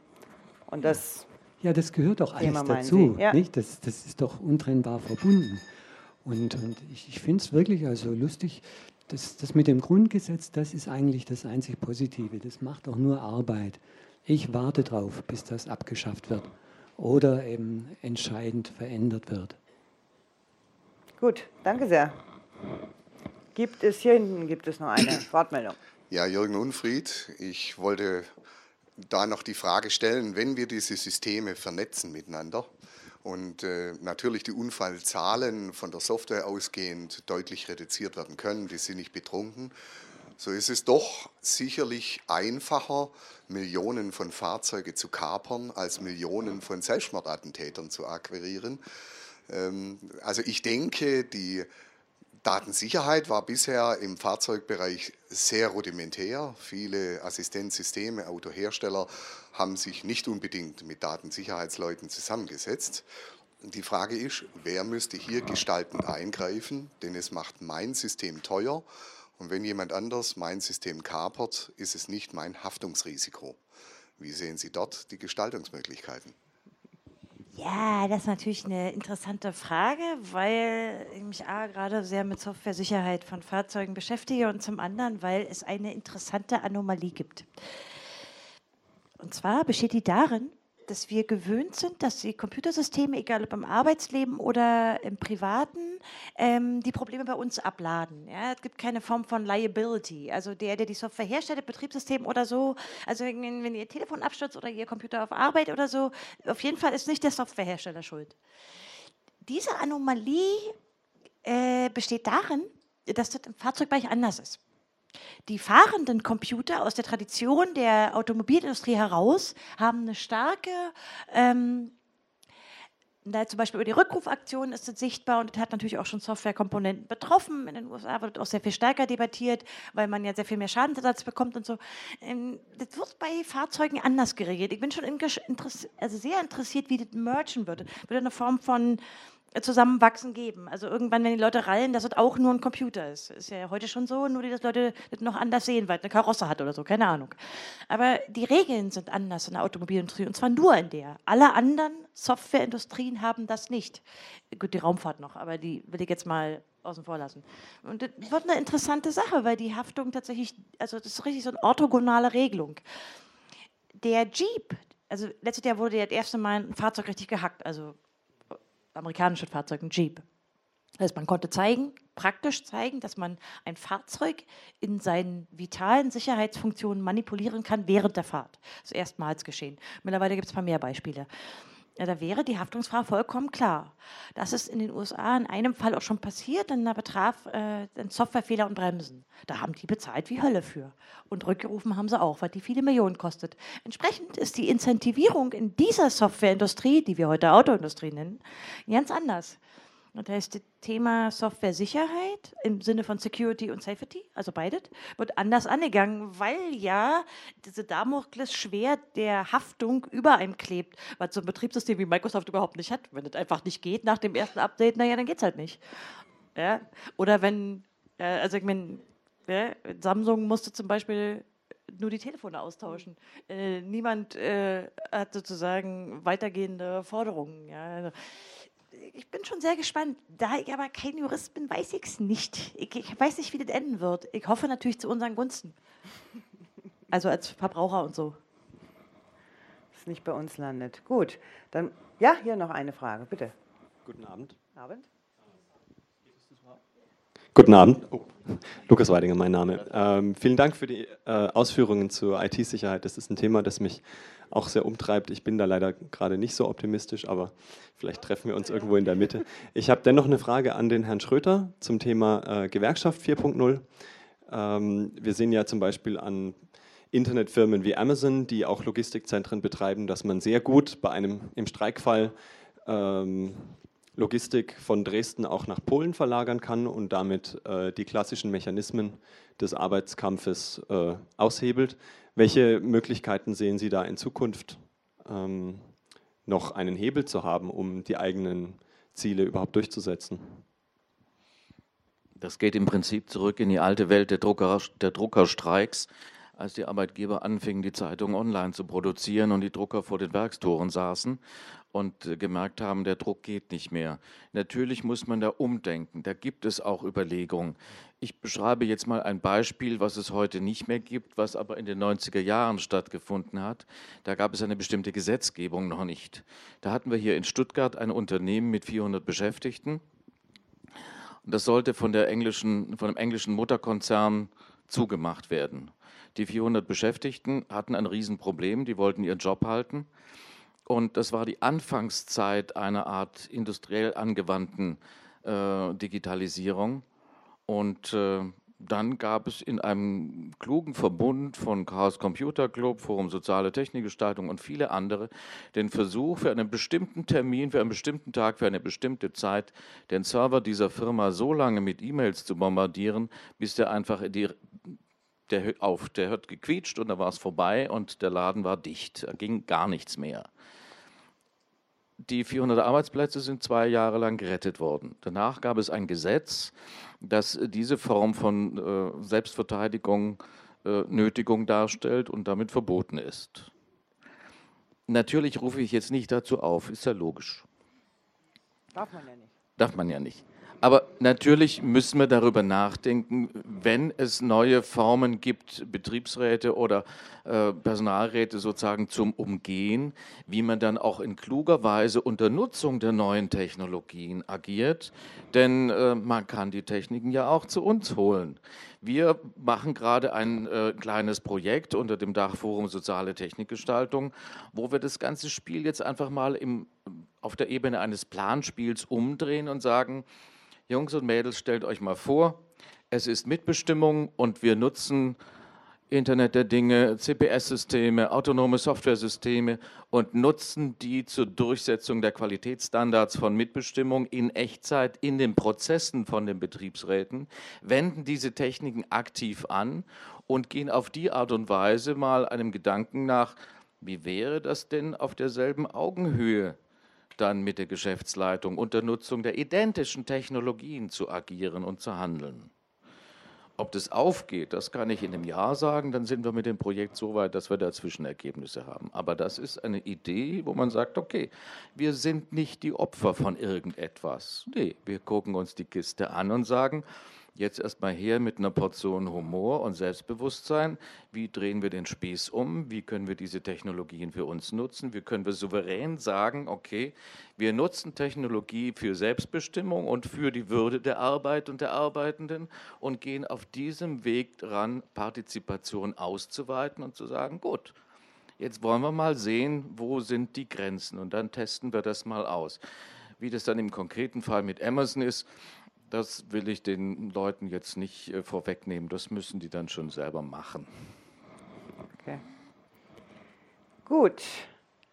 Und das ja, das gehört doch alles dazu. Ja. Nicht? Das, das ist doch untrennbar verbunden. Und, und ich, ich finde es wirklich also lustig, dass das mit dem Grundgesetz, das ist eigentlich das einzig Positive. Das macht auch nur Arbeit. Ich warte darauf, bis das abgeschafft wird oder eben entscheidend verändert wird. Gut, danke sehr. Gibt es hier hinten gibt es noch eine Wortmeldung? Ja, Jürgen Unfried. Ich wollte da noch die Frage stellen, wenn wir diese Systeme vernetzen miteinander und äh, natürlich die Unfallzahlen von der Software ausgehend deutlich reduziert werden können, die sind nicht betrunken, so ist es doch sicherlich einfacher, Millionen von Fahrzeugen zu kapern, als Millionen von Selbstmordattentätern zu akquirieren. Ähm, also ich denke, die Datensicherheit war bisher im Fahrzeugbereich sehr rudimentär. Viele Assistenzsysteme, Autohersteller haben sich nicht unbedingt mit Datensicherheitsleuten zusammengesetzt. Die Frage ist, wer müsste hier gestaltend eingreifen, denn es macht mein System teuer und wenn jemand anders mein System kapert, ist es nicht mein Haftungsrisiko. Wie sehen Sie dort die Gestaltungsmöglichkeiten? Ja, das ist natürlich eine interessante Frage, weil ich mich A, gerade sehr mit Software-Sicherheit von Fahrzeugen beschäftige und zum anderen, weil es eine interessante Anomalie gibt. Und zwar besteht die darin, dass wir gewöhnt sind, dass die Computersysteme, egal ob im Arbeitsleben oder im Privaten, ähm, die Probleme bei uns abladen. Ja? Es gibt keine Form von Liability. Also der, der die Software herstellt, Betriebssystem oder so, also wenn, wenn Ihr Telefon abstürzt oder Ihr Computer auf Arbeit oder so, auf jeden Fall ist nicht der Softwarehersteller schuld. Diese Anomalie äh, besteht darin, dass das im Fahrzeugbereich anders ist. Die fahrenden Computer aus der Tradition der Automobilindustrie heraus haben eine starke ähm, da zum Beispiel über die Rückrufaktion ist es sichtbar und hat natürlich auch schon Softwarekomponenten betroffen. In den USA wird auch sehr viel stärker debattiert, weil man ja sehr viel mehr Schadensersatz bekommt und so. Ähm, das wird bei Fahrzeugen anders geregelt. Ich bin schon also sehr interessiert, wie das mergen würde. Wird eine Form von Zusammenwachsen geben. Also irgendwann, wenn die Leute rallen, dass es auch nur ein Computer ist. Ist ja heute schon so, nur dass Leute das noch anders sehen, weil es eine Karosse hat oder so, keine Ahnung. Aber die Regeln sind anders in der Automobilindustrie und zwar nur in der. Alle anderen Softwareindustrien haben das nicht. Gut, die Raumfahrt noch, aber die will ich jetzt mal außen vor lassen. Und das wird eine interessante Sache, weil die Haftung tatsächlich, also das ist richtig so eine orthogonale Regelung. Der Jeep, also letztes Jahr wurde ja das erste Mal ein Fahrzeug richtig gehackt, also amerikanischen Fahrzeug, ein Jeep. Das heißt, man konnte zeigen, praktisch zeigen, dass man ein Fahrzeug in seinen vitalen Sicherheitsfunktionen manipulieren kann während der Fahrt. Das ist erstmals geschehen. Mittlerweile gibt es ein paar mehr Beispiele. Ja, da wäre die Haftungsfrage vollkommen klar. Das ist in den USA in einem Fall auch schon passiert, denn da betraf äh, Softwarefehler und Bremsen. Da haben die bezahlt wie Hölle für. Und rückgerufen haben sie auch, weil die viele Millionen kostet. Entsprechend ist die Incentivierung in dieser Softwareindustrie, die wir heute Autoindustrie nennen, ganz anders. Und da ist das Thema Software-Sicherheit im Sinne von Security und Safety, also beides, wird anders angegangen, weil ja diese Damoklesschwert der Haftung über einem klebt, was so ein Betriebssystem wie Microsoft überhaupt nicht hat. Wenn es einfach nicht geht nach dem ersten Update, naja, dann geht es halt nicht. Ja? Oder wenn, äh, also ich meine, ja, Samsung musste zum Beispiel nur die Telefone austauschen. Äh, niemand äh, hat sozusagen weitergehende Forderungen. Ja? Also, ich bin schon sehr gespannt. Da ich aber kein Jurist bin, weiß ich es nicht. Ich, ich, weiß nicht, wie das enden wird. Ich hoffe natürlich zu unseren Gunsten. Also als Verbraucher und so. Das nicht bei uns landet. Gut, dann, ja, hier noch eine Frage, bitte. Guten Abend. Abend. Guten Abend. Oh. Lukas Weidinger, mein Name. Ähm, vielen Dank für die äh, Ausführungen zur IT-Sicherheit. Das ist ein Thema, das mich auch sehr umtreibt. Ich bin da leider gerade nicht so optimistisch, aber vielleicht treffen wir uns irgendwo in der Mitte. Ich habe dennoch eine Frage an den Herrn Schröter zum Thema äh, Gewerkschaft 4.0. Ähm, wir sehen ja zum Beispiel an Internetfirmen wie Amazon, die auch Logistikzentren betreiben, dass man sehr gut bei einem im Streikfall ähm, Logistik von Dresden auch nach Polen verlagern kann und damit äh, die klassischen Mechanismen des Arbeitskampfes äh, aushebelt. Welche Möglichkeiten sehen Sie da in Zukunft ähm, noch einen Hebel zu haben, um die eigenen Ziele überhaupt durchzusetzen? Das geht im Prinzip zurück in die alte Welt der, Drucker, der Druckerstreiks, als die Arbeitgeber anfingen, die Zeitung online zu produzieren und die Drucker vor den Werkstoren saßen und äh, gemerkt haben, der Druck geht nicht mehr. Natürlich muss man da umdenken. Da gibt es auch Überlegungen. Ich beschreibe jetzt mal ein Beispiel, was es heute nicht mehr gibt, was aber in den 90er Jahren stattgefunden hat. Da gab es eine bestimmte Gesetzgebung noch nicht. Da hatten wir hier in Stuttgart ein Unternehmen mit 400 Beschäftigten. Und das sollte von, der englischen, von dem englischen Mutterkonzern zugemacht werden. Die 400 Beschäftigten hatten ein Riesenproblem, die wollten ihren Job halten und das war die Anfangszeit einer Art industriell angewandten äh, Digitalisierung. Und äh, dann gab es in einem klugen Verbund von Chaos Computer Club, Forum Soziale Technikgestaltung und viele andere den Versuch, für einen bestimmten Termin, für einen bestimmten Tag, für eine bestimmte Zeit den Server dieser Firma so lange mit E-Mails zu bombardieren, bis der einfach die, der, auf, der hat gequietscht und da war es vorbei und der Laden war dicht. Da ging gar nichts mehr die 400 Arbeitsplätze sind zwei Jahre lang gerettet worden. Danach gab es ein Gesetz, das diese Form von äh, Selbstverteidigung, äh, Nötigung darstellt und damit verboten ist. Natürlich rufe ich jetzt nicht dazu auf, ist ja logisch. Darf man ja nicht. Darf man ja nicht. Aber natürlich müssen wir darüber nachdenken, wenn es neue Formen gibt, Betriebsräte oder äh, Personalräte sozusagen zum Umgehen, wie man dann auch in kluger Weise unter Nutzung der neuen Technologien agiert. Denn äh, man kann die Techniken ja auch zu uns holen. Wir machen gerade ein äh, kleines Projekt unter dem Dachforum Soziale Technikgestaltung, wo wir das ganze Spiel jetzt einfach mal im, auf der Ebene eines Planspiels umdrehen und sagen, Jungs und Mädels, stellt euch mal vor, es ist Mitbestimmung und wir nutzen Internet der Dinge, CPS-Systeme, autonome Softwaresysteme und nutzen die zur Durchsetzung der Qualitätsstandards von Mitbestimmung in Echtzeit in den Prozessen von den Betriebsräten, wenden diese Techniken aktiv an und gehen auf die Art und Weise mal einem Gedanken nach, wie wäre das denn auf derselben Augenhöhe dann mit der Geschäftsleitung unter Nutzung der identischen Technologien zu agieren und zu handeln. Ob das aufgeht, das kann ich in einem Jahr sagen, dann sind wir mit dem Projekt so weit, dass wir da Zwischenergebnisse haben. Aber das ist eine Idee, wo man sagt, okay, wir sind nicht die Opfer von irgendetwas. Nee, wir gucken uns die Kiste an und sagen, Jetzt erstmal her mit einer Portion Humor und Selbstbewusstsein. Wie drehen wir den Spieß um? Wie können wir diese Technologien für uns nutzen? Wie können wir souverän sagen, okay, wir nutzen Technologie für Selbstbestimmung und für die Würde der Arbeit und der Arbeitenden und gehen auf diesem Weg dran, Partizipation auszuweiten und zu sagen, gut, jetzt wollen wir mal sehen, wo sind die Grenzen und dann testen wir das mal aus. Wie das dann im konkreten Fall mit Amazon ist, das will ich den Leuten jetzt nicht äh, vorwegnehmen. Das müssen die dann schon selber machen. Okay. Gut,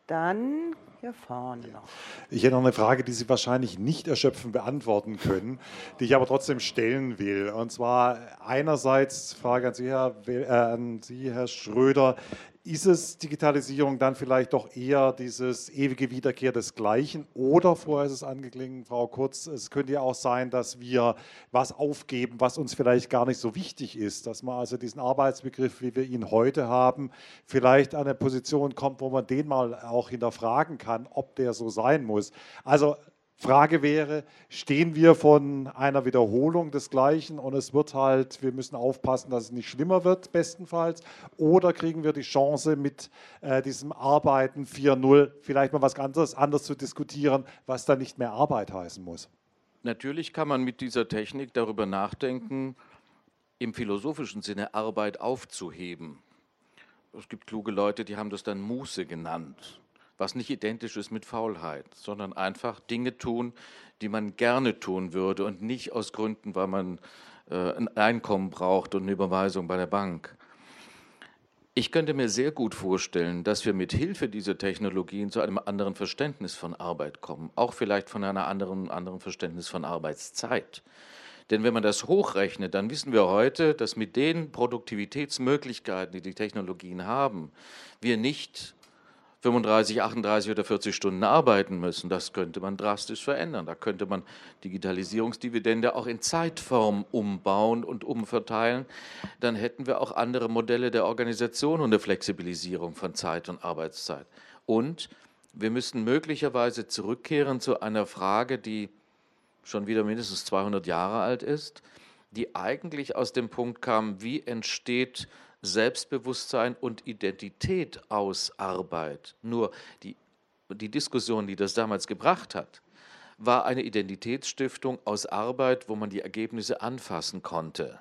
dann hier vorne noch. Ich hätte noch eine Frage, die Sie wahrscheinlich nicht erschöpfend beantworten können, die ich aber trotzdem stellen will. Und zwar einerseits Frage an Sie, Herr, äh, an Sie, Herr Schröder ist es Digitalisierung dann vielleicht doch eher dieses ewige Wiederkehr des Gleichen? Oder, vorher ist es angeklungen, Frau Kurz, es könnte ja auch sein, dass wir was aufgeben, was uns vielleicht gar nicht so wichtig ist, dass man also diesen Arbeitsbegriff, wie wir ihn heute haben, vielleicht an eine Position kommt, wo man den mal auch hinterfragen kann, ob der so sein muss. Also Frage wäre, stehen wir von einer Wiederholung des Gleichen und es wird halt, wir müssen aufpassen, dass es nicht schlimmer wird, bestenfalls, oder kriegen wir die Chance mit äh, diesem Arbeiten 4.0 vielleicht mal was anderes, anderes zu diskutieren, was dann nicht mehr Arbeit heißen muss? Natürlich kann man mit dieser Technik darüber nachdenken, im philosophischen Sinne Arbeit aufzuheben. Es gibt kluge Leute, die haben das dann Muße genannt was nicht identisch ist mit Faulheit, sondern einfach Dinge tun, die man gerne tun würde und nicht aus Gründen, weil man äh, ein Einkommen braucht und eine Überweisung bei der Bank. Ich könnte mir sehr gut vorstellen, dass wir mit Hilfe dieser Technologien zu einem anderen Verständnis von Arbeit kommen, auch vielleicht von einem anderen, anderen Verständnis von Arbeitszeit. Denn wenn man das hochrechnet, dann wissen wir heute, dass mit den Produktivitätsmöglichkeiten, die die Technologien haben, wir nicht 35, 38 oder 40 Stunden arbeiten müssen. Das könnte man drastisch verändern. Da könnte man Digitalisierungsdividende auch in Zeitform umbauen und umverteilen. Dann hätten wir auch andere Modelle der Organisation und der Flexibilisierung von Zeit und Arbeitszeit. Und wir müssten möglicherweise zurückkehren zu einer Frage, die schon wieder mindestens 200 Jahre alt ist, die eigentlich aus dem Punkt kam, wie entsteht Selbstbewusstsein und Identität aus Arbeit. Nur die, die Diskussion, die das damals gebracht hat, war eine Identitätsstiftung aus Arbeit, wo man die Ergebnisse anfassen konnte.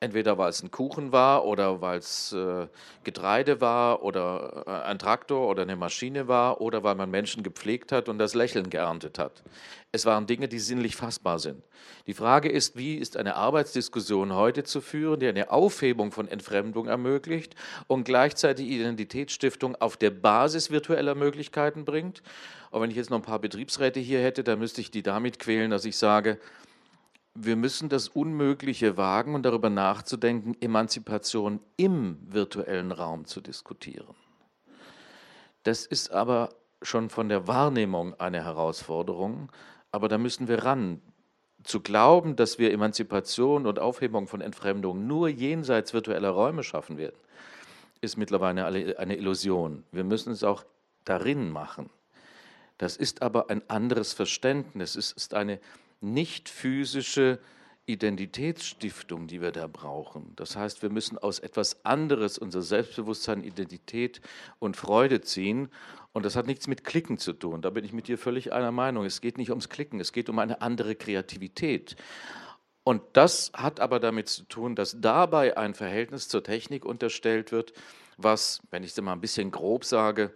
Entweder weil es ein Kuchen war oder weil es äh, Getreide war oder äh, ein Traktor oder eine Maschine war oder weil man Menschen gepflegt hat und das Lächeln geerntet hat. Es waren Dinge, die sinnlich fassbar sind. Die Frage ist, wie ist eine Arbeitsdiskussion heute zu führen, die eine Aufhebung von Entfremdung ermöglicht und gleichzeitig Identitätsstiftung auf der Basis virtueller Möglichkeiten bringt. Und wenn ich jetzt noch ein paar Betriebsräte hier hätte, dann müsste ich die damit quälen, dass ich sage, wir müssen das Unmögliche wagen und darüber nachzudenken, Emanzipation im virtuellen Raum zu diskutieren. Das ist aber schon von der Wahrnehmung eine Herausforderung, aber da müssen wir ran. Zu glauben, dass wir Emanzipation und Aufhebung von Entfremdung nur jenseits virtueller Räume schaffen werden, ist mittlerweile eine Illusion. Wir müssen es auch darin machen. Das ist aber ein anderes Verständnis. Es ist eine nicht physische Identitätsstiftung, die wir da brauchen. Das heißt, wir müssen aus etwas anderes unser Selbstbewusstsein, Identität und Freude ziehen. Und das hat nichts mit Klicken zu tun. Da bin ich mit dir völlig einer Meinung. Es geht nicht ums Klicken, es geht um eine andere Kreativität. Und das hat aber damit zu tun, dass dabei ein Verhältnis zur Technik unterstellt wird, was, wenn ich es mal ein bisschen grob sage,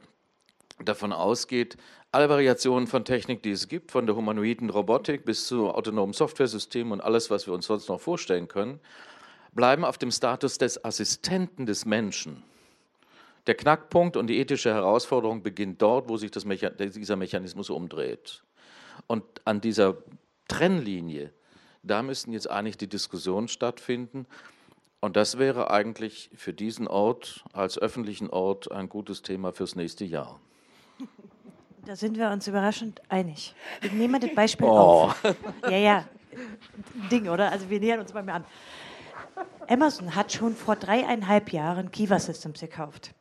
davon ausgeht, alle Variationen von Technik, die es gibt, von der humanoiden Robotik bis zu autonomen Softwaresystemen und alles, was wir uns sonst noch vorstellen können, bleiben auf dem Status des Assistenten des Menschen. Der Knackpunkt und die ethische Herausforderung beginnt dort, wo sich Mecha dieser Mechanismus umdreht. Und an dieser Trennlinie, da müssten jetzt eigentlich die Diskussionen stattfinden. Und das wäre eigentlich für diesen Ort als öffentlichen Ort ein gutes Thema fürs nächste Jahr. Da sind wir uns überraschend einig. Wir nehmen das Beispiel oh. auf. Ja, ja. Ding, oder? Also wir nähern uns bei mir an. Amazon hat schon vor dreieinhalb Jahren Kiva Systems gekauft.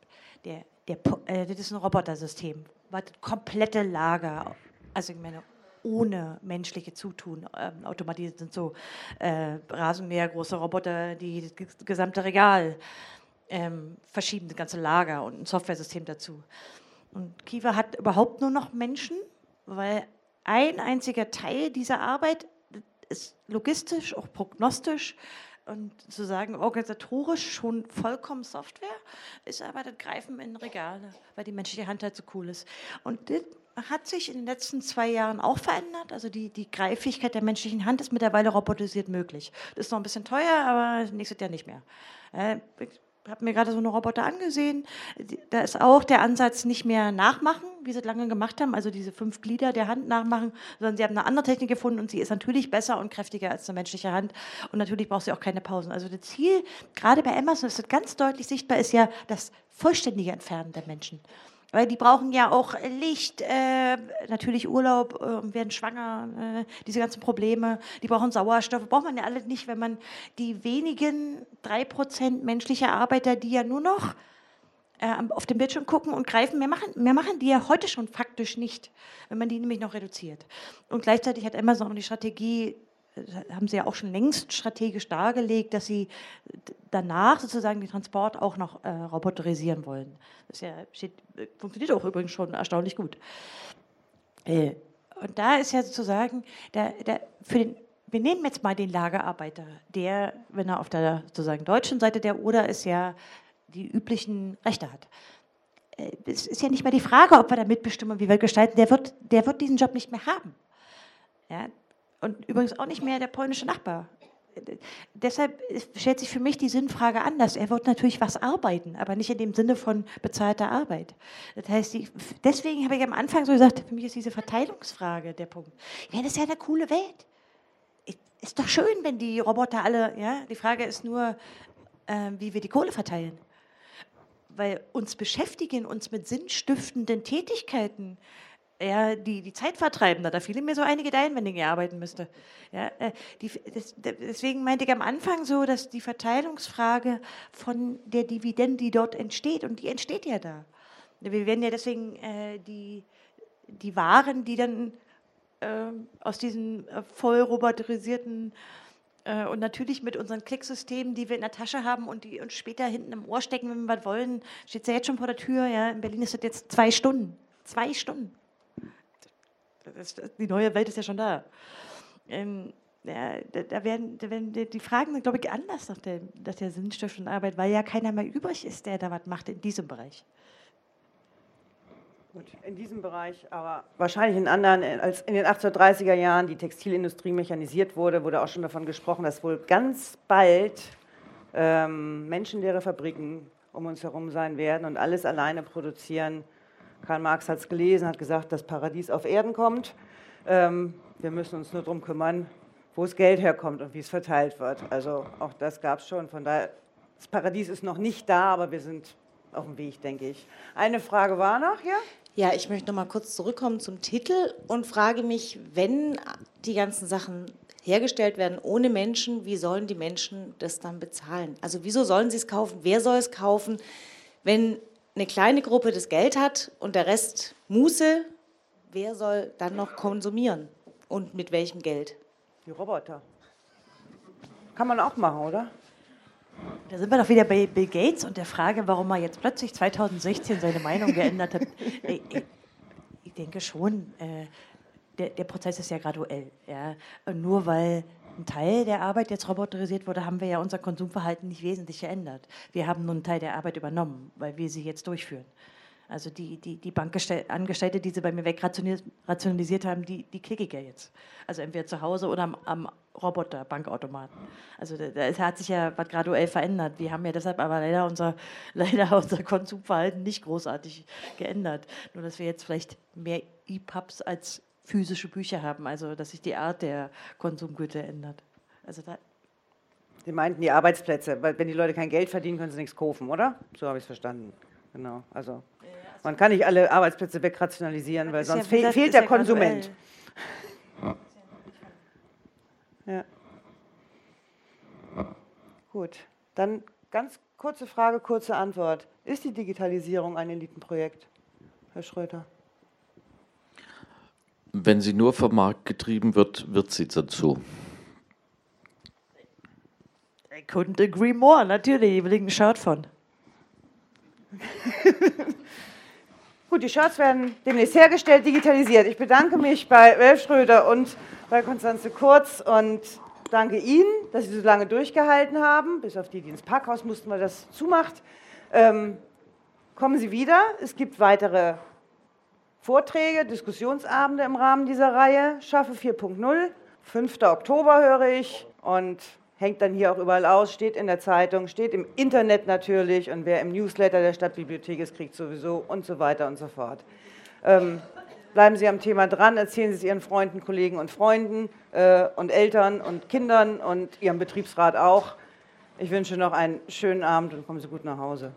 Der, der, äh, das ist ein Robotersystem, was komplette Lager, also ich meine, ohne menschliche Zutun ähm, automatisiert sind so äh, Rasenmäher, große Roboter, die das gesamte Regal ähm, verschieben, das ganze Lager und ein Softwaresystem dazu. Und Kiva hat überhaupt nur noch Menschen, weil ein einziger Teil dieser Arbeit ist logistisch, auch prognostisch und zu sagen, organisatorisch schon vollkommen Software, ist aber das Greifen in Regale, weil die menschliche Hand halt so cool ist. Und das hat sich in den letzten zwei Jahren auch verändert. Also die, die Greifigkeit der menschlichen Hand ist mittlerweile robotisiert möglich. Das ist noch ein bisschen teuer, aber nächstes Jahr nicht mehr. Äh, habe mir gerade so eine Roboter angesehen. Da ist auch der Ansatz nicht mehr nachmachen, wie sie es lange gemacht haben, also diese fünf Glieder der Hand nachmachen, sondern sie haben eine andere Technik gefunden und sie ist natürlich besser und kräftiger als eine menschliche Hand. Und natürlich braucht sie auch keine Pausen. Also das Ziel, gerade bei Amazon, ist ganz deutlich sichtbar, ist ja das vollständige Entfernen der Menschen. Weil die brauchen ja auch Licht, äh, natürlich Urlaub, äh, werden schwanger, äh, diese ganzen Probleme. Die brauchen Sauerstoff. Braucht man ja alle nicht, wenn man die wenigen drei Prozent menschlicher Arbeiter, die ja nur noch äh, auf dem Bildschirm gucken und greifen, mehr machen, mehr machen die ja heute schon faktisch nicht, wenn man die nämlich noch reduziert. Und gleichzeitig hat Amazon die Strategie, haben sie ja auch schon längst strategisch dargelegt, dass sie danach sozusagen den Transport auch noch äh, roboterisieren wollen. Das ja, steht, funktioniert auch übrigens schon erstaunlich gut. Äh, und da ist ja sozusagen, der, der, für den, wir nehmen jetzt mal den Lagerarbeiter, der, wenn er auf der sozusagen deutschen Seite der Oder ist, ja die üblichen Rechte hat. Äh, es ist ja nicht mehr die Frage, ob wir da mitbestimmen, wie wir gestalten. Der wird, der wird diesen Job nicht mehr haben. Ja, und übrigens auch nicht mehr der polnische Nachbar. Deshalb stellt sich für mich die Sinnfrage anders. Er wird natürlich was arbeiten, aber nicht in dem Sinne von bezahlter Arbeit. Das heißt, deswegen habe ich am Anfang so gesagt, für mich ist diese Verteilungsfrage der Punkt. Ja, das ist ja eine coole Welt. Ist doch schön, wenn die Roboter alle, ja, die Frage ist nur, äh, wie wir die Kohle verteilen. Weil uns beschäftigen uns mit sinnstiftenden Tätigkeiten ja, die, die Zeit vertreiben. Da fielen mir so einige ein, wenn ich arbeiten müsste. Ja, äh, die, das, deswegen meinte ich am Anfang so, dass die Verteilungsfrage von der Dividende, die dort entsteht, und die entsteht ja da. Wir werden ja deswegen äh, die, die Waren, die dann äh, aus diesen äh, voll roboterisierten äh, und natürlich mit unseren Klicksystemen, die wir in der Tasche haben und die uns später hinten im Ohr stecken, wenn wir was wollen, steht es ja jetzt schon vor der Tür. Ja, in Berlin ist das jetzt zwei Stunden. Zwei Stunden. Das, die neue Welt ist ja schon da. Ähm, ja, da, werden, da werden die Fragen, glaube ich, anders nach der, nach der sinnstiftenden Arbeit, weil ja keiner mehr übrig ist, der da was macht in diesem Bereich. Gut, in diesem Bereich, aber wahrscheinlich in anderen, als in den 1830er Jahren die Textilindustrie mechanisiert wurde, wurde auch schon davon gesprochen, dass wohl ganz bald ähm, menschenleere Fabriken um uns herum sein werden und alles alleine produzieren Karl Marx hat es gelesen, hat gesagt, das Paradies auf Erden kommt. Ähm, wir müssen uns nur darum kümmern, wo das Geld herkommt und wie es verteilt wird. Also auch das gab es schon. Von daher, das Paradies ist noch nicht da, aber wir sind auf dem Weg, denke ich. Eine Frage war noch, ja? Ja, ich möchte noch mal kurz zurückkommen zum Titel und frage mich, wenn die ganzen Sachen hergestellt werden ohne Menschen, wie sollen die Menschen das dann bezahlen? Also wieso sollen sie es kaufen? Wer soll es kaufen? Wenn eine kleine Gruppe das Geld hat und der Rest Muße, wer soll dann noch konsumieren und mit welchem Geld? Die Roboter. Kann man auch machen, oder? Da sind wir doch wieder bei Bill Gates und der Frage, warum er jetzt plötzlich 2016 seine Meinung geändert hat. Ich denke schon, äh, der, der Prozess ist ja graduell. Ja. Nur weil ein Teil der Arbeit jetzt roboterisiert wurde, haben wir ja unser Konsumverhalten nicht wesentlich geändert. Wir haben nur einen Teil der Arbeit übernommen, weil wir sie jetzt durchführen. Also die, die, die Bankangestellte, die sie bei mir wegrationalisiert haben, die, die klicke ich ja jetzt. Also entweder zu Hause oder am, am Roboter, Bankautomaten. Also da, hat sich ja was graduell verändert. Wir haben ja deshalb aber leider unser, leider unser Konsumverhalten nicht großartig geändert. Nur dass wir jetzt vielleicht mehr E-Pubs als physische Bücher haben, also dass sich die Art der Konsumgüter ändert. Also da Sie meinten die Arbeitsplätze, weil wenn die Leute kein Geld verdienen, können sie nichts kaufen, oder? So habe ich es verstanden. Genau. Also man kann nicht alle Arbeitsplätze wegrationalisieren, weil sonst ja, fehlt der ja Konsument. Ja. Gut, dann ganz kurze Frage, kurze Antwort. Ist die Digitalisierung ein Elitenprojekt, Herr Schröter? Wenn sie nur vom Markt getrieben wird, wird sie dazu. I couldn't agree more, natürlich, ich will einen Shirt von. Gut, die Shirts werden demnächst hergestellt, digitalisiert. Ich bedanke mich bei Ralf Schröder und bei Konstanze Kurz und danke Ihnen, dass Sie so lange durchgehalten haben. Bis auf die, die ins Parkhaus mussten, weil das zumacht. Ähm, kommen Sie wieder. Es gibt weitere Vorträge, Diskussionsabende im Rahmen dieser Reihe. Schaffe 4.0. 5. Oktober höre ich und hängt dann hier auch überall aus, steht in der Zeitung, steht im Internet natürlich und wer im Newsletter der Stadtbibliothek ist, kriegt sowieso und so weiter und so fort. Ähm, bleiben Sie am Thema dran, erzählen Sie es Ihren Freunden, Kollegen und Freunden äh, und Eltern und Kindern und Ihrem Betriebsrat auch. Ich wünsche noch einen schönen Abend und kommen Sie gut nach Hause.